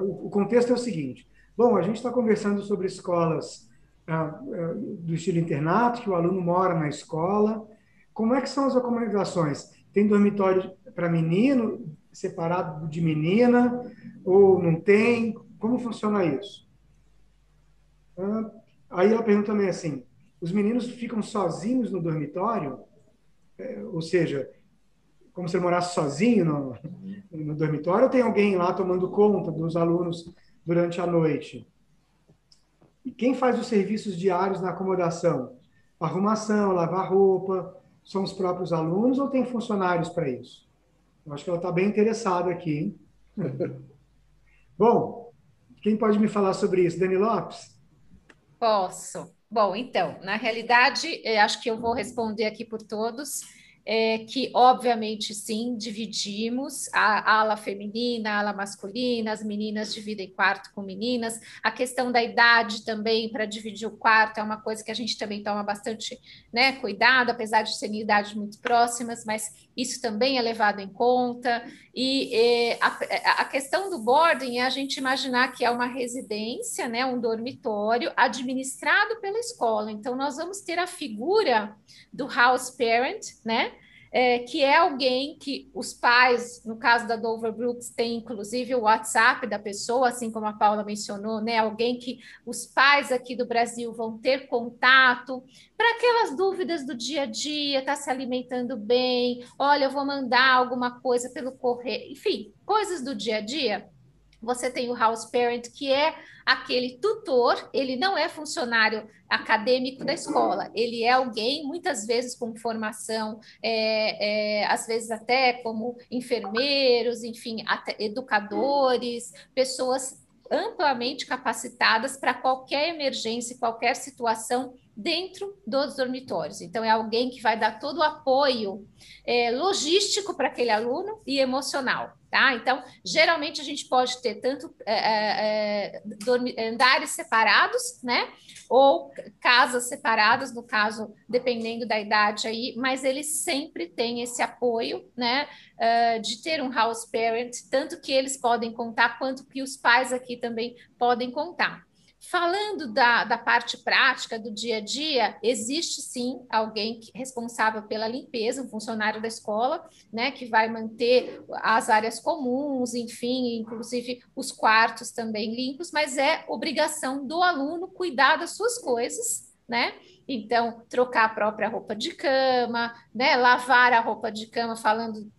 S1: o contexto é o seguinte. Bom, a gente está conversando sobre escolas ah, ah, do estilo internato, que o aluno mora na escola. Como é que são as acomodações? Tem dormitório para menino, separado de menina, ou não tem? Como funciona isso? Ah, aí ela pergunta também assim, os meninos ficam sozinhos no dormitório? É, ou seja, como se ele morasse sozinho no, no dormitório, tem alguém lá tomando conta dos alunos durante a noite? quem faz os serviços diários na acomodação? Arrumação, lavar roupa, são os próprios alunos ou tem funcionários para isso? Eu acho que ela está bem interessada aqui. <laughs> Bom, quem pode me falar sobre isso? Dani Lopes?
S4: Posso. Bom, então, na realidade, acho que eu vou responder aqui por todos é, que, obviamente, sim, dividimos a ala feminina, a ala masculina, as meninas dividem quarto com meninas, a questão da idade também, para dividir o quarto, é uma coisa que a gente também toma bastante né, cuidado, apesar de serem idades muito próximas, mas isso também é levado em conta. E a, a, questão do boarding é a gente imaginar que é uma residência, né, um dormitório administrado pela escola. Então, nós vamos ter a figura do house parent, né? É, que é alguém que os pais, no caso da Dover Brooks, tem inclusive o WhatsApp da pessoa, assim como a Paula mencionou, né? Alguém que os pais aqui do Brasil vão ter contato para aquelas dúvidas do dia a dia, está se alimentando bem, olha, eu vou mandar alguma coisa pelo correio, enfim, coisas do dia a dia. Você tem o house parent, que é aquele tutor, ele não é funcionário acadêmico da escola, ele é alguém, muitas vezes com formação, é, é, às vezes até como enfermeiros, enfim, educadores, pessoas amplamente capacitadas para qualquer emergência, qualquer situação dentro dos dormitórios. Então, é alguém que vai dar todo o apoio é, logístico para aquele aluno e emocional. Tá? Então, geralmente a gente pode ter tanto é, é, é andares separados, né? Ou casas separadas, no caso, dependendo da idade aí, mas eles sempre têm esse apoio, né? Uh, de ter um house parent, tanto que eles podem contar, quanto que os pais aqui também podem contar. Falando da, da parte prática do dia a dia, existe sim alguém responsável pela limpeza, um funcionário da escola, né, que vai manter as áreas comuns, enfim, inclusive os quartos também limpos, mas é obrigação do aluno cuidar das suas coisas, né? Então, trocar a própria roupa de cama, né? Lavar a roupa de cama, falando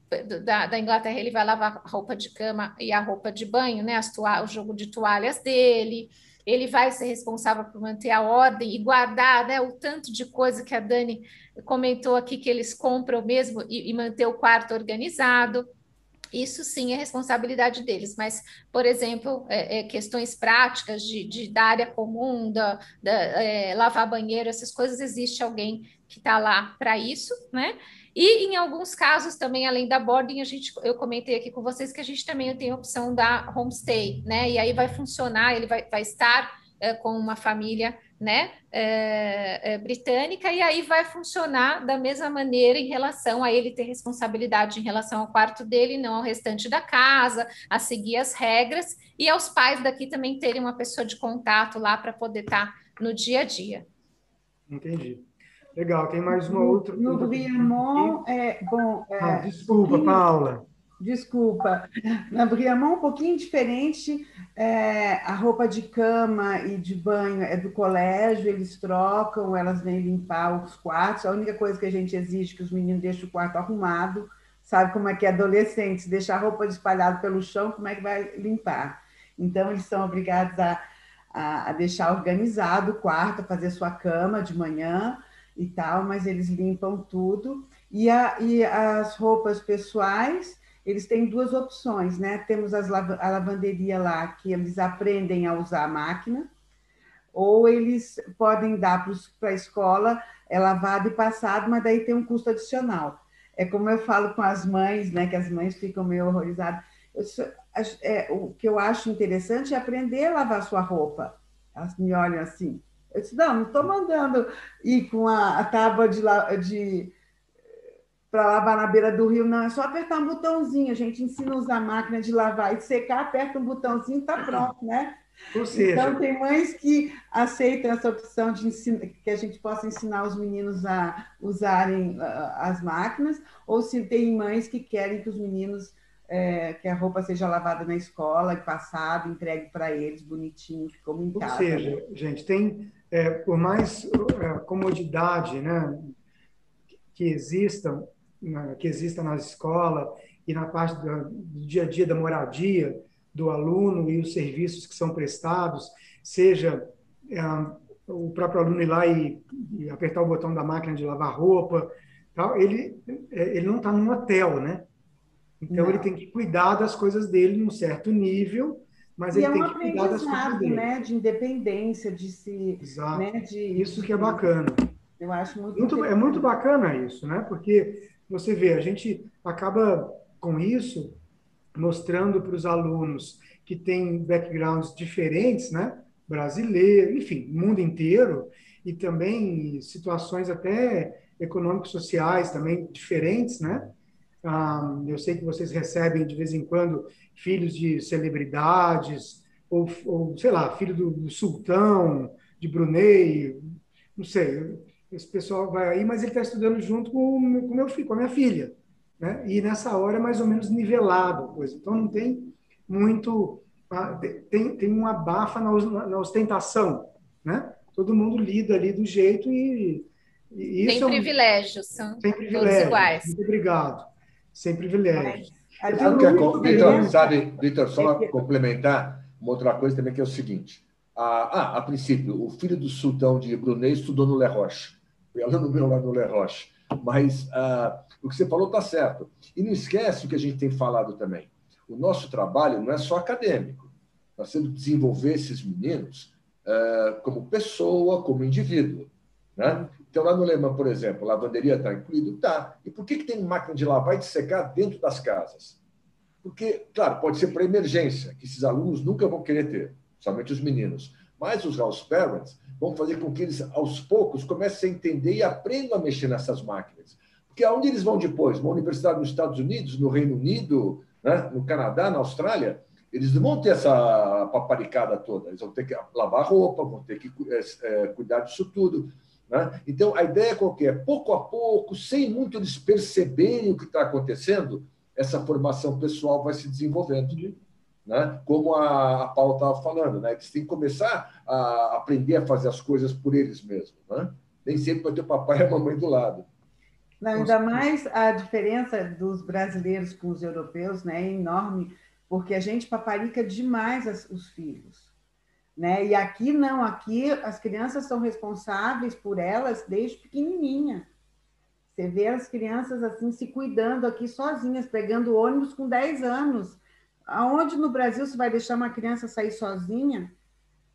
S4: da, da, Inglaterra, ele vai lavar a roupa de cama e a roupa de banho, né? As o jogo de toalhas dele ele vai ser responsável por manter a ordem e guardar né, o tanto de coisa que a Dani comentou aqui que eles compram mesmo e, e manter o quarto organizado. Isso sim é responsabilidade deles, mas, por exemplo, é, é, questões práticas de, de, da área comum, da, da é, lavar banheiro, essas coisas, existe alguém que está lá para isso, né? E em alguns casos também, além da boarding, a gente, eu comentei aqui com vocês que a gente também tem a opção da homestay, né? E aí vai funcionar, ele vai, vai estar é, com uma família né, é, é, britânica, e aí vai funcionar da mesma maneira em relação a ele ter responsabilidade em relação ao quarto dele, não ao restante da casa, a seguir as regras, e aos pais daqui também terem uma pessoa de contato lá para poder estar tá no dia a dia.
S1: Entendi. Legal, tem mais uma outra.
S2: No Briamont, é, bom. É,
S1: ah, desculpa, Paula.
S2: Desculpa. Na Briamont, um pouquinho diferente. É, a roupa de cama e de banho é do colégio, eles trocam, elas vêm limpar os quartos. A única coisa que a gente exige é que os meninos deixem o quarto arrumado. Sabe como é que é adolescente? Se deixar a roupa espalhada pelo chão, como é que vai limpar? Então, eles são obrigados a, a, a deixar organizado o quarto, a fazer sua cama de manhã e tal, mas eles limpam tudo. E, a, e as roupas pessoais, eles têm duas opções, né? Temos as, a lavanderia lá, que eles aprendem a usar a máquina, ou eles podem dar para a escola, é lavado e passado, mas daí tem um custo adicional. É como eu falo com as mães, né? Que as mães ficam meio horrorizadas. Eu, é, o que eu acho interessante é aprender a lavar sua roupa. Elas me olham assim. Eu disse, não, não estou mandando ir com a, tábua de, de para lavar na beira do rio, não, é só apertar um botãozinho. A gente ensina a usar a máquina de lavar e secar, aperta um botãozinho e está pronto, né? Ou seja... Então, tem mães que aceitam essa opção de ensinar, que a gente possa ensinar os meninos a usarem uh, as máquinas, ou se tem mães que querem que os meninos, é, que a roupa seja lavada na escola e passada, entregue para eles bonitinho, como em casa.
S1: Ou seja, né? gente, tem é, por mais é, comodidade né, que existam, né, que exista na escola e na parte do, do dia a dia da moradia do aluno e os serviços que são prestados, seja é, o próprio aluno ir lá e, e, apertar o botão da máquina de lavar roupa, tal, ele, é, ele não está num hotel, né? Então não. ele tem que cuidar das coisas dele num certo nível, mas e ele
S2: é
S1: tem que cuidar das coisas dele.
S2: né? De independência, de se.
S1: Exato.
S2: Né? De,
S1: isso que é bacana.
S2: Eu acho muito,
S1: muito É muito bacana isso, né? Porque você vê, a gente acaba com isso mostrando para os alunos que têm backgrounds diferentes, né? Brasileiro, enfim, mundo inteiro, e também situações até econômicos sociais também diferentes, né? Ah, eu sei que vocês recebem de vez em quando filhos de celebridades, ou, ou sei lá, filho do, do sultão de Brunei, não sei, esse pessoal vai aí, mas ele está estudando junto com o meu filho, com a minha filha, né? E nessa hora é mais ou menos nivelado a coisa. Então não tem muito, tem, tem uma bafa na, na ostentação, né? Todo mundo lida ali do jeito e,
S4: e isso sem é um, privilégios, são sem privilégios. iguais.
S1: Muito obrigado. Sem privilégios.
S8: Sabe, é, Vitor, sabe, Vitor, só complementar uma outra coisa também que é o seguinte. Ah, a princípio, o filho do sultão de Brunei estudou no Le Roche fui aluno meu lá no Le Roche. Mas ah, o que você falou está certo. E não esquece o que a gente tem falado também. O nosso trabalho não é só acadêmico. Nós temos que desenvolver esses meninos ah, como pessoa, como indivíduo. Né? Então, lá no Leman, por exemplo, lavanderia está incluído? Tá. E por que, que tem máquina de lavar e de secar dentro das casas? Porque, claro, pode ser para emergência, que esses alunos nunca vão querer ter, somente os meninos. Mas os house parents vão fazer com que eles, aos poucos, comecem a entender e aprendam a mexer nessas máquinas. Porque aonde eles vão depois? Uma universidade nos Estados Unidos, no Reino Unido, né? no Canadá, na Austrália, eles não vão ter essa paparicada toda. Eles vão ter que lavar roupa, vão ter que é, cuidar disso tudo. Né? Então, a ideia é qualquer, pouco a pouco, sem muito eles perceberem o que está acontecendo, essa formação pessoal vai se desenvolvendo né? como a, a Paula estava falando, né? eles têm que começar a aprender a fazer as coisas por eles mesmos. Né? Nem sempre vai ter o papai e a mamãe do lado.
S2: Não, ainda mais a diferença dos brasileiros com os europeus né, é enorme, porque a gente paparica demais as, os filhos. Né? E aqui não, aqui as crianças são responsáveis por elas desde pequenininha. Você vê as crianças assim se cuidando aqui sozinhas, pegando ônibus com 10 anos Aonde no Brasil você vai deixar uma criança sair sozinha,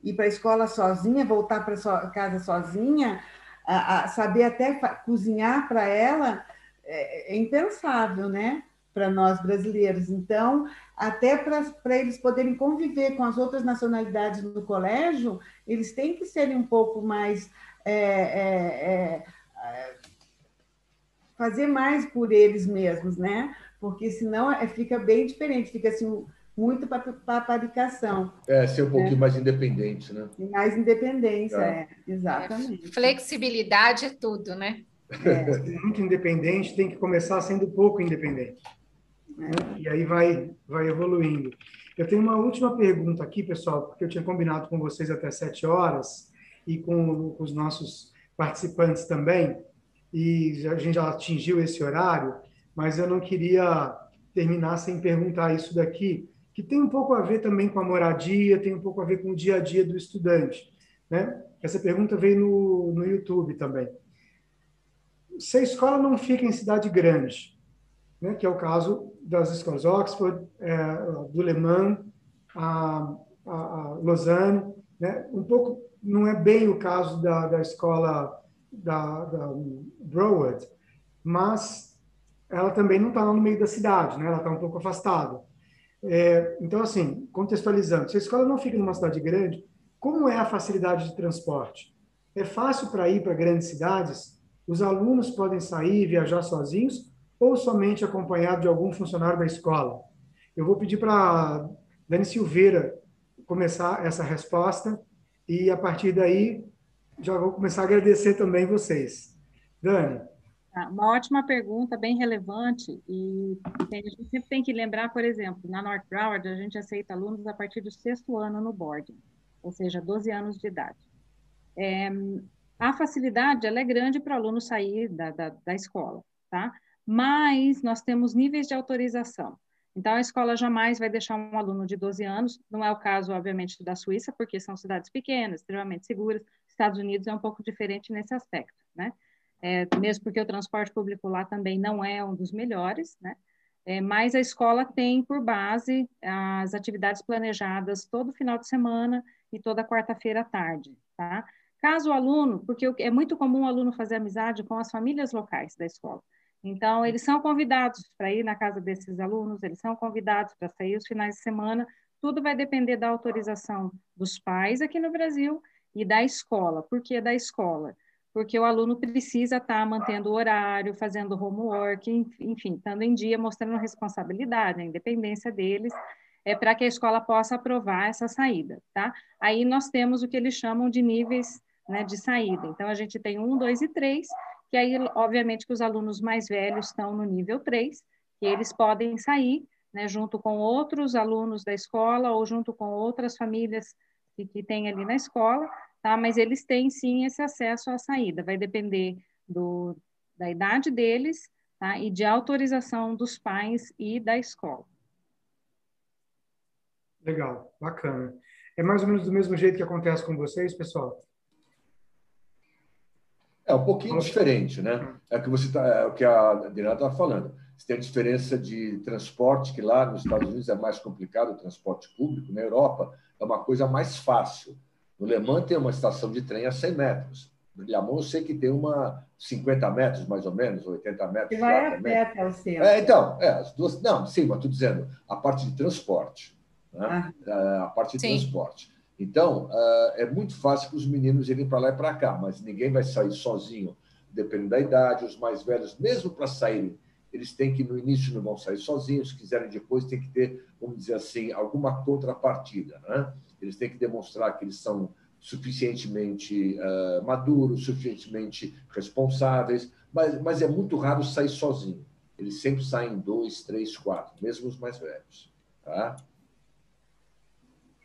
S2: ir para a escola sozinha, voltar para sua casa sozinha, a, a saber até cozinhar para ela, é, é, impensável, né? Para nós brasileiros. Então, até para eles poderem conviver com as outras nacionalidades no colégio, eles têm que serem um pouco mais. É, é, é, fazer mais por eles mesmos, né? porque senão é, fica bem diferente, fica assim muito paparicação.
S8: É, ser um pouquinho né? mais independente, né?
S2: E mais independência, é, é exatamente.
S4: Flexibilidade é tudo, né?
S1: É. <laughs> Muito independente tem que começar sendo pouco independente. É. E aí vai, vai evoluindo. Eu tenho uma última pergunta aqui, pessoal, porque eu tinha combinado com vocês até sete horas e com, com os nossos participantes também, e a gente já atingiu esse horário mas eu não queria terminar sem perguntar isso daqui, que tem um pouco a ver também com a moradia, tem um pouco a ver com o dia a dia do estudante. Né? Essa pergunta veio no, no YouTube também. Se a escola não fica em cidade grande, né, que é o caso das escolas Oxford, é, do Le Mans, a, a, a Lausanne, né, um pouco não é bem o caso da, da escola da, da Broward, mas ela também não está lá no meio da cidade, né? ela está um pouco afastada. É, então, assim, contextualizando, se a escola não fica numa cidade grande, como é a facilidade de transporte? É fácil para ir para grandes cidades? Os alunos podem sair e viajar sozinhos ou somente acompanhado de algum funcionário da escola? Eu vou pedir para Dani Silveira começar essa resposta e, a partir daí, já vou começar a agradecer também vocês. Dani.
S5: Tá, uma ótima pergunta, bem relevante, e a gente sempre tem que lembrar, por exemplo, na North Broward, a gente aceita alunos a partir do sexto ano no boarding, ou seja, 12 anos de idade. É, a facilidade, ela é grande para o aluno sair da, da, da escola, tá? Mas nós temos níveis de autorização. Então, a escola jamais vai deixar um aluno de 12 anos, não é o caso, obviamente, da Suíça, porque são cidades pequenas, extremamente seguras. Estados Unidos é um pouco diferente nesse aspecto, né? É, mesmo porque o transporte público lá também não é um dos melhores, né? É, mas a escola tem por base as atividades planejadas todo final de semana e toda quarta-feira à tarde, tá? Caso o aluno, porque é muito comum o aluno fazer amizade com as famílias locais da escola. Então, eles são convidados para ir na casa desses alunos, eles são convidados para sair os finais de semana. Tudo vai depender da autorização dos pais aqui no Brasil e da escola. Por que da escola? Porque o aluno precisa estar tá mantendo o horário, fazendo homework, enfim, estando em dia, mostrando responsabilidade, a independência deles, é para que a escola possa aprovar essa saída, tá? Aí nós temos o que eles chamam de níveis né, de saída. Então, a gente tem um, dois e três, que aí, obviamente, que os alunos mais velhos estão no nível 3, que eles podem sair, né, junto com outros alunos da escola ou junto com outras famílias que, que tem ali na escola, tá? Mas eles têm, sim, esse acesso à saída. Vai depender do, da idade deles, tá? E de autorização dos pais e da escola.
S1: Legal, bacana. É mais ou menos do mesmo jeito que acontece com vocês, pessoal?
S8: É um pouquinho diferente, né? É que você tá, é o que a Adriana estava tá falando. Você tem a diferença de transporte, que lá nos Estados Unidos é mais complicado o transporte público, na Europa é uma coisa mais fácil. No Le Mans tem uma estação de trem a 100 metros. No Lhamon eu sei que tem uma 50 metros, mais ou menos, 80 metros.
S2: Que vai a pé até o centro.
S8: É, então, é, as duas. Não, sim, mas estou dizendo, a parte de transporte. Né? Ah. A parte de sim. transporte. Então, uh, é muito fácil que os meninos irem para lá e para cá, mas ninguém vai sair sozinho, dependendo da idade. Os mais velhos, mesmo para saírem, eles têm que, no início, não vão sair sozinhos, se quiserem depois, tem que ter, vamos dizer assim, alguma contrapartida. Né? Eles têm que demonstrar que eles são suficientemente uh, maduros, suficientemente responsáveis, mas, mas é muito raro sair sozinho. Eles sempre saem dois, três, quatro, mesmo os mais velhos. Tá?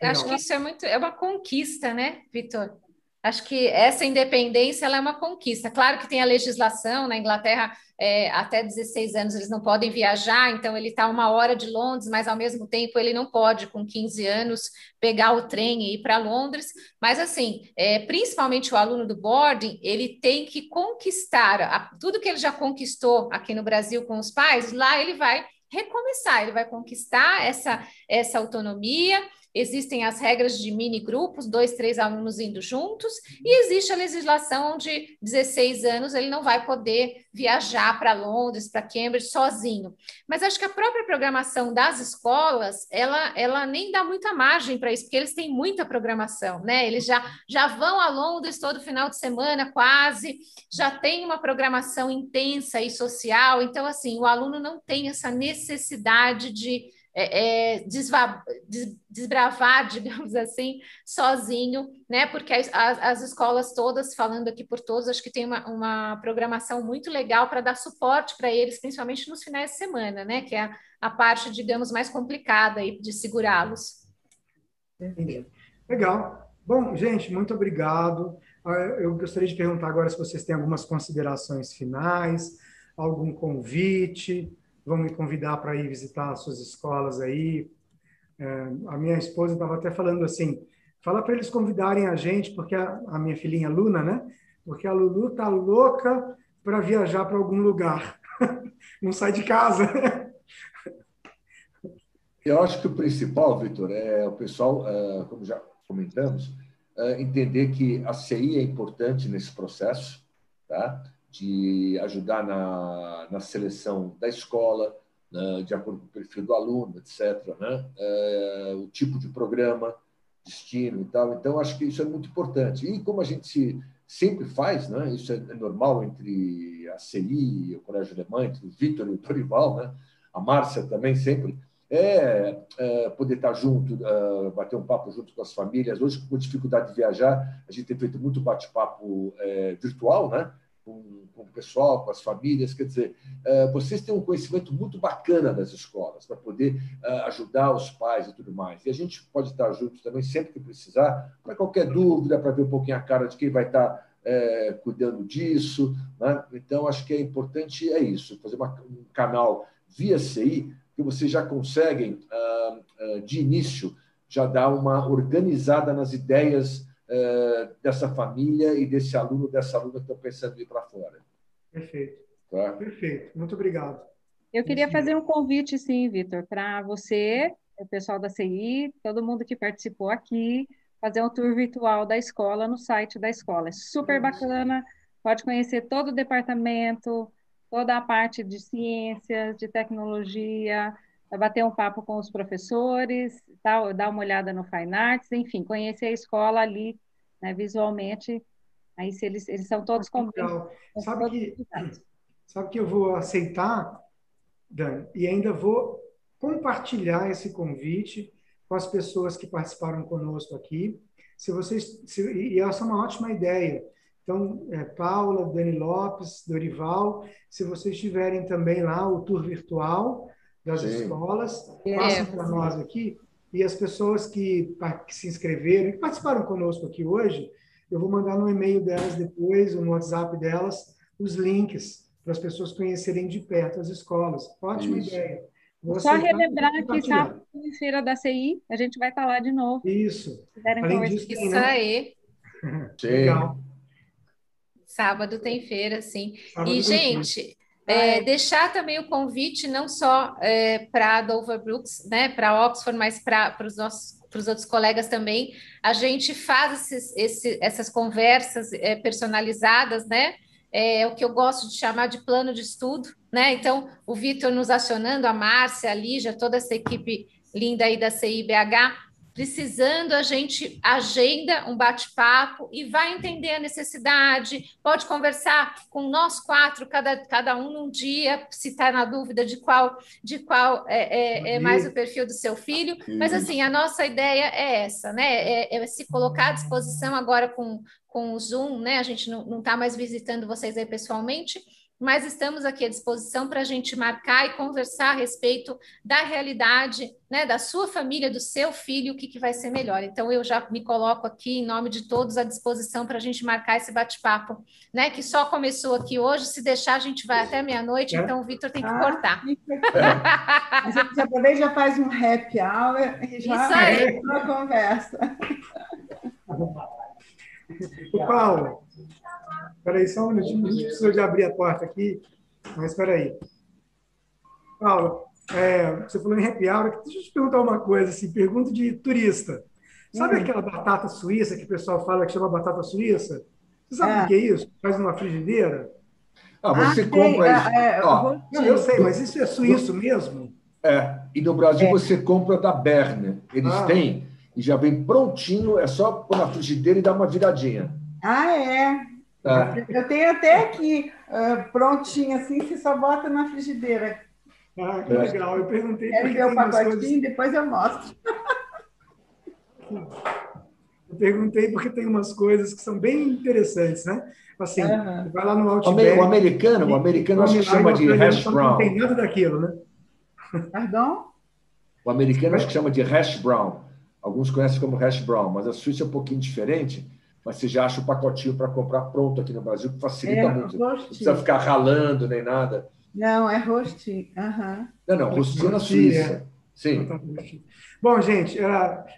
S4: Acho que isso é muito, é uma conquista, né, Vitor? Acho que essa independência ela é uma conquista. Claro que tem a legislação na Inglaterra, é, até 16 anos eles não podem viajar, então ele está uma hora de Londres, mas ao mesmo tempo ele não pode, com 15 anos, pegar o trem e ir para Londres. Mas, assim, é, principalmente o aluno do boarding, ele tem que conquistar a, tudo que ele já conquistou aqui no Brasil com os pais, lá ele vai recomeçar, ele vai conquistar essa, essa autonomia existem as regras de mini grupos, dois, três alunos indo juntos, e existe a legislação onde 16 anos ele não vai poder viajar para Londres, para Cambridge sozinho. Mas acho que a própria programação das escolas, ela, ela nem dá muita margem para isso, porque eles têm muita programação, né? Eles já, já vão a Londres todo final de semana, quase, já tem uma programação intensa e social, então, assim, o aluno não tem essa necessidade de é, é, desva, des, desbravar, <laughs> digamos assim, sozinho, né? Porque as, as, escolas todas, falando aqui por todos, acho que tem uma, uma programação muito legal para dar suporte para eles, principalmente nos finais de semana, né? Que é a, a parte, digamos, mais complicada aí de segurá-los.
S1: Legal. Bom, gente, muito obrigado. Ah, eu gostaria de perguntar agora se vocês têm algumas considerações finais, algum convite vão me convidar para ir visitar as suas escolas aí. É, a minha esposa estava até falando assim, fala para eles convidarem a gente, porque a, a, minha filhinha Luna, né? Porque a Lulu tá louca para viajar para algum lugar. <laughs> Não sai de casa. <laughs>
S8: Eu acho que o principal, Vitor, é o pessoal, é, como já comentamos, é, entender que a CI é importante nesse processo, tá? De ajudar na, na seleção da escola, né, de acordo com o perfil do aluno, etc. Né? É, o tipo de programa, destino e tal. Então, acho que isso é muito importante. E como a gente sempre faz, né? isso é normal entre a CI, o Colégio Alemão, entre o Vitor e o Torival, né? a Márcia também sempre, é, é, poder estar junto, é, bater um papo junto com as famílias. Hoje, com dificuldade de viajar, a gente tem feito muito bate-papo é, virtual, né? Com, com o pessoal, com as famílias. Quer dizer, uh, vocês têm um conhecimento muito bacana das escolas para poder uh, ajudar os pais e tudo mais. E a gente pode estar juntos também sempre que precisar, para qualquer dúvida, para ver um pouquinho a cara de quem vai estar é, cuidando disso. Né? Então, acho que é importante é isso, fazer uma, um canal via CI, porque vocês já conseguem, de início, já dar uma organizada nas ideias dessa família e desse aluno, dessa aluna que estão pensando em ir para fora.
S1: Perfeito. Tá? Perfeito. Muito obrigado.
S5: Eu queria fazer um convite, sim, Vitor, para você, o pessoal da CI, todo mundo que participou aqui, fazer um tour virtual da escola no site da escola. É super bacana, pode conhecer todo o departamento, toda a parte de ciências, de tecnologia, bater um papo com os professores, tal, dar uma olhada no Fine Arts, enfim, conhecer a escola ali, né, visualmente. Aí se eles, eles são todos
S1: convidados. Sabe que, <clears throat> sabe que eu vou aceitar Dani, e ainda vou compartilhar esse convite com as pessoas que participaram conosco aqui. Se vocês, se, e essa é uma ótima ideia. Então, é, Paula, Dani Lopes, Dorival, se vocês tiverem também lá o tour virtual das Sim. escolas, é. passem para nós aqui. E as pessoas que, que se inscreveram e participaram conosco aqui hoje, eu vou mandar no e-mail delas depois, ou no WhatsApp delas, os links para as pessoas conhecerem de perto as escolas. Ótima Isso. ideia.
S5: Vou Só relembrar que sábado em feira da CI, a gente vai estar lá de novo.
S1: Isso.
S4: Além disso, tem, Isso né? aí.
S1: Legal.
S4: Sábado tem feira, sim. Sábado e, gente, é, deixar também o convite não só é, para Dover Brooks, né, para Oxford, mas para os nossos para os outros colegas também. A gente faz esses, esse, essas conversas é, personalizadas, né? é o que eu gosto de chamar de plano de estudo, né? Então, o Vitor nos acionando, a Márcia, a Lígia, toda essa equipe linda aí da CIBH, precisando, a gente agenda um bate-papo e vai entender a necessidade, pode conversar com nós quatro, cada, cada um num dia, se está na dúvida de qual, de qual é, é, é, mais o perfil do seu filho. Mas assim, a nossa ideia é essa, né? É, é se colocar à disposição agora com, com o Zoom, né? A gente não está mais visitando vocês aí pessoalmente mas estamos aqui à disposição para a gente marcar e conversar a respeito da realidade, né, da sua família, do seu filho, o que, que vai ser melhor. Então, eu já me coloco aqui, em nome de todos, à disposição para a gente marcar esse bate-papo, né, que só começou aqui hoje, se deixar, a gente vai até meia-noite, é. então o Vitor tem que ah, cortar. <laughs>
S2: A gente já também já faz um happy hour e já Isso aí. uma conversa.
S1: O Paulo, Espera aí só um minutinho, a gente precisa de abrir a porta aqui, mas espera aí. Paulo, é, você falou em happy hour, deixa eu te perguntar uma coisa, assim, pergunta de turista. Sabe hum. aquela batata suíça que o pessoal fala que chama batata suíça? Você sabe é. o que é isso? Faz numa frigideira?
S8: Ah, você ah, compra é, isso.
S1: É, Ó, não, eu sei, mas isso é suíço mesmo?
S8: É, e no Brasil é. você compra da Berner. Eles ah. têm e já vem prontinho, é só pôr na frigideira e dar uma viradinha.
S2: Ah, é? Tá. Eu tenho até aqui uh, prontinho assim, você só bota na frigideira.
S1: Ah, que legal. Eu perguntei.
S2: Quer ver o pacotinho? Coisas... Depois eu mostro.
S1: Eu perguntei porque tem umas coisas que são bem interessantes, né? Assim, uhum. vai lá no Outback...
S8: O americano, o americano acho que chama de hash brown. Não
S1: tem nada daquilo, né?
S2: Perdão?
S8: O americano acho que chama de hash brown. Alguns conhecem como hash brown, mas a Suíça é um pouquinho diferente mas você já acha o pacotinho para comprar pronto aqui no Brasil, que facilita é, muito. Não precisa ficar ralando nem nada.
S2: Não, é rostinho. Uhum.
S8: Não, não, rostinho na Suíça. É. Sim.
S1: Bom, gente,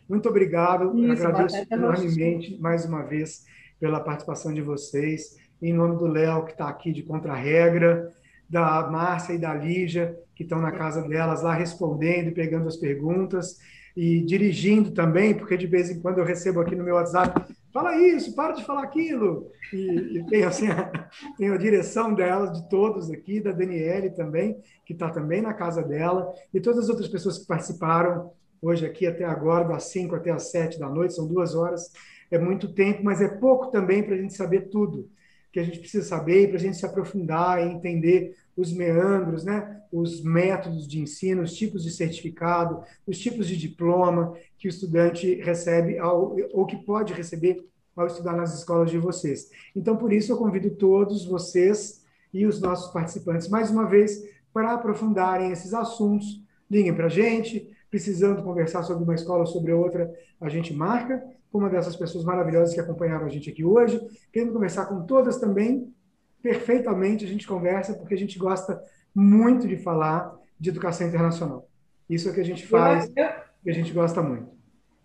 S1: muito obrigado. Isso, Agradeço enormemente, mais uma vez, pela participação de vocês. Em nome do Léo, que está aqui de contra-regra, da Márcia e da Lígia, que estão na casa delas lá respondendo e pegando as perguntas e dirigindo também, porque de vez em quando eu recebo aqui no meu WhatsApp fala isso, para de falar aquilo. E, e tem, assim, a, tem a direção delas, de todos aqui, da Daniele também, que está também na casa dela, e todas as outras pessoas que participaram hoje aqui até agora, das 5 até as 7 da noite, são duas horas, é muito tempo, mas é pouco também para a gente saber tudo que a gente precisa saber para a gente se aprofundar e entender os meandros, né? os métodos de ensino, os tipos de certificado, os tipos de diploma que o estudante recebe ao, ou que pode receber ao estudar nas escolas de vocês. Então, por isso, eu convido todos vocês e os nossos participantes, mais uma vez, para aprofundarem esses assuntos. Liguem para a gente, precisando conversar sobre uma escola ou sobre outra, a gente marca com uma dessas pessoas maravilhosas que acompanharam a gente aqui hoje. Querendo conversar com todas também, perfeitamente a gente conversa, porque a gente gosta muito de falar de educação internacional. Isso é o que a gente faz, eu, eu, que a gente gosta muito.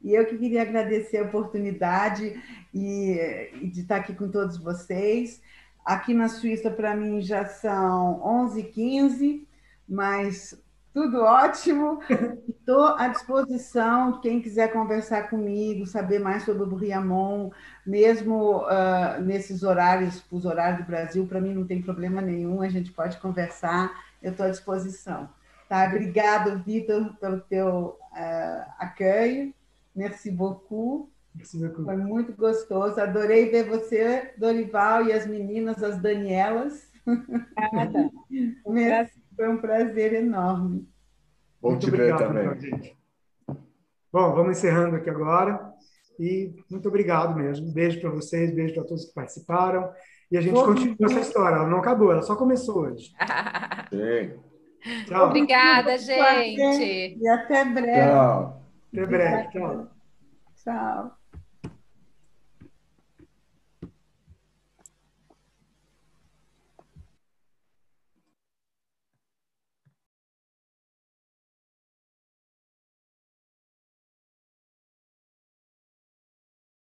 S2: E eu que queria agradecer a oportunidade e, e de estar aqui com todos vocês. Aqui na Suíça, para mim, já são 11h15, mas tudo ótimo. <laughs> Estou à disposição, quem quiser conversar comigo, saber mais sobre o Briamon, mesmo uh, nesses horários, os horários do Brasil, para mim não tem problema nenhum, a gente pode conversar, eu estou à disposição. Tá? Obrigado, Vitor, pelo teu accueil. Merci beaucoup. Merci beaucoup. Foi muito gostoso. Adorei ver você, Dorival, e as meninas, as Danielas. Nada. <laughs> Foi um prazer enorme.
S8: Bom muito te ver também. Gente.
S1: Bom, vamos encerrando aqui agora. E muito obrigado mesmo. beijo para vocês, beijo para todos que participaram. E a gente Todo continua essa história. Ela não acabou, ela só começou hoje.
S8: Sim. <laughs>
S4: Tchau. Obrigada, gente.
S2: E até breve.
S8: Tchau.
S1: Até breve. Tchau.
S2: Tchau.